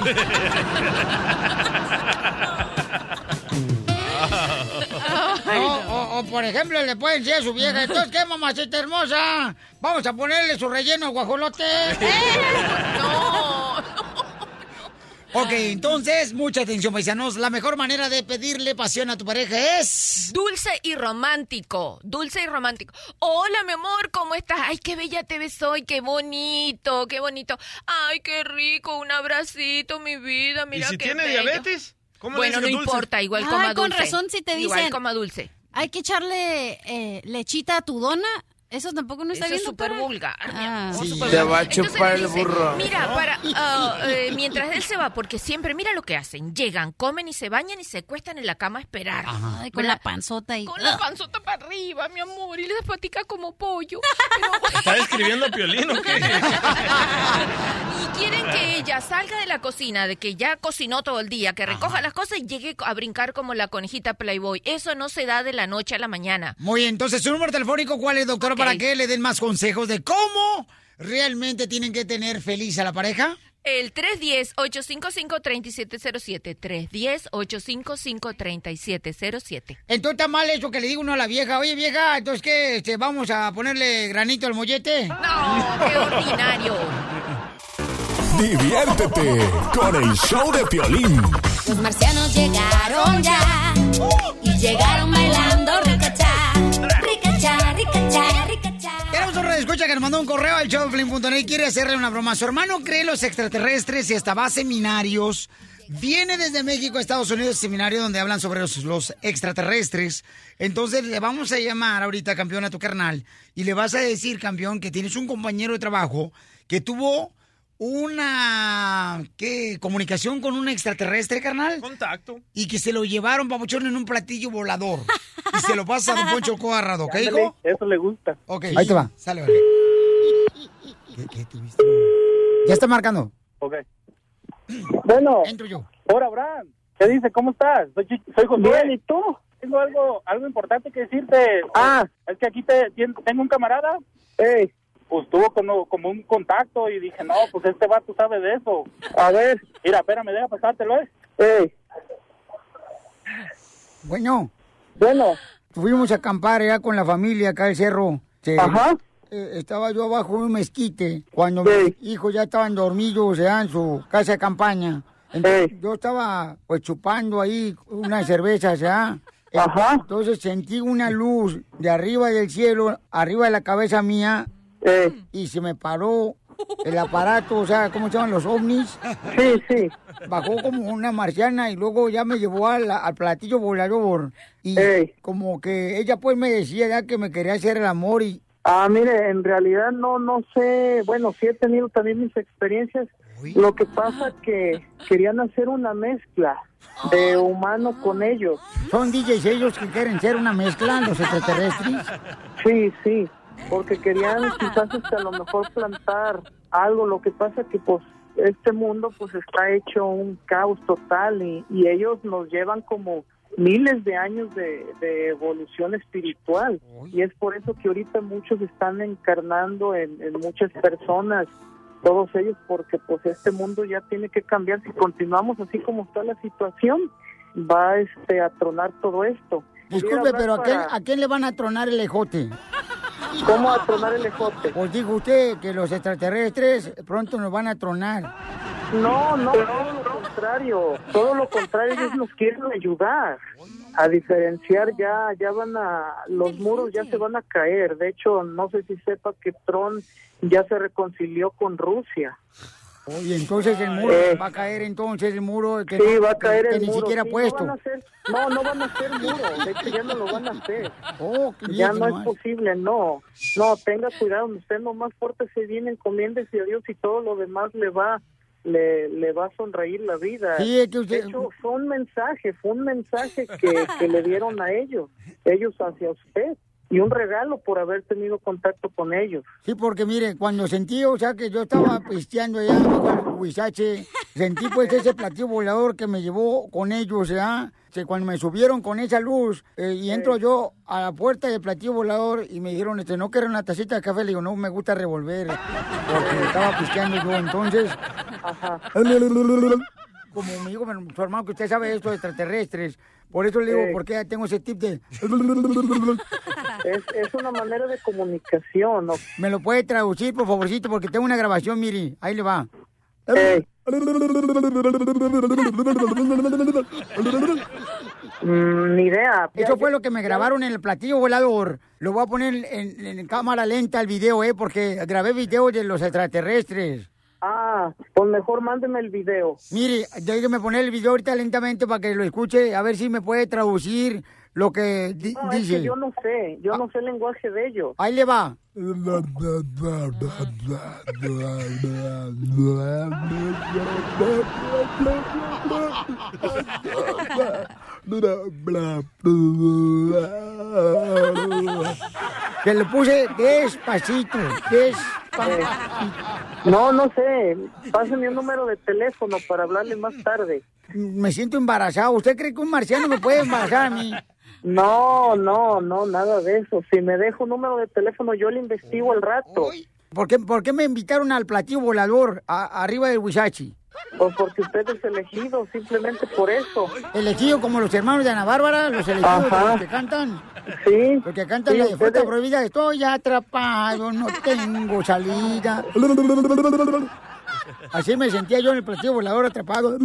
No, o, por ejemplo, le pueden decir a su vieja, entonces, ¿qué, mamacita hermosa? Vamos a ponerle su relleno guajolote. [LAUGHS] No. [LAUGHS] Ok, entonces, mucha atención, paisanos. La mejor manera de pedirle pasión a tu pareja es... Dulce y romántico, dulce y romántico. Hola, mi amor, ¿cómo estás? Ay, qué bella te ves hoy, qué bonito, qué bonito. Ay, qué rico, un abracito, mi vida, mira ¿Y si qué tiene bello. diabetes? ¿Cómo Bueno, no dulce? importa, igual Ay, coma con dulce. razón si te Igual dicen- coma dulce. Hay que echarle eh, lechita a tu dona. Eso tampoco no está Eso bien, es súper vulgar, Ah. Sí. súper Te vulgar. va a chupar el dice, burro. Mira, para, [LAUGHS] ah, eh, mientras él se va, porque siempre, mira lo que hacen. Llegan, comen y se bañan y se cuestan en la cama a esperar. Ay, con ¿Verdad? la panzota ahí. Con la panzota para arriba, mi amor, y les patica como pollo. [LAUGHS] ¿Está escribiendo Piolín o qué? [LAUGHS] Y quieren que ella salga de la cocina, de que ya cocinó todo el día, que recoja las cosas y llegue a brincar como la conejita Playboy. Eso no se da de la noche a la mañana. Muy bien, entonces, su número telefónico, ¿cuál es, doctora, para que le den más consejos de cómo realmente tienen que tener feliz a la pareja? El 310-855-3707. 310-855-3707. Entonces, ¿está mal eso que le digo uno a la vieja? Oye, vieja, entonces, ¿qué? Este, ¿Vamos a ponerle granito al mollete? No, qué ordinario. Diviértete con el show de Piolín. Los marcianos llegaron ya y llegaron bailando ricachá. Tenemos un escucha que nos mandó un correo al showflame.net y quiere hacerle una broma. Su hermano cree los extraterrestres y hasta va a seminarios. Viene desde México a Estados Unidos, seminario donde hablan sobre los, los extraterrestres. Entonces le vamos a llamar ahorita, campeón, a tu carnal. Y le vas a decir, campeón, que tienes un compañero de trabajo que tuvo una ¿qué? comunicación con un extraterrestre, carnal. Contacto. Y que se lo llevaron, papuchón, en un platillo volador. Y se lo pasa a Don Poncho Coarrado, ¿ok, hijo? Eso le gusta. Ok. Ahí te va. Sale, vale. ¿Qué, qué tuviste? Ya está marcando. Ok. Bueno. Entro yo. Hola, Abraham. ¿Qué dice? ¿Cómo estás? Soy, soy Josué. Bien, ¿y tú? Tengo algo, algo importante que decirte. Ah. Es que aquí te, tengo un camarada. Ey, Pues tuvo como, como un contacto y dije, no, pues este vato sabe de eso. a ver, Mira, espérame, deja pasártelo, ¿eh? ey, Bueno, bueno, fuimos a acampar allá con la familia acá al cerro. Sí. Ajá. Eh, estaba yo abajo de un mezquite cuando mis hijos ya estaban dormidos ya en su casa de campaña. Entonces, yo estaba pues chupando ahí unas cervezas ya. Ajá. Entonces sentí una luz de arriba del cielo, arriba de la cabeza mía, y se me paró el aparato, o sea, ¿cómo se llaman los ovnis? Sí, sí. Bajó como una marciana y luego ya me llevó al, al platillo volador. Y como que ella pues me decía ya que me quería hacer el amor y... Ah, mire, en realidad no, no sé, bueno, sí he tenido también mis experiencias. Lo que pasa que querían hacer una mezcla de humano con ellos. ¿Son DJs ellos que quieren ser una mezcla, los extraterrestres? Sí, sí, porque querían quizás hasta a lo mejor plantar algo. Lo que pasa que pues este mundo pues está hecho un caos total y, y ellos nos llevan como miles de años de, de evolución espiritual y es por eso que ahorita muchos están encarnando en, en muchas personas todos ellos porque pues este mundo ya tiene que cambiar si continuamos así como está la situación va este a tronar todo esto Disculpe, pero ¿a hablar quién, para- ¿a quién le van a tronar el ejote? ¿Cómo a tronar el ejote? Pues dijo usted que los extraterrestres pronto nos van a tronar. No, no, todo lo contrario, todo lo contrario, ellos nos quieren ayudar a diferenciar, ya, ya van a, los muros ya se van a caer, de hecho, no sé si sepa que Trump ya se reconcilió con Rusia. Oye, entonces el muro Eh. va a caer entonces el muro que, Sí, no- va a caer que el ni muro. siquiera sí, puesto. No, van a hacer, no, no van a hacer muro. De hecho, ya no lo van a hacer. Oh, qué ya bien, no es posible, no. No, tenga cuidado. Usted nomás fuerte se viene, encomiéndese a Dios y todo lo demás le va le, le va a sonreír la vida. Sí, es que usted- De hecho, fue un mensaje, fue un mensaje que, que le dieron a ellos, ellos hacia usted. Y un regalo por haber tenido contacto con ellos. Sí, porque mire, cuando sentí, o sea, que yo estaba [LAUGHS] pisteando allá el huizache, sentí pues ese platillo volador que me llevó con ellos, ¿ya? Que cuando me subieron con esa luz eh, y entro yo a la puerta del platillo volador y me dijeron, este, ¿no quiero una tacita de café? Le digo, no, me gusta revolver, porque estaba pisteando yo. Entonces, como me dijo su hermano que usted sabe esto de extraterrestres, por eso le digo, Sí. ¿por qué tengo ese tip de... Es, es una manera de comunicación, ¿no? ¿Me lo puede traducir, por favorcito? Porque tengo una grabación, mire, ahí le va. Mm, ni idea. Eso fue lo que me grabaron en el platillo volador. Lo voy a poner en, en cámara lenta el video, ¿eh? Porque grabé video de los extraterrestres. Ah, pues mejor mándeme el video. Mire, déjeme poner el video ahorita lentamente para que lo escuche, a ver si me puede traducir lo que di- No, es dice. que yo no sé, yo no sé el lenguaje de ellos. Ahí le va. Que lo puse despacito, despacito. No, no sé. Pásame un número de teléfono para hablarle más tarde. Me siento embarazado. ¿Usted cree que un marciano me puede embarazar a mí? No, no, no, nada de eso. Si me dejo un número de teléfono, yo le investigo al rato. ¿Por qué, por qué me invitaron al platillo volador a- arriba del Huizachi? Pues porque usted es elegido, simplemente por eso. Elegido como los hermanos de Ana Bárbara, los elegidos Ajá. los que cantan. Sí. Los que cantan Sí, la de Prohibida. Estoy atrapado, no tengo salida. Así me sentía yo en el platillo volador atrapado.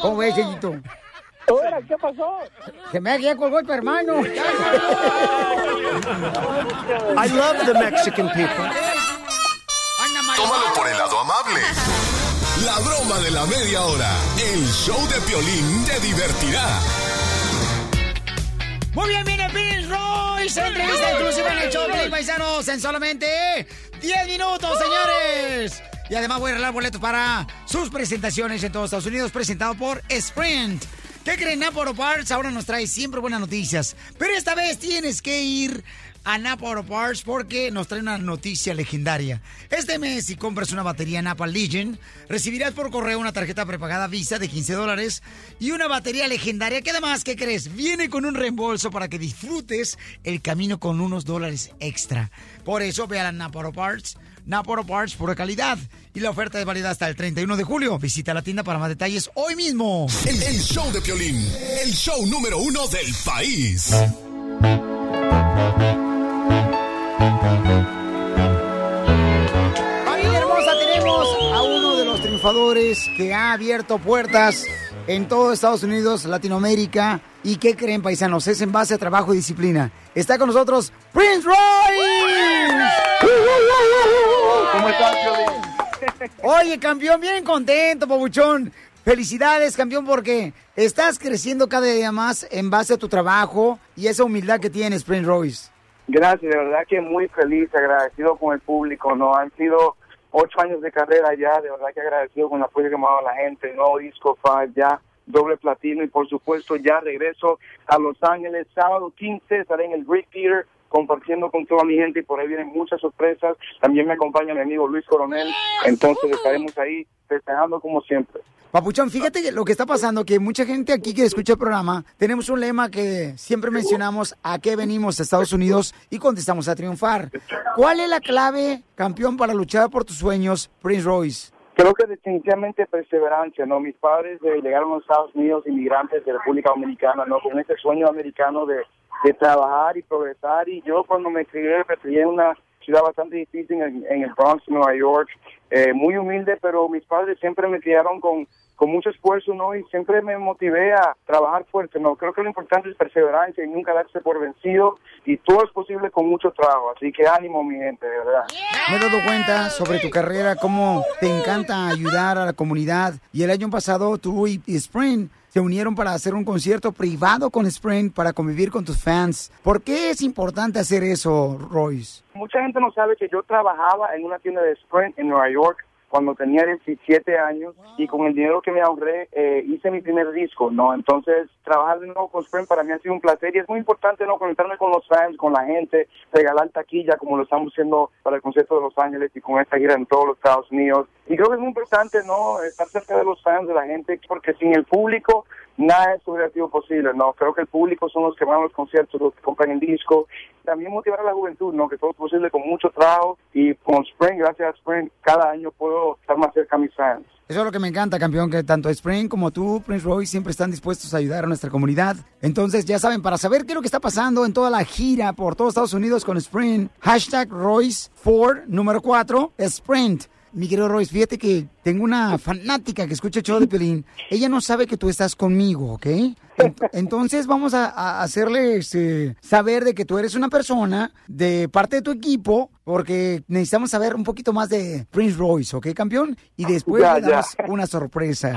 ¿Cómo ves? Ahora, ¿qué pasó? Se me ha ya colgó tu hermano. I love the Mexican people. Tómalo por el lado amable. La broma de la media hora. El show de Piolín te divertirá. Muy bien, viene Prince Royce. Entrevista exclusiva en el show, Piolín, paisanos, en solamente 10 minutos, señores. Y además voy a regalar boletos para sus presentaciones en todos Estados Unidos, presentado por Sprint. ¿Qué creen? Naporo Parts ahora nos trae siempre buenas noticias. Pero esta vez tienes que ir a Naporo Parts porque nos trae una noticia legendaria. Este mes, si compras una batería Napa Legion, recibirás por correo una tarjeta prepagada Visa de 15 dólares y una batería legendaria que además, ¿qué crees? Viene con un reembolso para que disfrutes el camino con unos dólares extra. Por eso ve a la Naporo Parts. Naporo Parts, pura calidad. Y la oferta es válida hasta el 31 de julio. Visita la tienda para más detalles hoy mismo. El, el show de Piolín. El show número uno del país. Familia hermosa, tenemos a uno de los triunfadores que ha abierto puertas en todo Estados Unidos, Latinoamérica. ¿Y qué creen, paisanos? Es en base a trabajo y disciplina. Está con nosotros Prince Royce. ¿Cómo estás? Oye, campeón, bien contento, pabuchón. Felicidades, campeón, porque estás creciendo cada día más en base a tu trabajo y esa humildad que tienes, Prince Royce. Gracias, de verdad que muy feliz, agradecido con el público, ¿no? Han sido ocho años de carrera ya, de verdad que agradecido con el apoyo que me ha dado la gente, ¿no? Disco 5 ya, doble platino y por supuesto ya regreso a Los Ángeles, sábado 15 estaré en el Greek Theater compartiendo con toda mi gente y por ahí vienen muchas sorpresas. También me acompaña mi amigo Luis Coronel, entonces estaremos ahí festejando como siempre. Papuchón, fíjate que lo que está pasando, que mucha gente aquí que escucha el programa, tenemos un lema que siempre mencionamos, a qué venimos a Estados Unidos y contestamos a triunfar. ¿Cuál es la clave, campeón, para luchar por tus sueños, Prince Royce? Creo que definitivamente perseverancia, ¿no? Mis padres eh, llegaron a Estados Unidos, inmigrantes de República Dominicana, ¿no? Con ese sueño americano de, trabajar y progresar. Y yo cuando me crié, me crié en una ciudad bastante difícil en, en el Bronx, Nueva York, eh, muy humilde, pero mis padres siempre me criaron con, con mucho esfuerzo, ¿no? Y siempre me motivé a trabajar fuerte, ¿no? Creo que lo importante es perseverancia y nunca darse por vencido y todo es posible con mucho trabajo. Así que ánimo, mi gente, de verdad. Me he dado cuenta sobre tu carrera, cómo te encanta ayudar a la comunidad. Y el año pasado tú y, Sprint se unieron para hacer un concierto privado con Sprint para convivir con tus fans. ¿Por qué es importante hacer eso, Royce? Mucha gente no sabe que yo trabajaba en una tienda de Sprint en Nueva York cuando tenía 17 años y con el dinero que me ahorré eh, hice mi primer disco, ¿no? Entonces, trabajar de nuevo con Sprint para mí ha sido un placer y es muy importante, ¿no? Conectarme con los fans, con la gente, regalar taquilla como lo estamos haciendo para el concierto de Los Ángeles y con esta gira en todos los Estados Unidos. Y creo que es muy importante, ¿no? Estar cerca de los fans, de la gente, porque sin el público nada es subjetivo posible, ¿no? Creo que el público son los que van a los conciertos, los que compran el disco. También motivar a la juventud, ¿no? Que todo es posible con mucho trabajo y con Spring, gracias a Spring, cada año puedo estar más cerca a mis fans. Eso es lo que me encanta, campeón, que tanto Spring como tú, Prince Royce, siempre están dispuestos a ayudar a nuestra comunidad. Entonces, ya saben, para saber qué es lo que está pasando en toda la gira por todos Estados Unidos con Sprint, hashtag Royce 4, número 4, Sprint. Mi querido Royce, fíjate que tengo una [LAUGHS] fanática que escucha el show de Pelín. Ella no sabe que tú estás conmigo, ¿ok? Ent- [LAUGHS] Entonces vamos a, a hacerle este, saber de que tú eres una persona de parte de tu equipo, porque necesitamos saber un poquito más de Prince Royce, ¿ok, campeón? Y después Ya, le damos ya. una sorpresa.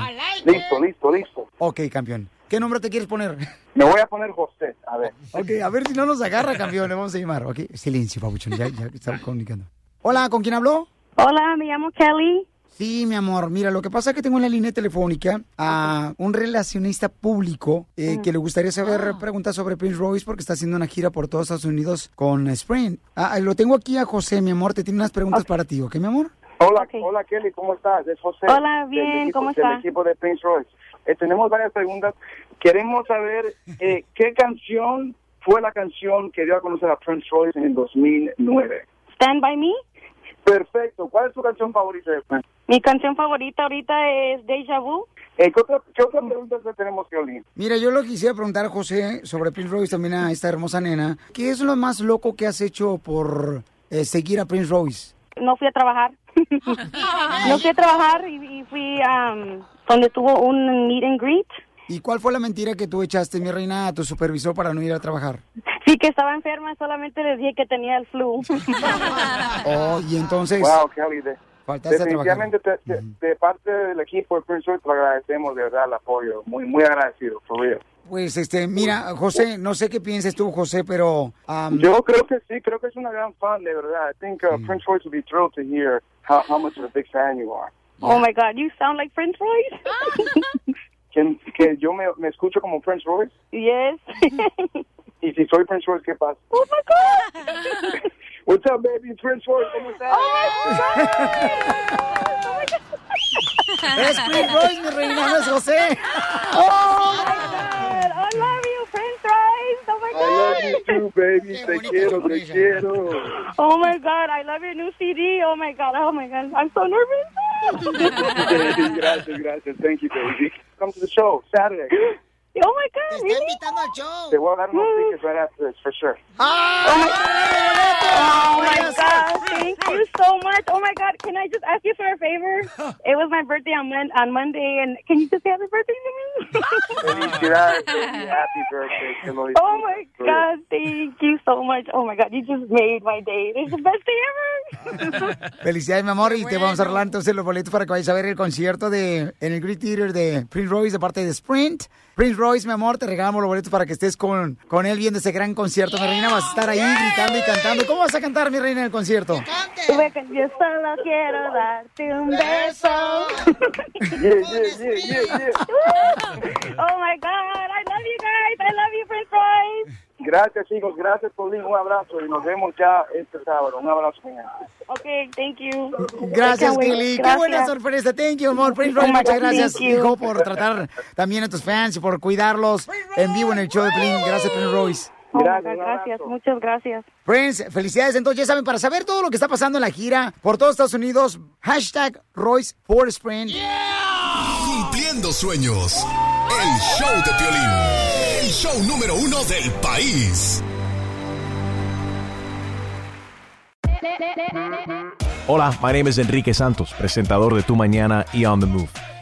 Listo, listo, listo. Ok, campeón. ¿Qué nombre te quieres poner? Me voy a poner José, a ver. [LAUGHS] Ok, a ver si no nos agarra, campeón. Le vamos a llamar. Ok, silencio, papuchón. Ya, ya estamos comunicando. Hola, ¿con quién habló? Hola, me llamo Kelly. Sí, mi amor. Mira, lo que pasa es que tengo en la línea telefónica a un relacionista público eh, que le gustaría saber preguntas sobre Prince Royce porque está haciendo una gira por todos Estados Unidos con Sprint. Ah, lo tengo aquí a José, mi amor. Te tiene unas preguntas para ti, ¿ok, mi amor? Hola, hola Kelly, ¿cómo estás? Es José. Hola, del bien, equipo- ¿cómo Del está? equipo de Prince Royce. Eh, tenemos varias preguntas. Queremos saber eh, [LAUGHS] qué canción fue la canción que dio a conocer a Prince Royce en el 2009. Stand by Me. Perfecto. ¿Cuál es tu canción favorita? Mi canción favorita ahorita es Deja Vu. Eh, ¿qué, otra, ¿Qué otras preguntas le tenemos, Kelly? Mira, yo lo quisiera preguntar a José sobre Prince Royce, también a esta hermosa nena. ¿Qué es lo más loco que has hecho por eh, seguir a Prince Royce? No fui a trabajar. [LAUGHS] no fui a trabajar y, y fui a donde tuvo un meet and greet. ¿Y cuál fue la mentira que tú echaste, mi reina, a tu supervisor para no ir a trabajar? Sí, que estaba enferma, solamente les dije que tenía el flu. [LAUGHS] Oh, y entonces... Wow, Kelly, de- Faltaste a trabajar. definitivamente te- te- de parte del equipo de Prince Royce te agradecemos de verdad el apoyo. Muy, muy agradecido, for real. Pues, este, mira, José, no sé qué pienses tú, José, pero... um, Yo creo que sí, creo que es una gran fan, de verdad. I think uh, Prince Royce would be thrilled to hear how, how much of a big fan you are. Oh my God, you sound like Prince Royce. [LAUGHS] Que, que yo me, me escucho como Prince Royce yes. [LAUGHS] y si soy Prince Royce, ¿qué pasa? Oh my God. [LAUGHS] What's up, baby? Prince Royce, ¿cómo estás? [LAUGHS] Es Prince Royce, mi reina, no es José. Oh my God, I love you, Prince Royce. Oh my I love you God. too, baby. Te quiero, te quiero. Oh my God, I love your new CD. Oh my God, oh my God, I'm so nervous. gracias, gracias. Thank you, baby. Come to the show Saturday. Oh my God, Te está invitando al show. Te voy a dar unos tickets right after this, for sure. Oh my God, thank you so much. Oh my God, can I just ask you for a favor? [LAUGHS] It was my birthday on, Mon- on Monday, and can you just say happy birthday to me? [LAUGHS] Felicidades. Happy birthday. [LAUGHS] Oh my. God, thank you so much. Oh my God, you just made my day. It's the best day ever. Felicidades, mi amor, y te vamos a arreglar entonces los boletos para que vayas a ver el concierto de en el Great Theater de Prince Royce de parte de Sprint. Prince Royce, mi amor, te regalamos los boletos para que estés con, con él viendo ese gran concierto, mi reina. Vas a estar ahí gritando y cantando. ¿Cómo vas a cantar, mi reina, en el concierto? Yo solo quiero darte un beso. Yeah, yeah, yeah, yeah, yeah. [LAUGHS] Oh my God, I love you guys. I love you, Prince Royce. Gracias, chicos. Gracias, Paulín. Un abrazo y nos vemos ya este sábado. Un abrazo. Okay, thank you. Gracias. Kelly. Qué buena sorpresa. Thank you, amor. Prince Royce, Oh muchas gracias, hijo, por tratar también a tus fans y por cuidarlos en vivo en el show de Pelín. Gracias, Prince Royce. Oh gracias, muchas gracias. Prince, felicidades. Entonces, ya saben, para saber todo lo que está pasando en la gira por todos Estados Unidos, hashtag Royce for Sprint. Cumpliendo sueños. El show de Piolín. El show número uno del país. Hola, my name is Enrique Santos, presentador de Tu Mañana y On the Move.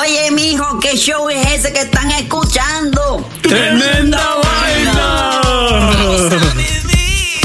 Oye, mijo, ¿qué show es ese que están escuchando? ¡Tremenda vaina!